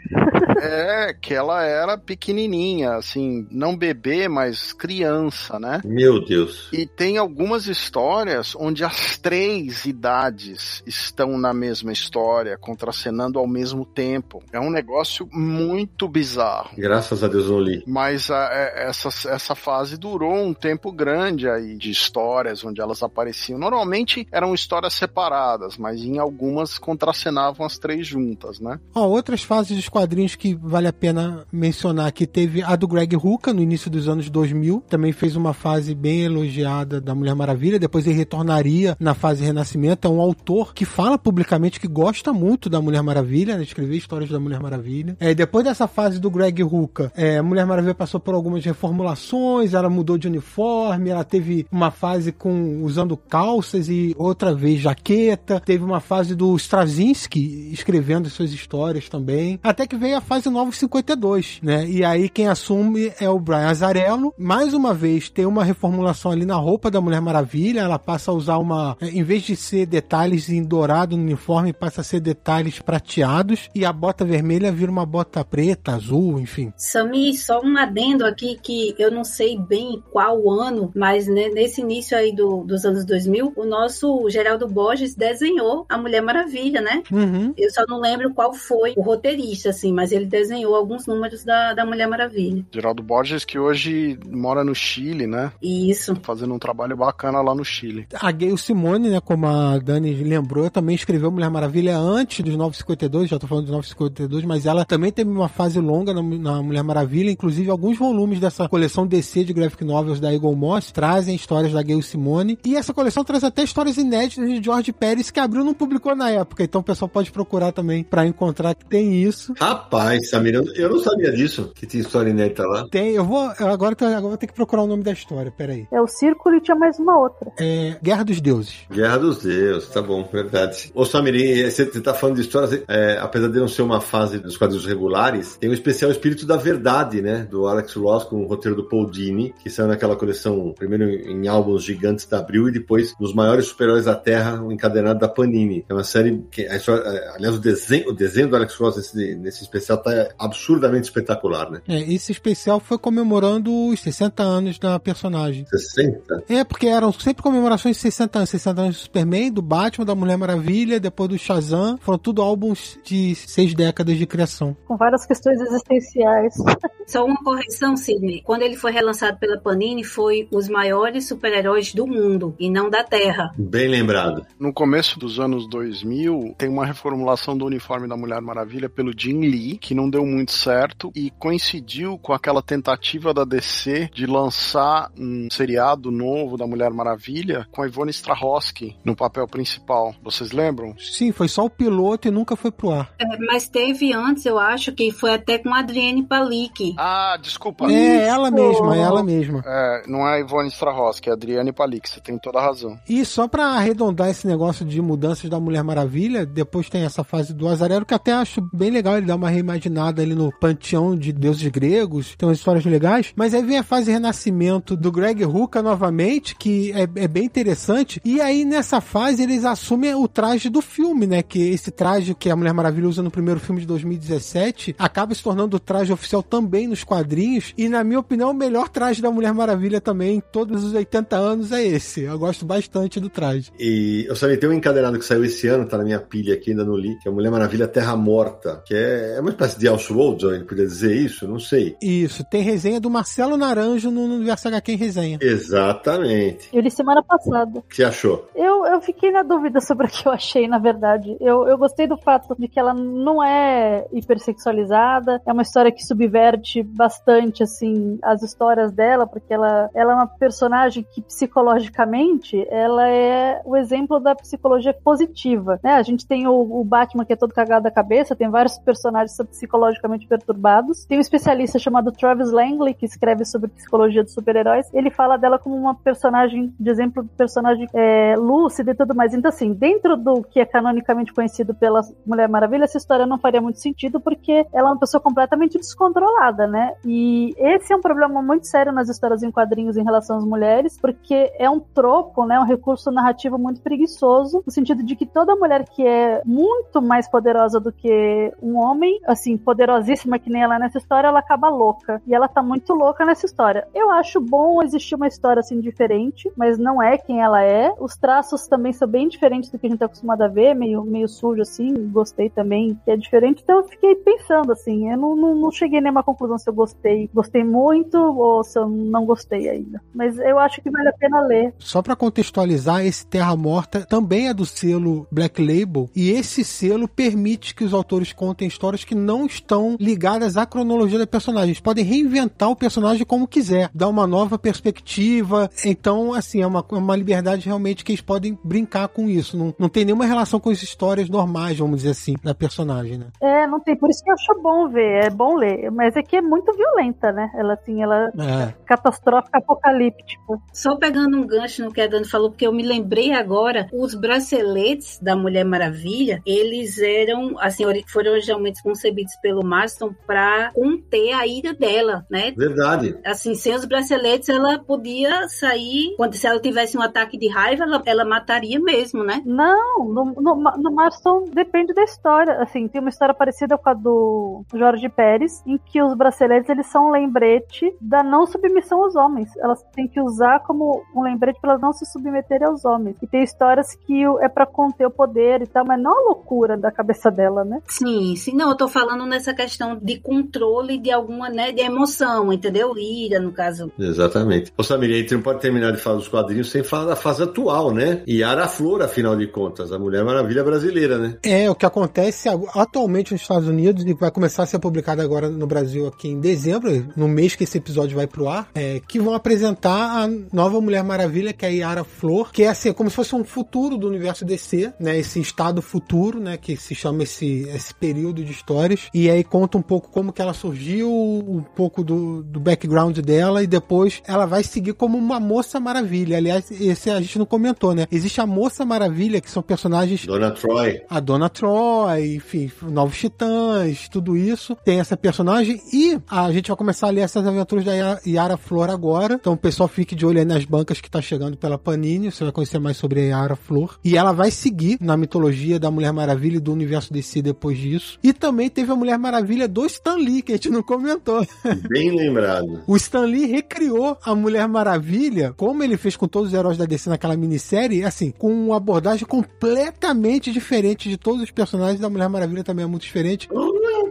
S3: é, que ela era pequenininha, assim, não bebê, mas criança, né?
S1: Meu Deus.
S3: E tem algumas histórias onde as três idades estão na mesma história, contracenando ao mesmo tempo. É um negócio muito bizarro.
S1: Graças a Deus não li.
S3: Mas a, é, essa, essa fase durou um tempo grande aí de histórias onde elas apareciam. Normalmente eram histórias separadas, mas em algumas contracenavam as três juntas, né?
S2: Ó, outras fases dos quadrinhos que vale a pena mencionar que teve a do Greg Ruka no início dos anos 2000, também fez uma fase bem elogiada da Mulher Maravilha, depois ele retornaria na fase Renascimento, é um autor que fala publicamente que gosta muito da Mulher Maravilha, né, escrever histórias da Mulher Maravilha. É, depois dessa fase do Greg Ruka, é, a Mulher Maravilha passou por algumas reformulações, ela mudou de uniforme, ela teve uma fase com usando calças e outra vez jaqueta, teve uma fase do Straczynski escrevendo suas histórias também, até que veio a fase Novos 52, né? E aí quem assume é o Brian Azarello. Mais uma vez, tem uma reformulação ali na roupa da Mulher Maravilha. Ela passa a usar uma. É, em vez de ser detalhes em dourado no uniforme, passa a ser detalhes prateados. E a bota vermelha vira uma bota preta, azul, enfim.
S4: Sami, só um adendo aqui que eu não sei bem qual ano, mas né, nesse início aí do, dos anos 2000, o nosso Geraldo Borges desenhou a Mulher Maravilha, né?
S2: Uhum.
S4: Eu só não lembro qual foi o roteirista, assim, mas ele desenhou alguns números da, da Mulher Maravilha.
S3: Geraldo Geraldo Borges, que hoje mora no Chile, né?
S4: Isso.
S3: Fazendo um trabalho bacana lá no Chile.
S2: A Gayle Simone, né, como a Dani lembrou, também escreveu Mulher Maravilha antes dos 952, já tô falando dos 952, mas ela também teve uma fase longa na, na Mulher Maravilha, inclusive alguns volumes dessa coleção DC de graphic novels da Eagle Moss trazem histórias da Gayle Simone, e essa coleção traz até histórias inéditas de George Pérez que abriu não publicou na época, então o pessoal pode procurar também para encontrar que tem isso.
S1: Rapaz, Samir, eu- eu não sabia disso, que tinha história inédita lá.
S2: Tem, eu vou, eu agora, agora vou ter que procurar o nome da história, peraí.
S5: É o Círculo e tinha mais uma outra.
S2: É Guerra dos Deuses.
S1: Guerra dos Deuses, tá bom, verdade. Ô Samiri, você tá falando de histórias, é, apesar de não ser uma fase dos quadrinhos regulares, tem o especial Espírito da Verdade, né? Do Alex Ross com o roteiro do Paul Dini, que saiu naquela coleção, primeiro em álbuns gigantes da Abril e depois nos maiores super-heróis da Terra, o encadenado da Panini. É uma série que, a história, é, aliás, o desenho, o desenho do Alex Ross nesse, nesse especial tá absurdamente espetacular, né?
S2: É, esse especial foi comemorando os 60 anos da personagem.
S1: 60?
S2: É, porque eram sempre comemorações de 60 anos. 60 anos do Superman, do Batman, da Mulher Maravilha, depois do Shazam. Foram tudo álbuns de seis décadas de criação.
S5: Com várias questões existenciais.
S4: Só uma correção, Sidney. Quando ele foi relançado pela Panini, foi os maiores super-heróis do mundo e não da Terra.
S1: Bem lembrado.
S3: No começo dos anos 2000, tem uma reformulação do uniforme da Mulher Maravilha pelo Jim Lee, que não deu muito certo e coincidiu com aquela tentativa da DC de lançar um seriado novo da Mulher Maravilha com a Ivone Strahovski no papel principal. Vocês lembram?
S2: Sim, foi só o piloto e nunca foi pro ar.
S4: É, mas teve antes, eu acho, que foi até com a Adrienne Palik.
S3: Ah, desculpa.
S2: É, ela mesma, é ela mesma.
S3: É, não é a Ivone Strahovski, é a Adriane Palik, você tem toda a razão.
S2: E só pra arredondar esse negócio de mudanças da Mulher Maravilha, depois tem essa fase do Azarelo, que até acho bem legal ele dar uma reimaginada ali no panteão de deuses gregos, tem umas histórias legais, mas aí vem a fase renascimento do Greg Rucka novamente, que é, é bem interessante, e aí nessa fase eles assumem o traje do filme, né, que esse traje que a Mulher Maravilha usa no primeiro filme de 2017, acaba se tornando o traje oficial também nos quadrinhos, e na minha opinião o melhor traje da Mulher Maravilha também, em todos os 80 anos, é esse. Eu gosto bastante do traje.
S1: E eu sabia, tem um encadenado que saiu esse ano, tá na minha pilha aqui, ainda não li, que é Mulher Maravilha Terra Morta, que é, é uma espécie de Elseworlds, eu poderia dizer isso, não sei.
S2: Isso, tem resenha do Marcelo Naranjo no Universo HQ em resenha.
S1: Exatamente.
S5: Eu li semana passada.
S1: O que você achou?
S5: Eu, eu fiquei na dúvida sobre o que eu achei, na verdade. Eu, eu gostei do fato de que ela não é hipersexualizada, é uma história que subverte bastante, assim, as histórias dela, porque ela, ela é uma personagem que, psicologicamente, ela é o exemplo da psicologia positiva, né? A gente tem o, o Batman que é todo cagado da cabeça, tem vários personagens que são psicologicamente perturbados, tem um especialista chamado Travis Langley, que escreve sobre psicologia dos super-heróis, ele fala dela como uma personagem, de exemplo, personagem é, lúcida e tudo mais. Então, assim, dentro do que é canonicamente conhecido pela Mulher Maravilha, essa história não faria muito sentido porque ela é uma pessoa completamente descontrolada, né? E esse é um problema muito sério nas histórias em quadrinhos em relação às mulheres, porque é um tropo, né? Um recurso narrativo muito preguiçoso, no sentido de que toda mulher que é muito mais poderosa do que um homem, assim, poderosíssima que nem ela nessa história, ela acaba louca. E ela tá muito louca nessa história. Eu acho bom existir uma história assim diferente, mas não é quem ela é. Os traços também são bem diferentes do que a gente tá acostumado a ver, meio, meio sujo assim. Gostei também que é diferente. Então eu fiquei pensando assim, eu não, não, não cheguei a nenhuma conclusão se eu gostei, gostei muito ou se eu não gostei ainda. Mas eu acho que vale a pena ler.
S2: Só pra contextualizar, esse Terra Morta também é do selo Black Label e esse selo permite que os autores contem histórias que não estão ligadas à cronologia da personagem. Eles podem reinventar o personagem como quiser, dar uma nova perspectiva. Então, assim, é uma, é uma liberdade realmente que eles podem brincar com isso. Não, não tem nenhuma relação com as histórias normais, vamos dizer assim, da personagem, né?
S5: É, não tem. Por isso que eu acho bom ver, é bom ler. Mas é que é muito violenta, né? Ela, assim, ela
S2: É.
S5: catastrófica, apocalíptica.
S4: Só pegando um gancho no que a Dani falou, porque eu me lembrei agora, os braceletes da Mulher Maravilha, eles eram, assim, foram originalmente concebidos pelo Marston para conter a ira dela, né?
S1: Verdade.
S4: Assim, sem os braceletes, ela podia sair, quando se ela tivesse um ataque de raiva, ela, ela mataria mesmo, né?
S5: Não, no, no, no Marston depende da história. Assim, tem uma história parecida com a do Jorge Pérez, em que os braceletes eles são um lembrete da não submissão aos homens. Elas têm que usar como um lembrete para elas não se submeterem aos homens. E tem histórias que o- é para conter o poder e tal, mas não a loucura da cabeça dela, né?
S4: Sim, sim, não, eu tô falando nessa questão de controle de alguma, né, de emoção, entendeu? Ira, no caso.
S1: Exatamente. Ô Samir, a gente não pode terminar de falar dos quadrinhos sem falar da fase atual, né? E Ara Flor, afinal de contas, a Mulher Maravilha brasileira, né?
S2: É, o que acontece atualmente nos Estados Unidos e vai começar a ser publicado agora no Brasil aqui em dezembro, no mês que esse episódio vai pro ar, é, que vão apresentar a nova Mulher Maravilha, que é a Yara Flor, que é assim, como se fosse um futuro do universo DC, né? Esse estado futuro, né? Que se chama esse, esse período de histórias. E aí conta um pouco como que ela surgiu, um pouco do, do background dela, e depois ela vai seguir como uma moça maravilha. Aliás, esse a gente não comentou, né? Existe a Moça Maravilha, que são personagens.
S1: Dona Troy.
S2: A Dona Troy, enfim, Novos Titãs, tudo isso. Tem essa personagem. E a gente vai começar a ler essas aventuras da Yara Flor agora. Então o pessoal fique de olho aí nas bancas que tá chegando pela Panini. Você vai conhecer mais sobre a Yara Flor. E ela vai seguir na mitologia da Mulher Maravilha e do universo DC depois disso. E também teve a Mulher Maravilha do Stan Lee, que a gente não comentou.
S1: Bem lembrado.
S2: o Stan Lee recriou a Mulher Maravilha, como ele fez com todos os heróis da DC naquela minissérie, assim, com uma abordagem completamente diferente de todos os personagens da Mulher Maravilha também é muito diferente.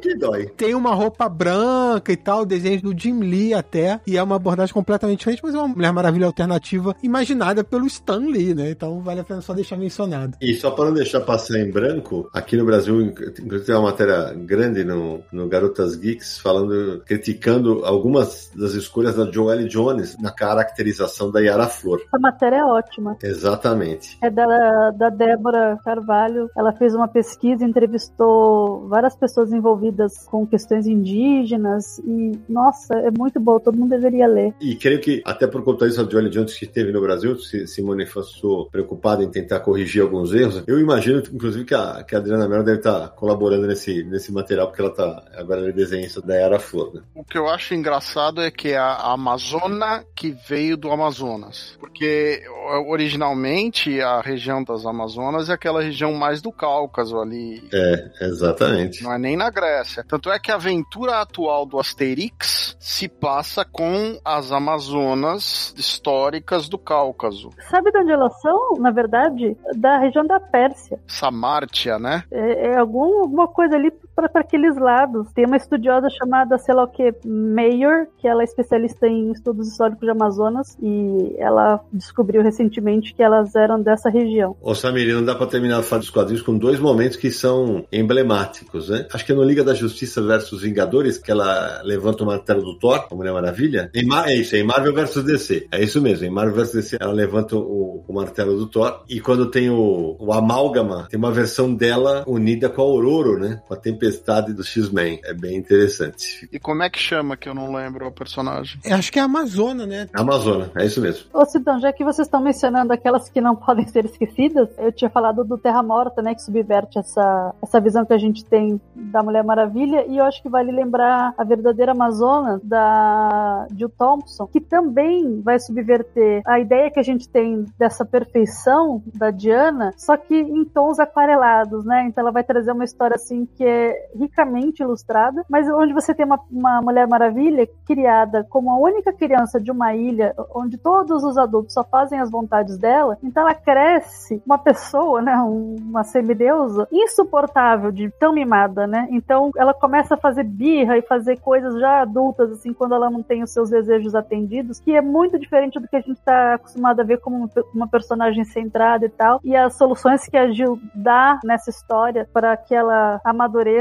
S1: Que dói.
S2: Tem uma roupa branca e tal, desenhos do Jim Lee até, e é uma abordagem completamente diferente, mas é uma Mulher Maravilha alternativa imaginada pelo Stan Lee, né? Então vale a pena só deixar mencionado.
S1: E só para não deixar passar em branco, aqui no Brasil, inclusive tem uma matéria grande no, no Garotas Geeks falando, criticando algumas das escolhas da Joelle Jones na caracterização da Yara Flor.
S5: Essa matéria é ótima.
S1: Exatamente.
S5: É da, da Débora Carvalho. Ela fez uma pesquisa, entrevistou várias pessoas envolvidas com questões indígenas e, nossa, é muito bom, todo mundo deveria ler.
S1: E creio que, até por conta disso, a Joelle Jones que esteve no Brasil, se, se manifestou preocupada em tentar corrigir alguns erros. Eu imagino, inclusive, que a, que a Adriana Mello deve estar colaborando nesse, nesse material, porque ela tá agora é desenhista da Era Flor. Né?
S3: O que eu acho engraçado é que é a Amazona que veio do Amazonas. Porque originalmente a região das Amazonas é aquela região mais do Cáucaso ali.
S1: É, exatamente.
S3: Não é nem na Grécia. Tanto é que a aventura atual do Asterix se passa com as Amazonas históricas do Cáucaso.
S5: Sabe de onde elas são, na verdade? Da região da Pérsia.
S3: Samártia, né?
S5: É, é algum, alguma coisa ali para aqueles lados. Tem uma estudiosa chamada, sei lá o que, Mayor, que ela é especialista em estudos históricos de Amazonas e ela descobriu recentemente que elas eram dessa região.
S1: Ô Samir, não dá para terminar a fase dos quadrinhos com dois momentos que são emblemáticos, né? Acho que é no Liga da Justiça versus Vingadores, que ela levanta o martelo do Thor, a Mulher Maravilha. Em Mar... É isso, é em Marvel versus DC. É isso mesmo, em Marvel versus DC ela levanta o, o martelo do Thor. E quando tem o, o Amálgama, tem uma versão dela unida com a Aurora, né? Com a Tempestade do X-Men. É bem interessante.
S3: E como é que chama, que eu não lembro o personagem?
S2: Eu acho que é a Amazona, né?
S1: Amazona, é isso mesmo.
S5: Ô Cidão, já que vocês estão mencionando aquelas que não podem ser esquecidas, eu tinha falado do Terra Morta, né? Que subverte essa, essa visão que a gente tem da Mulher Maravilha. E eu acho que vale lembrar a verdadeira Amazona da Jill Thompson, que também vai subverter a ideia que a gente tem dessa perfeição da Diana, só que em tons aquarelados, né? Então ela vai trazer uma história assim que é ricamente ilustrada, mas onde você tem uma, uma Mulher Maravilha criada como a única criança de uma ilha onde todos os adultos só fazem as vontades dela, então ela cresce uma pessoa, né, uma semideusa insuportável de tão mimada, né? Então ela começa a fazer birra e fazer coisas já adultas assim quando ela não tem os seus desejos atendidos, que é muito diferente do que a gente está acostumado a ver como uma personagem centrada e tal. E as soluções que a Jill dá nessa história para que ela amadureça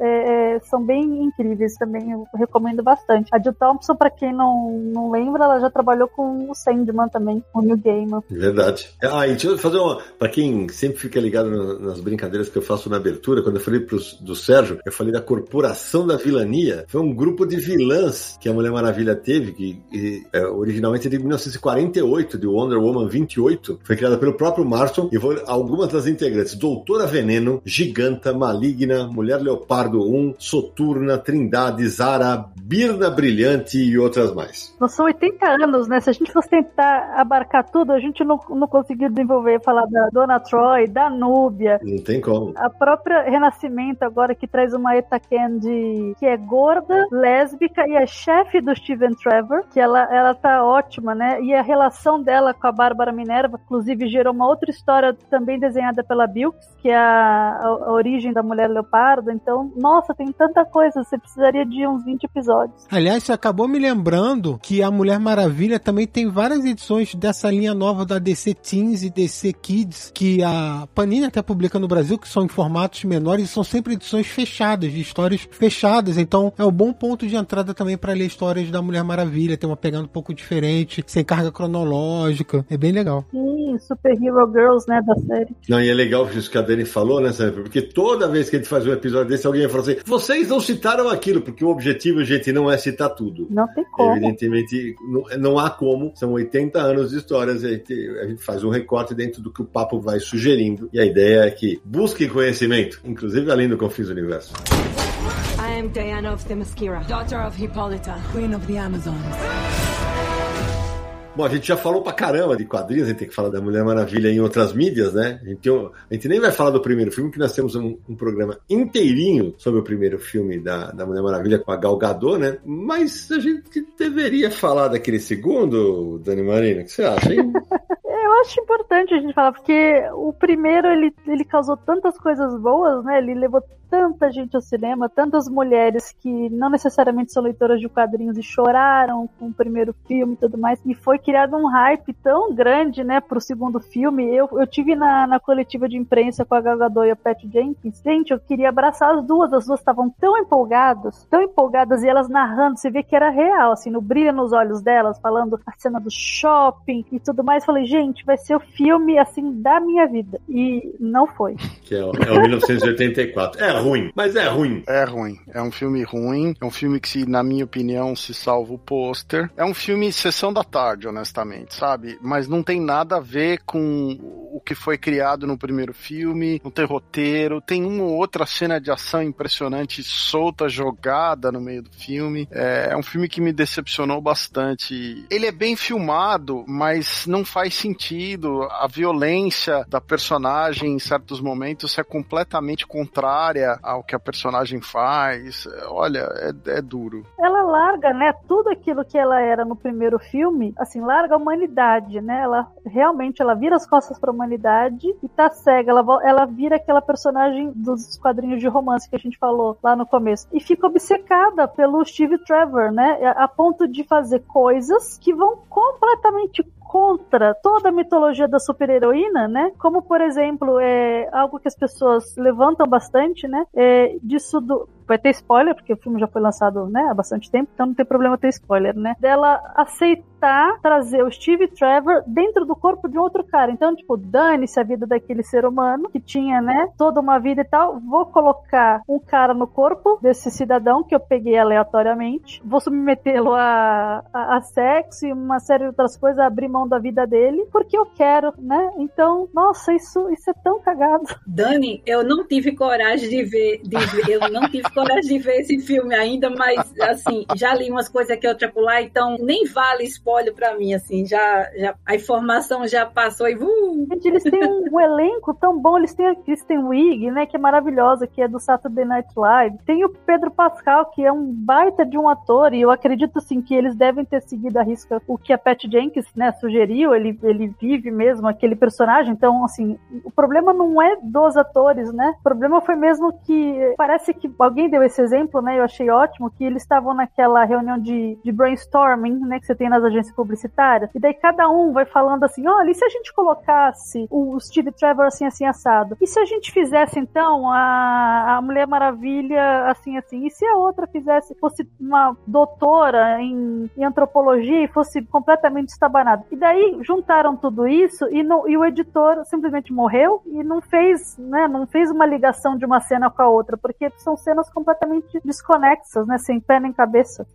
S5: é, é, são bem incríveis também. Eu recomendo bastante. A Jill Thompson, para quem não, não lembra, ela já trabalhou com o Sandman também, o New Gamer.
S1: Verdade. Ah, e deixa eu fazer uma. Para quem sempre fica ligado nas brincadeiras que eu faço na abertura, quando eu falei pros, do Sérgio, eu falei da Corporação da Vilania. Foi um grupo de vilãs que a Mulher Maravilha teve, que e, é, originalmente de 1948, de Wonder Woman 28. Foi criada pelo próprio Marston e vou algumas das integrantes: Doutora Veneno, Giganta, Maligna, Mulher Leopardo 1, Soturna, Trindade, Zara, Birna Brilhante e outras mais.
S5: Nós são 80 anos, né? Se a gente fosse tentar abarcar tudo, a gente não, não conseguiu desenvolver, falar da Dona Troy, da Núbia.
S1: Não tem como.
S5: A própria Renascimento agora que traz uma Eta Candy que é gorda, lésbica e é chefe do Steven Trevor, que ela, ela tá ótima, né? E a relação dela com a Bárbara Minerva, inclusive, gerou uma outra história também desenhada pela Bilks, que é a, a, a origem da Mulher Leopardo casa. Então, nossa, tem tanta coisa, você precisaria de uns 20 episódios.
S2: Aliás, você acabou me lembrando que a Mulher Maravilha também tem várias edições dessa linha nova da DC Teens e DC Kids, que a Panini até publica no Brasil, que são em formatos menores e são sempre edições fechadas, de histórias fechadas. Então, é um bom ponto de entrada também para ler histórias da Mulher Maravilha, tem uma pegada um pouco diferente, sem carga cronológica. É bem legal.
S5: Sim, Super Hero Girls, né, da série.
S1: Não, e é legal isso que a Dani falou, né? Porque toda vez que a gente faz um episódio desse, alguém falar assim: vocês não citaram aquilo, porque o objetivo, gente, não é citar tudo.
S5: Não tem como.
S1: Evidentemente, não, não há como. São 80 anos de histórias. A gente, a gente faz um recorte dentro do que o papo vai sugerindo. E a ideia é que busquem conhecimento, inclusive além do Confins do Universo.
S7: I am Diana of Themyscira, daughter of Hippolyta, queen of the Amazons.
S1: Bom, a gente já falou pra caramba de quadrinhos, a gente tem que falar da Mulher Maravilha em outras mídias, né? A gente, a gente nem vai falar do primeiro filme, que nós temos um, um programa inteirinho sobre o primeiro filme da, da Mulher Maravilha com a Gal Gadot, né? Mas a gente deveria falar daquele segundo, Dani Marina, o que você acha, hein?
S5: Eu acho importante a gente falar, porque o primeiro ele, ele causou tantas coisas boas, né? Ele levou tanta gente ao cinema, tantas mulheres que não necessariamente são leitoras de quadrinhos e choraram com o primeiro filme e tudo mais. E foi criado um hype tão grande, né, pro segundo filme. Eu, eu tive na, na coletiva de imprensa com a Gal Gadot e a Pat Jenkins. Gente, eu queria abraçar as duas. As duas estavam tão empolgadas, tão empolgadas, e elas narrando, você vê que era real, assim, no brilho nos olhos delas, falando a cena do shopping e tudo mais. Falei, gente, vai ser o filme, assim, da minha vida. E não foi.
S1: Que é, o- é o 1984. É ruim, mas é ruim.
S3: É ruim. É um filme ruim. É um filme que, se, na minha opinião, se salva o pôster. É um filme sessão da tarde, honestamente, sabe? Mas não tem nada a ver com o que foi criado no primeiro filme. Não tem roteiro. Tem uma ou outra cena de ação impressionante, solta, jogada no meio do filme. É, é um filme que me decepcionou bastante. Ele é bem filmado, mas não faz sentido. A violência da personagem em certos momentos é completamente contrária ao que a personagem faz. Olha, é, é duro.
S5: ela larga, né, tudo aquilo que ela era no primeiro filme, assim, larga a humanidade, né? Ela realmente ela vira as costas para a humanidade e tá cega, ela, ela vira aquela personagem dos quadrinhos de romance que a gente falou lá no começo e fica obcecada pelo Steve Trevor, né? A ponto de fazer coisas que vão completamente contra toda a mitologia da super-heroína, né? Como, por exemplo, é algo que as pessoas levantam bastante, né? É, disso do. Vai ter spoiler, porque o filme já foi lançado né, há bastante tempo, então não tem problema ter spoiler, né? Dela aceitar trazer o Steve Trevor dentro do corpo de um outro cara. Então, tipo, dane-se a vida daquele ser humano que tinha, né, toda uma vida e tal. Vou colocar um cara no corpo desse cidadão que eu peguei aleatoriamente. Vou submetê-lo a, a, a sexo e uma série de outras coisas, abrir mão da vida dele, porque eu quero, né? Então, nossa, isso, isso é tão cagado.
S4: Dani, eu não tive coragem de ver, de ver- eu não tive coragem de ver esse filme ainda, mas assim, já li umas coisas aqui outra lá, então nem vale spoiler pra mim, assim, já, já a informação já passou e uh,
S5: Gente, eles têm um, um elenco tão bom. Eles têm a Kristen Wiig, né, que é maravilhosa, que é do Saturday Night Live. Tem o Pedro Pascal, que é um baita de um ator, e eu acredito, assim, que eles devem ter seguido a risca o que a Pat Jenkins, né, sugeriu. Ele, ele vive mesmo aquele personagem. Então, assim, o problema não é dos atores, né? O problema foi mesmo que parece que alguém deu esse exemplo, né? Eu achei ótimo, que eles estavam naquela reunião de, de brainstorming, né, que você tem nas agências publicitárias, e daí cada um vai falando assim: olha, e se a gente colocasse o Steve Trevor assim, assim, assado? E se a gente fizesse então a, a Mulher Maravilha assim, assim? E se a outra fizesse, fosse uma doutora em, em antropologia e fosse completamente estabanada? E daí juntaram tudo isso e, e o editor simplesmente morreu e não fez, né, não fez uma ligação de uma cena com a outra, porque são cenas completamente desconexas, né, sem pé nem cabeça.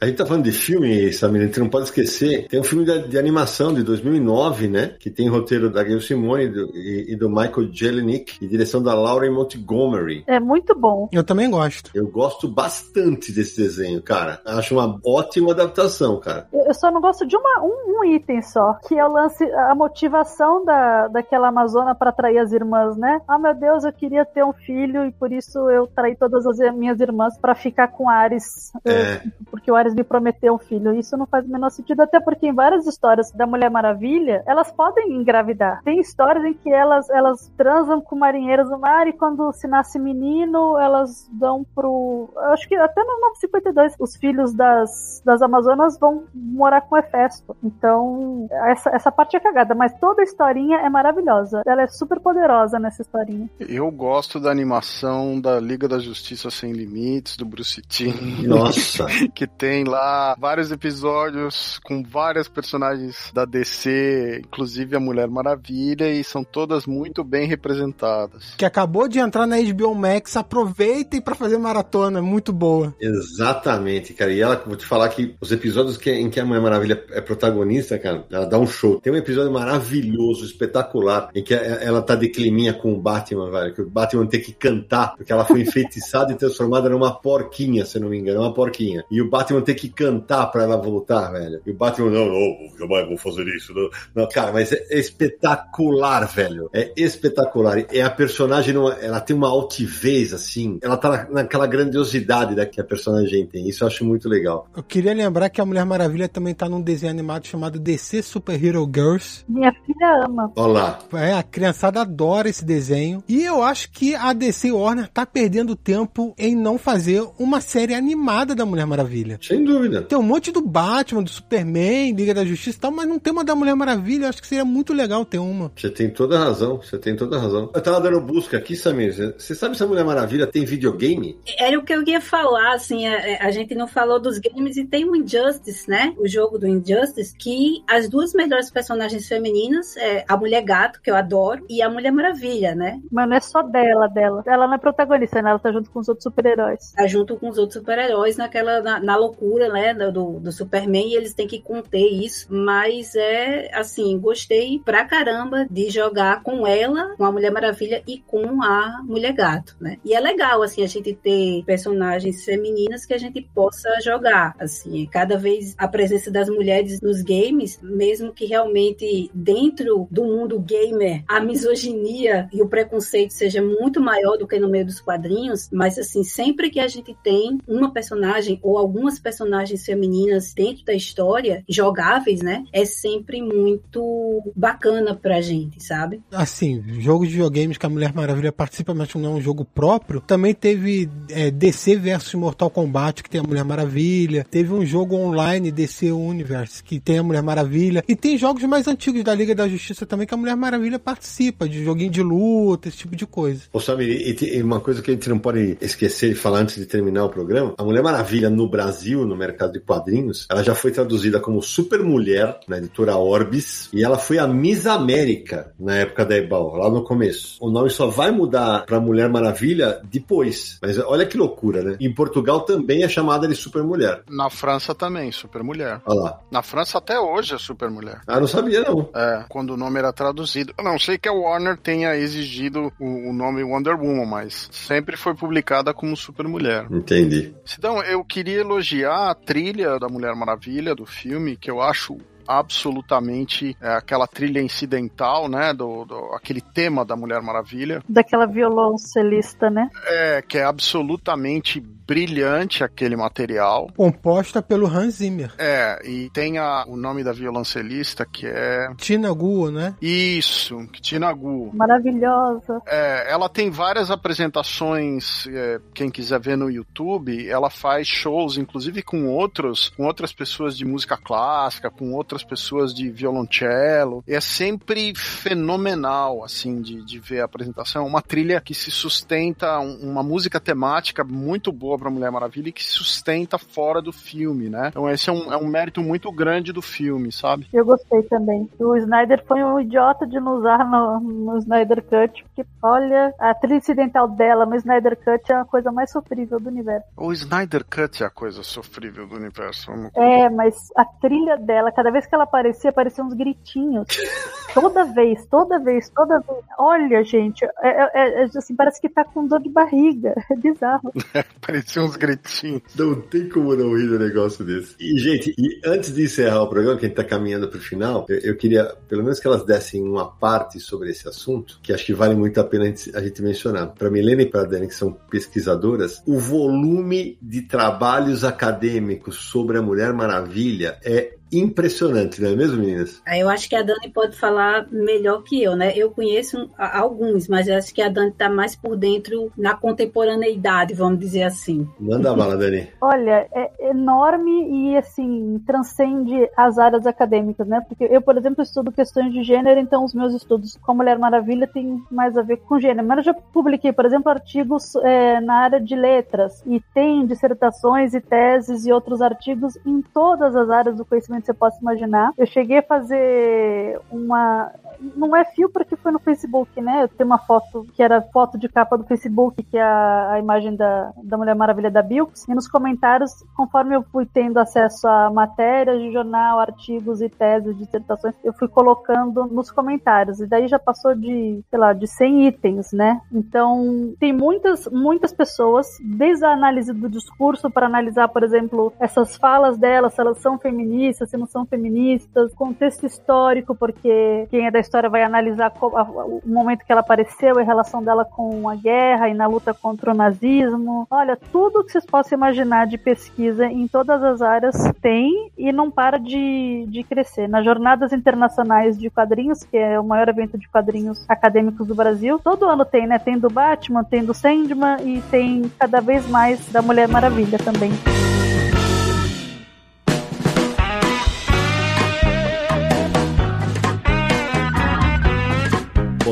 S1: A gente tá falando de filme, Samir, a gente não pode esquecer. Tem um filme de, de animação de 2009, né? Que tem roteiro da Gail Simone e do, e, e do Michael Jelenic e direção da Lauren Montgomery.
S5: É muito bom.
S2: Eu também gosto.
S1: Eu gosto bastante desse desenho, cara. Acho uma ótima adaptação, cara.
S5: Eu eu só não gosto de uma, um, um item só, que é o lance, a motivação da, daquela Amazona para trair as irmãs, né? Ah, meu Deus, eu queria ter um filho e por isso eu traí todas as as minhas irmãs pra ficar com Ares,
S1: É.
S5: porque o Ares me prometeu um filho. Isso não faz o menor sentido, até porque em várias histórias da Mulher Maravilha, elas podem engravidar. Tem histórias em que elas, elas transam com marinheiros do mar e quando se nasce menino, elas dão pro. Acho que até no 952, os filhos das, das Amazonas vão morar com Hefesto. Então, essa, essa parte é cagada, mas toda a historinha é maravilhosa. Ela é super poderosa nessa historinha.
S3: Eu gosto da animação da Liga da Justiça Sem Limites, do Bruce Timm.
S1: Nossa.
S3: que tem lá vários episódios com várias personagens da DC, inclusive a Mulher Maravilha, e são todas muito bem representadas.
S2: Que acabou de entrar na HBO Max, aproveitem pra fazer maratona, muito boa.
S1: Exatamente, cara. E ela, vou te falar que os episódios que- em que a Mulher Maravilha é protagonista, cara, ela dá um show. Tem um episódio maravilhoso, espetacular, em que ela tá de climinha com o Batman, velho. Que o Batman tem que cantar, porque ela foi enfeitiçada e transformada numa porquinha, se não me engano, uma porquinha. E o Batman tem que cantar pra ela voltar, velho. E o Batman, não, não, jamais vou fazer isso. Não, não cara, mas é espetacular, velho. É espetacular. É a personagem, numa- ela tem uma altivez, assim. Ela tá na- naquela grandiosidade da que a personagem tem. Isso eu acho muito legal.
S2: Eu queria lembrar que a Mulher Maravilha também tá num desenho animado chamado DC Super Hero Girls.
S5: Minha filha ama.
S1: Olha lá.
S2: É, a criançada adora esse desenho. E eu acho que a DC Warner tá perdendo tempo em não fazer uma série animada da Mulher Maravilha.
S1: Sem dúvida.
S2: Tem um monte do Batman, do Superman, Liga da Justiça e tal, mas não tem uma da Mulher Maravilha. Eu acho que seria muito legal ter uma.
S1: Você tem toda a razão. Você tem toda a razão. Eu tava dando busca aqui, Samir. Você sabe se a Mulher Maravilha tem videogame?
S4: Era o que eu ia falar, assim, a, a gente não falou dos games e tem o Injustice, né? O jogo do Injustice, que as duas melhores personagens femininas é a Mulher Gato, que eu adoro, e a Mulher Maravilha, né?
S5: Mas não é só dela, dela. Ela não é protagonista, né? Ela tá junto com os outros super-heróis.
S4: Tá junto com os outros super-heróis naquela, na, na loucura, né? Do, do Superman, e eles têm que conter isso. Mas é, assim, gostei pra caramba de jogar com ela, com a Mulher Maravilha e com a Mulher Gato, né? E é legal, assim, a gente ter personagens femininas que a gente possa jogar, assim, cada vez a presença das mulheres nos games, mesmo que realmente dentro do mundo gamer a misoginia e o preconceito seja muito maior do que no meio dos quadrinhos, mas assim, sempre que a gente tem uma personagem ou algumas personagens femininas dentro da história, jogáveis, né, é sempre muito bacana pra gente, sabe?
S2: Assim, jogo de videogames que a Mulher Maravilha participa, mas não é um jogo próprio. Também teve é, DC versus Mortal Kombat, que tem a Mulher Maravilha. Teve um jogo online, DC Universe, que tem a Mulher Maravilha. E tem jogos mais antigos da Liga da Justiça também, que a Mulher Maravilha participa, de joguinho de luta, esse tipo de coisa.
S1: Ô Samir, e, e uma coisa que a gente não pode esquecer de falar antes de terminar o programa, a Mulher Maravilha no Brasil, no mercado de quadrinhos, ela já foi traduzida como Super Mulher na editora Orbis e ela foi a Miss América na época da Ebal, lá no começo. O nome só vai mudar pra Mulher Maravilha depois. Mas olha que loucura, né? Em Portugal também é chamada de Super Mulher.
S3: Na França também, Super Mulher.
S1: Olha lá.
S3: Na França até hoje é Super Mulher.
S1: Ah, não sabia não.
S3: É, quando o nome era traduzido. Eu não sei que a Warner tenha exigido o, o nome Wonder Woman, mas sempre foi publicada como Super Mulher.
S1: Entendi.
S3: Então, eu queria elogiar a trilha da Mulher Maravilha do filme, que eu acho absolutamente é, aquela trilha incidental, né, do, do- aquele tema da Mulher Maravilha,
S5: Daquela violoncelista, né?
S3: é que é absolutamente brilhante aquele material.
S2: Composta pelo Hans Zimmer.
S3: É, e tem a- o nome da violoncelista que é
S2: Tina Guo, né?
S3: isso, Tina Gu.
S5: Maravilhosa.
S3: É, ela tem várias apresentações, é, quem quiser ver no YouTube, ela faz shows, inclusive com outros, com outras pessoas de música clássica, com outras pessoas de violoncelo. E é sempre fenomenal, assim, de, de ver a apresentação. Uma trilha que se sustenta, um- uma música temática muito boa pra Mulher Maravilha e que se sustenta fora do filme, né? Então esse é um, é um mérito muito grande do filme, sabe?
S5: Eu gostei também. O Snyder foi um idiota de não usar no, no Snyder Cut, porque, olha, a trilha incidental dela no Snyder Cut é a coisa mais sofrível do universo.
S3: O Snyder Cut é a coisa sofrível do universo. Vamos
S5: É, mas a trilha dela, cada vez vez que ela aparecia, apareciam uns gritinhos. toda vez, toda vez, toda vez. Olha, gente, é, é, é, assim, parece que tá com dor de barriga. É bizarro.
S3: Pareciam uns gritinhos.
S1: Não tem como não rir do negócio desse. E, gente, e antes de encerrar o programa, que a gente tá caminhando pro final, eu, eu queria, pelo menos que elas dessem uma parte sobre esse assunto, que acho que vale muito a pena a gente, a gente mencionar. Para Milena e para Dani, que são pesquisadoras, o volume de trabalhos acadêmicos sobre a Mulher Maravilha é impressionante, não é mesmo, meninas?
S4: Eu acho que a Dani pode falar melhor que eu, né? Eu conheço alguns, mas acho que a Dani está mais por dentro na contemporaneidade, vamos dizer assim.
S1: Manda a bala, Dani.
S5: Olha, é enorme e, assim, transcende as áreas acadêmicas, né? Porque eu, por exemplo, estudo questões de gênero, então os meus estudos com a Mulher Maravilha têm mais a ver com gênero. Mas eu já publiquei, por exemplo, artigos é, na área de letras e tem dissertações e teses e outros artigos em todas as áreas do conhecimento você possa imaginar. Eu cheguei a fazer uma. Não é fio porque foi no Facebook, né? Eu tenho uma foto que era foto de capa do Facebook, que é a, a imagem da, da Mulher Maravilha da Bilks. E nos comentários, conforme eu fui tendo acesso a matérias de jornal, artigos e teses, dissertações, eu fui colocando nos comentários. E daí já passou de, sei lá, de 100 itens, né? Então, tem muitas, muitas pessoas, desde a análise do discurso para analisar, por exemplo, essas falas delas, se elas são feministas, se não são feministas, contexto histórico, porque quem é da história vai analisar o momento que ela apareceu e a relação dela com a guerra e na luta contra o nazismo. Olha, tudo que vocês possam imaginar de pesquisa em todas as áreas tem e não para de, de crescer. Nas jornadas internacionais de quadrinhos, que é o maior evento de quadrinhos acadêmicos do Brasil, todo ano tem, né? Tem do Batman, tem do Sandman e tem cada vez mais da Mulher Maravilha também.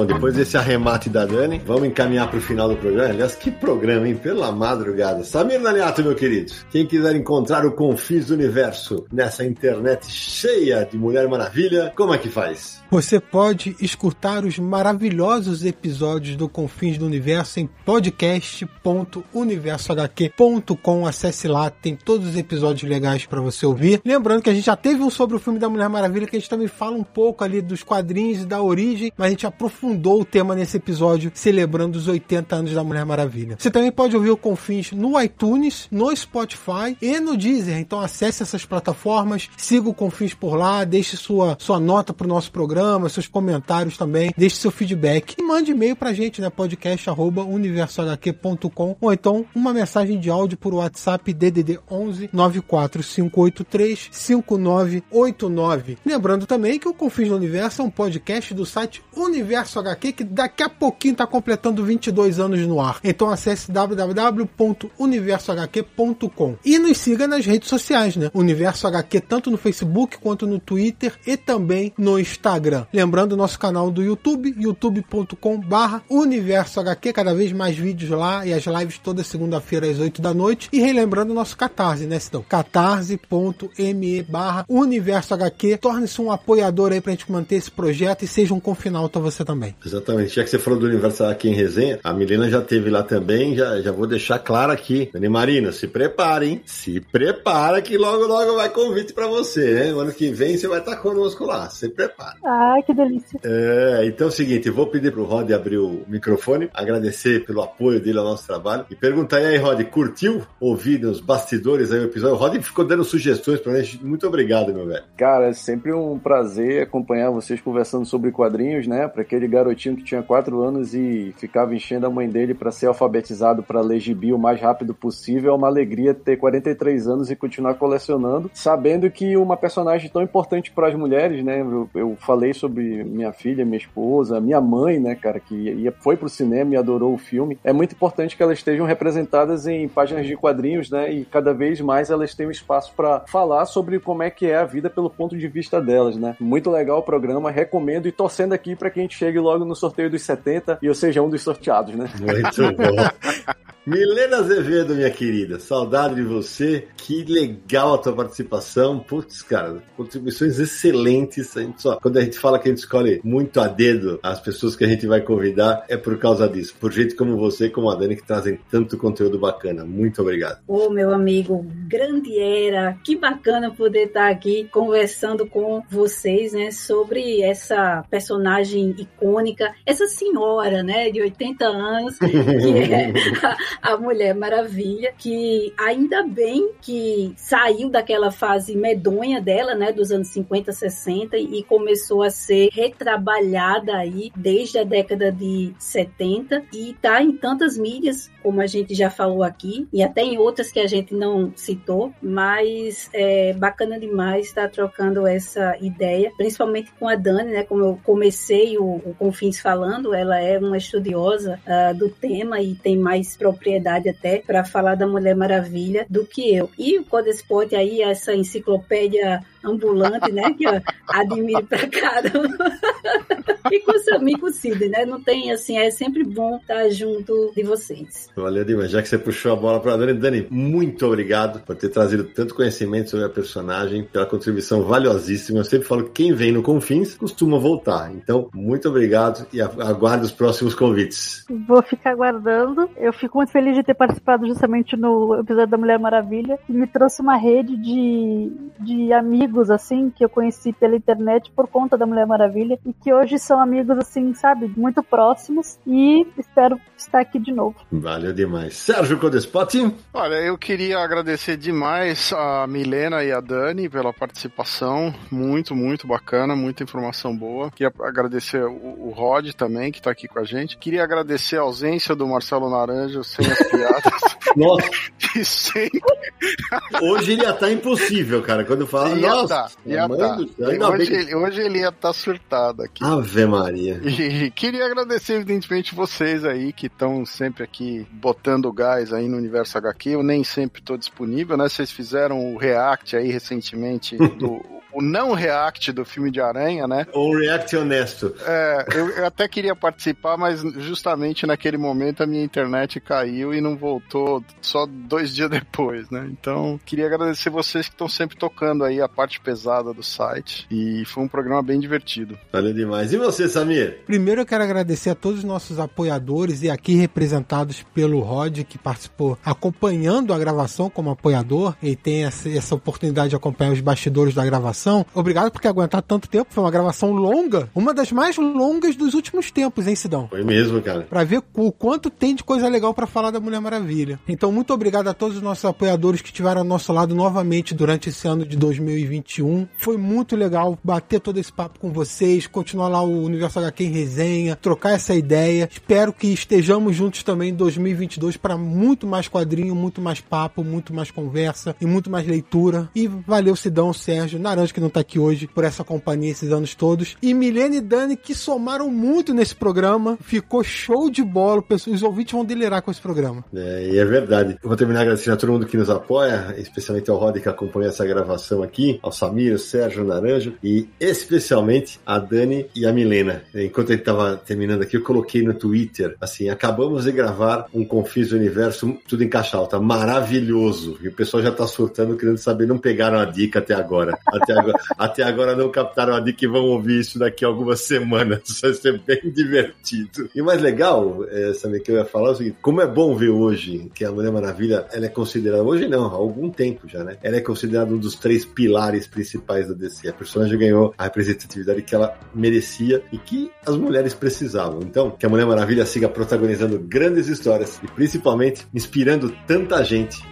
S1: Bom, depois desse arremate da Dani, vamos encaminhar para o final do programa. Aliás, que programa, hein? Pela madrugada. Samir Naliato, meu querido. Quem quiser encontrar o Confis do Universo nessa internet cheia de Mulher Maravilha, como é que faz?
S2: Você pode escutar os maravilhosos episódios do Confins do Universo em podcast.universohq.com. Acesse lá, tem todos os episódios legais para você ouvir. Lembrando que a gente já teve um sobre o filme da Mulher Maravilha, que a gente também fala um pouco ali dos quadrinhos e da origem, mas a gente aprofundou o tema nesse episódio, celebrando os 80 anos da Mulher Maravilha. Você também pode ouvir o Confins no iTunes, no Spotify e no Deezer. Então acesse essas plataformas, siga o Confins por lá, deixe sua, sua nota para o nosso programa programa, seus comentários também, deixe seu feedback e mande e-mail pra gente, né? podcast@universohq.com ou então uma mensagem de áudio por WhatsApp DDD 11 94583 5989. Lembrando também que o Confins do Universo é um podcast do site Universo HQ que daqui a pouquinho está completando 22 anos no ar. Então acesse www.universohq.com e nos siga nas redes sociais, né? Universo HQ tanto no Facebook quanto no Twitter e também no Instagram. Lembrando o nosso canal do YouTube, youtube.com barra Universo HQ, cada vez mais vídeos lá e as lives toda segunda-feira às 8 da noite. E relembrando o nosso Catarse, né, Então, catarse.me barra Universo HQ. Torne-se um apoiador aí pra gente manter esse projeto e seja um confinalto a você também.
S1: Exatamente. Já que você falou do Universo HQ em resenha, a Milena já teve lá também, já, já vou deixar claro aqui. Dani Marina, se prepare, hein? Se prepara que logo, logo vai convite para você, né? O ano que vem você vai estar conosco lá. Se prepara.
S5: Ah, Ai, que delícia.
S1: É, então é o seguinte, vou pedir pro Rod abrir o microfone, agradecer pelo apoio dele ao nosso trabalho e perguntar aí, Rod, curtiu ouvir nos bastidores aí o episódio? O Rod ficou dando sugestões pra gente. Muito obrigado, meu velho.
S6: Cara, é sempre um prazer acompanhar vocês conversando sobre quadrinhos, né? Pra aquele garotinho que tinha quatro anos e ficava enchendo a mãe dele para ser alfabetizado para ler gibi o mais rápido possível. É uma alegria ter 43 anos e continuar colecionando, sabendo que uma personagem tão importante para as mulheres, né? Eu, eu falei sobre minha filha, minha esposa, minha mãe, né, cara, que ia, foi pro cinema e adorou o filme. É muito importante que elas estejam representadas em páginas de quadrinhos, né, e cada vez mais elas tenham espaço para falar sobre como é que é a vida pelo ponto de vista delas, né. Muito legal o programa, recomendo e torcendo aqui para que a gente chegue logo no sorteio dos 70 e eu seja um dos sorteados, né.
S1: Muito bom. Milena Azevedo, minha querida, saudade de você. Que legal a tua participação. Putz, cara, contribuições excelentes. A gente só, quando a gente fala que a gente escolhe muito a dedo as pessoas que a gente vai convidar, é por causa disso. Por gente como você e como a Dani que trazem tanto conteúdo bacana. Muito obrigado.
S4: Ô, meu amigo, grande era. Que bacana poder estar aqui conversando com vocês, né, sobre essa personagem icônica, essa senhora, né, de 80 anos, que é a, a Mulher Maravilha, que ainda bem que saiu daquela fase medonha dela, né, dos anos 50, 60 e começou a ser retrabalhada aí desde a década de 70 e tá em tantas mídias, como a gente já falou aqui, e até em outras que a gente não citou, mas é bacana demais estar trocando essa ideia, principalmente com a Dani, né? Como eu comecei o, o Confins falando, ela é uma estudiosa uh, do tema e tem mais propriedade até para falar da Mulher Maravilha do que eu. E o Codespot aí, essa enciclopédia ambulante, né? Que eu admiro pra caramba. e com o Samir com o Cid, né? Não tem assim, é sempre bom estar junto de vocês.
S1: Valeu demais. Já que você puxou a bola pra Dani, Dani, muito obrigado por ter trazido tanto conhecimento sobre a personagem, pela contribuição valiosíssima. Eu sempre falo que quem vem no Confins costuma voltar. Então, muito obrigado e aguardo os próximos convites.
S5: Vou ficar aguardando. Eu fico muito feliz de ter participado justamente no episódio da Mulher Maravilha, que me trouxe uma rede de, de amigos amigos, assim, que eu conheci pela internet por conta da Mulher Maravilha e que hoje são amigos, assim, sabe, muito próximos e espero estar aqui de novo.
S1: Valeu demais. Sérgio Codespot?
S3: Olha, eu queria agradecer demais a Milena e a Dani pela participação, muito, muito bacana, muita informação boa. Queria agradecer o, o Rod também, que está aqui com a gente. Queria agradecer a ausência do Marcelo Naranjo sem as piadas.
S1: Nossa!
S3: sempre...
S1: Hoje ele ia estar tá impossível, cara, quando fala,
S3: ia
S1: nossa,
S3: tá, ia tá. Hoje, ele, hoje ele ia estar tá surtado aqui.
S1: Ave Maria.
S3: E queria agradecer, evidentemente, vocês aí que estão sempre aqui botando gás aí no universo HQ. Eu nem sempre estou disponível, né? Vocês fizeram o React aí recentemente do o não react do filme de Aranha, né?
S1: Ou react honesto.
S3: É, eu, eu, até queria participar, mas justamente naquele momento a minha internet caiu e não voltou só dois dias depois, né? Então, queria agradecer vocês que estão sempre tocando aí a parte pesada do site. E foi um programa bem divertido.
S1: Valeu demais. E você, Samir?
S2: Primeiro eu quero agradecer a todos os nossos apoiadores e aqui representados pelo Rod, que participou acompanhando a gravação como apoiador e tem essa, essa oportunidade de acompanhar os bastidores da gravação gravação. Obrigado por aguentar tanto tempo. Foi uma gravação longa. Uma das mais longas dos últimos tempos, hein, Sidão?
S1: Foi mesmo, cara.
S2: Pra ver o quanto tem de coisa legal para falar da Mulher Maravilha. Então, muito obrigado a todos os nossos apoiadores que estiveram ao nosso lado novamente durante esse ano de 2021. Foi muito legal bater todo esse papo com vocês, continuar lá o Universo HQ em resenha, trocar essa ideia. Espero que estejamos juntos também em 2022 para muito mais quadrinho, muito mais papo, muito mais conversa e muito mais leitura. E valeu, Sidão, Sérgio, Naranja que não tá aqui hoje por essa companhia esses anos todos. E Milene e Dani que somaram muito nesse programa. Ficou show de bola. Os ouvintes vão delirar com esse programa.
S1: É, e é verdade. Eu vou terminar agradecendo a todo mundo que nos apoia, especialmente ao Rod que acompanha essa gravação aqui, ao Samir, ao Sérgio Naranjo e especialmente a Dani e a Milena. Enquanto ele estava terminando aqui, eu coloquei no Twitter assim: acabamos de gravar um Confis do Universo, tudo em caixa alta, maravilhoso. E o pessoal já está surtando, querendo saber, não pegaram a dica até agora. Até agora, até agora não captaram a dica e vão ouvir isso daqui a algumas semanas. Vai ser bem divertido. E o mais legal, é, sabe, que eu ia falar é o seguinte: como é bom ver hoje que a Mulher Maravilha ela é considerada, hoje não, há algum tempo já, né? Ela é considerada um dos três pilares principais da DC. A personagem ganhou a representatividade que ela merecia e que as mulheres precisavam. Então, que a Mulher Maravilha siga protagonizando grandes histórias e principalmente inspirando tanta gente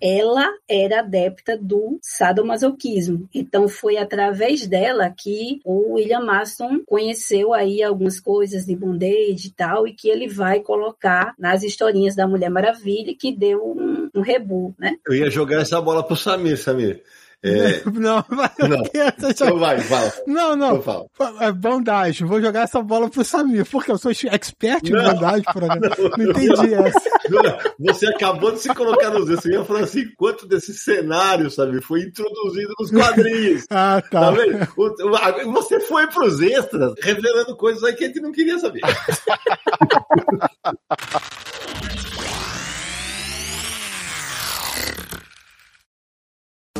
S4: Ela era adepta do sadomasoquismo. Então foi através dela que o William Maston conheceu aí algumas coisas de bondage e tal, e que ele vai colocar nas historinhas da Mulher Maravilha, que deu um, um rebu, né?
S1: Eu ia jogar essa bola pro Samir, Samir. É,
S2: Não.
S1: Não. então vai, fala.
S2: Não, não.
S1: Então.
S2: É bondagem. Vou jogar essa bola pro Samir, porque eu sou expert em
S1: Não.
S2: bondagem. Por agora. Não entendi essa.
S1: Jura, Você acabou de se colocar nos Você ia falar assim, quanto desse cenário, sabe, foi introduzido nos quadrinhos.
S2: Ah,
S1: Tá
S2: tá.
S1: vendo? O- Você foi pros extras, revelando coisas aí que a gente não queria saber.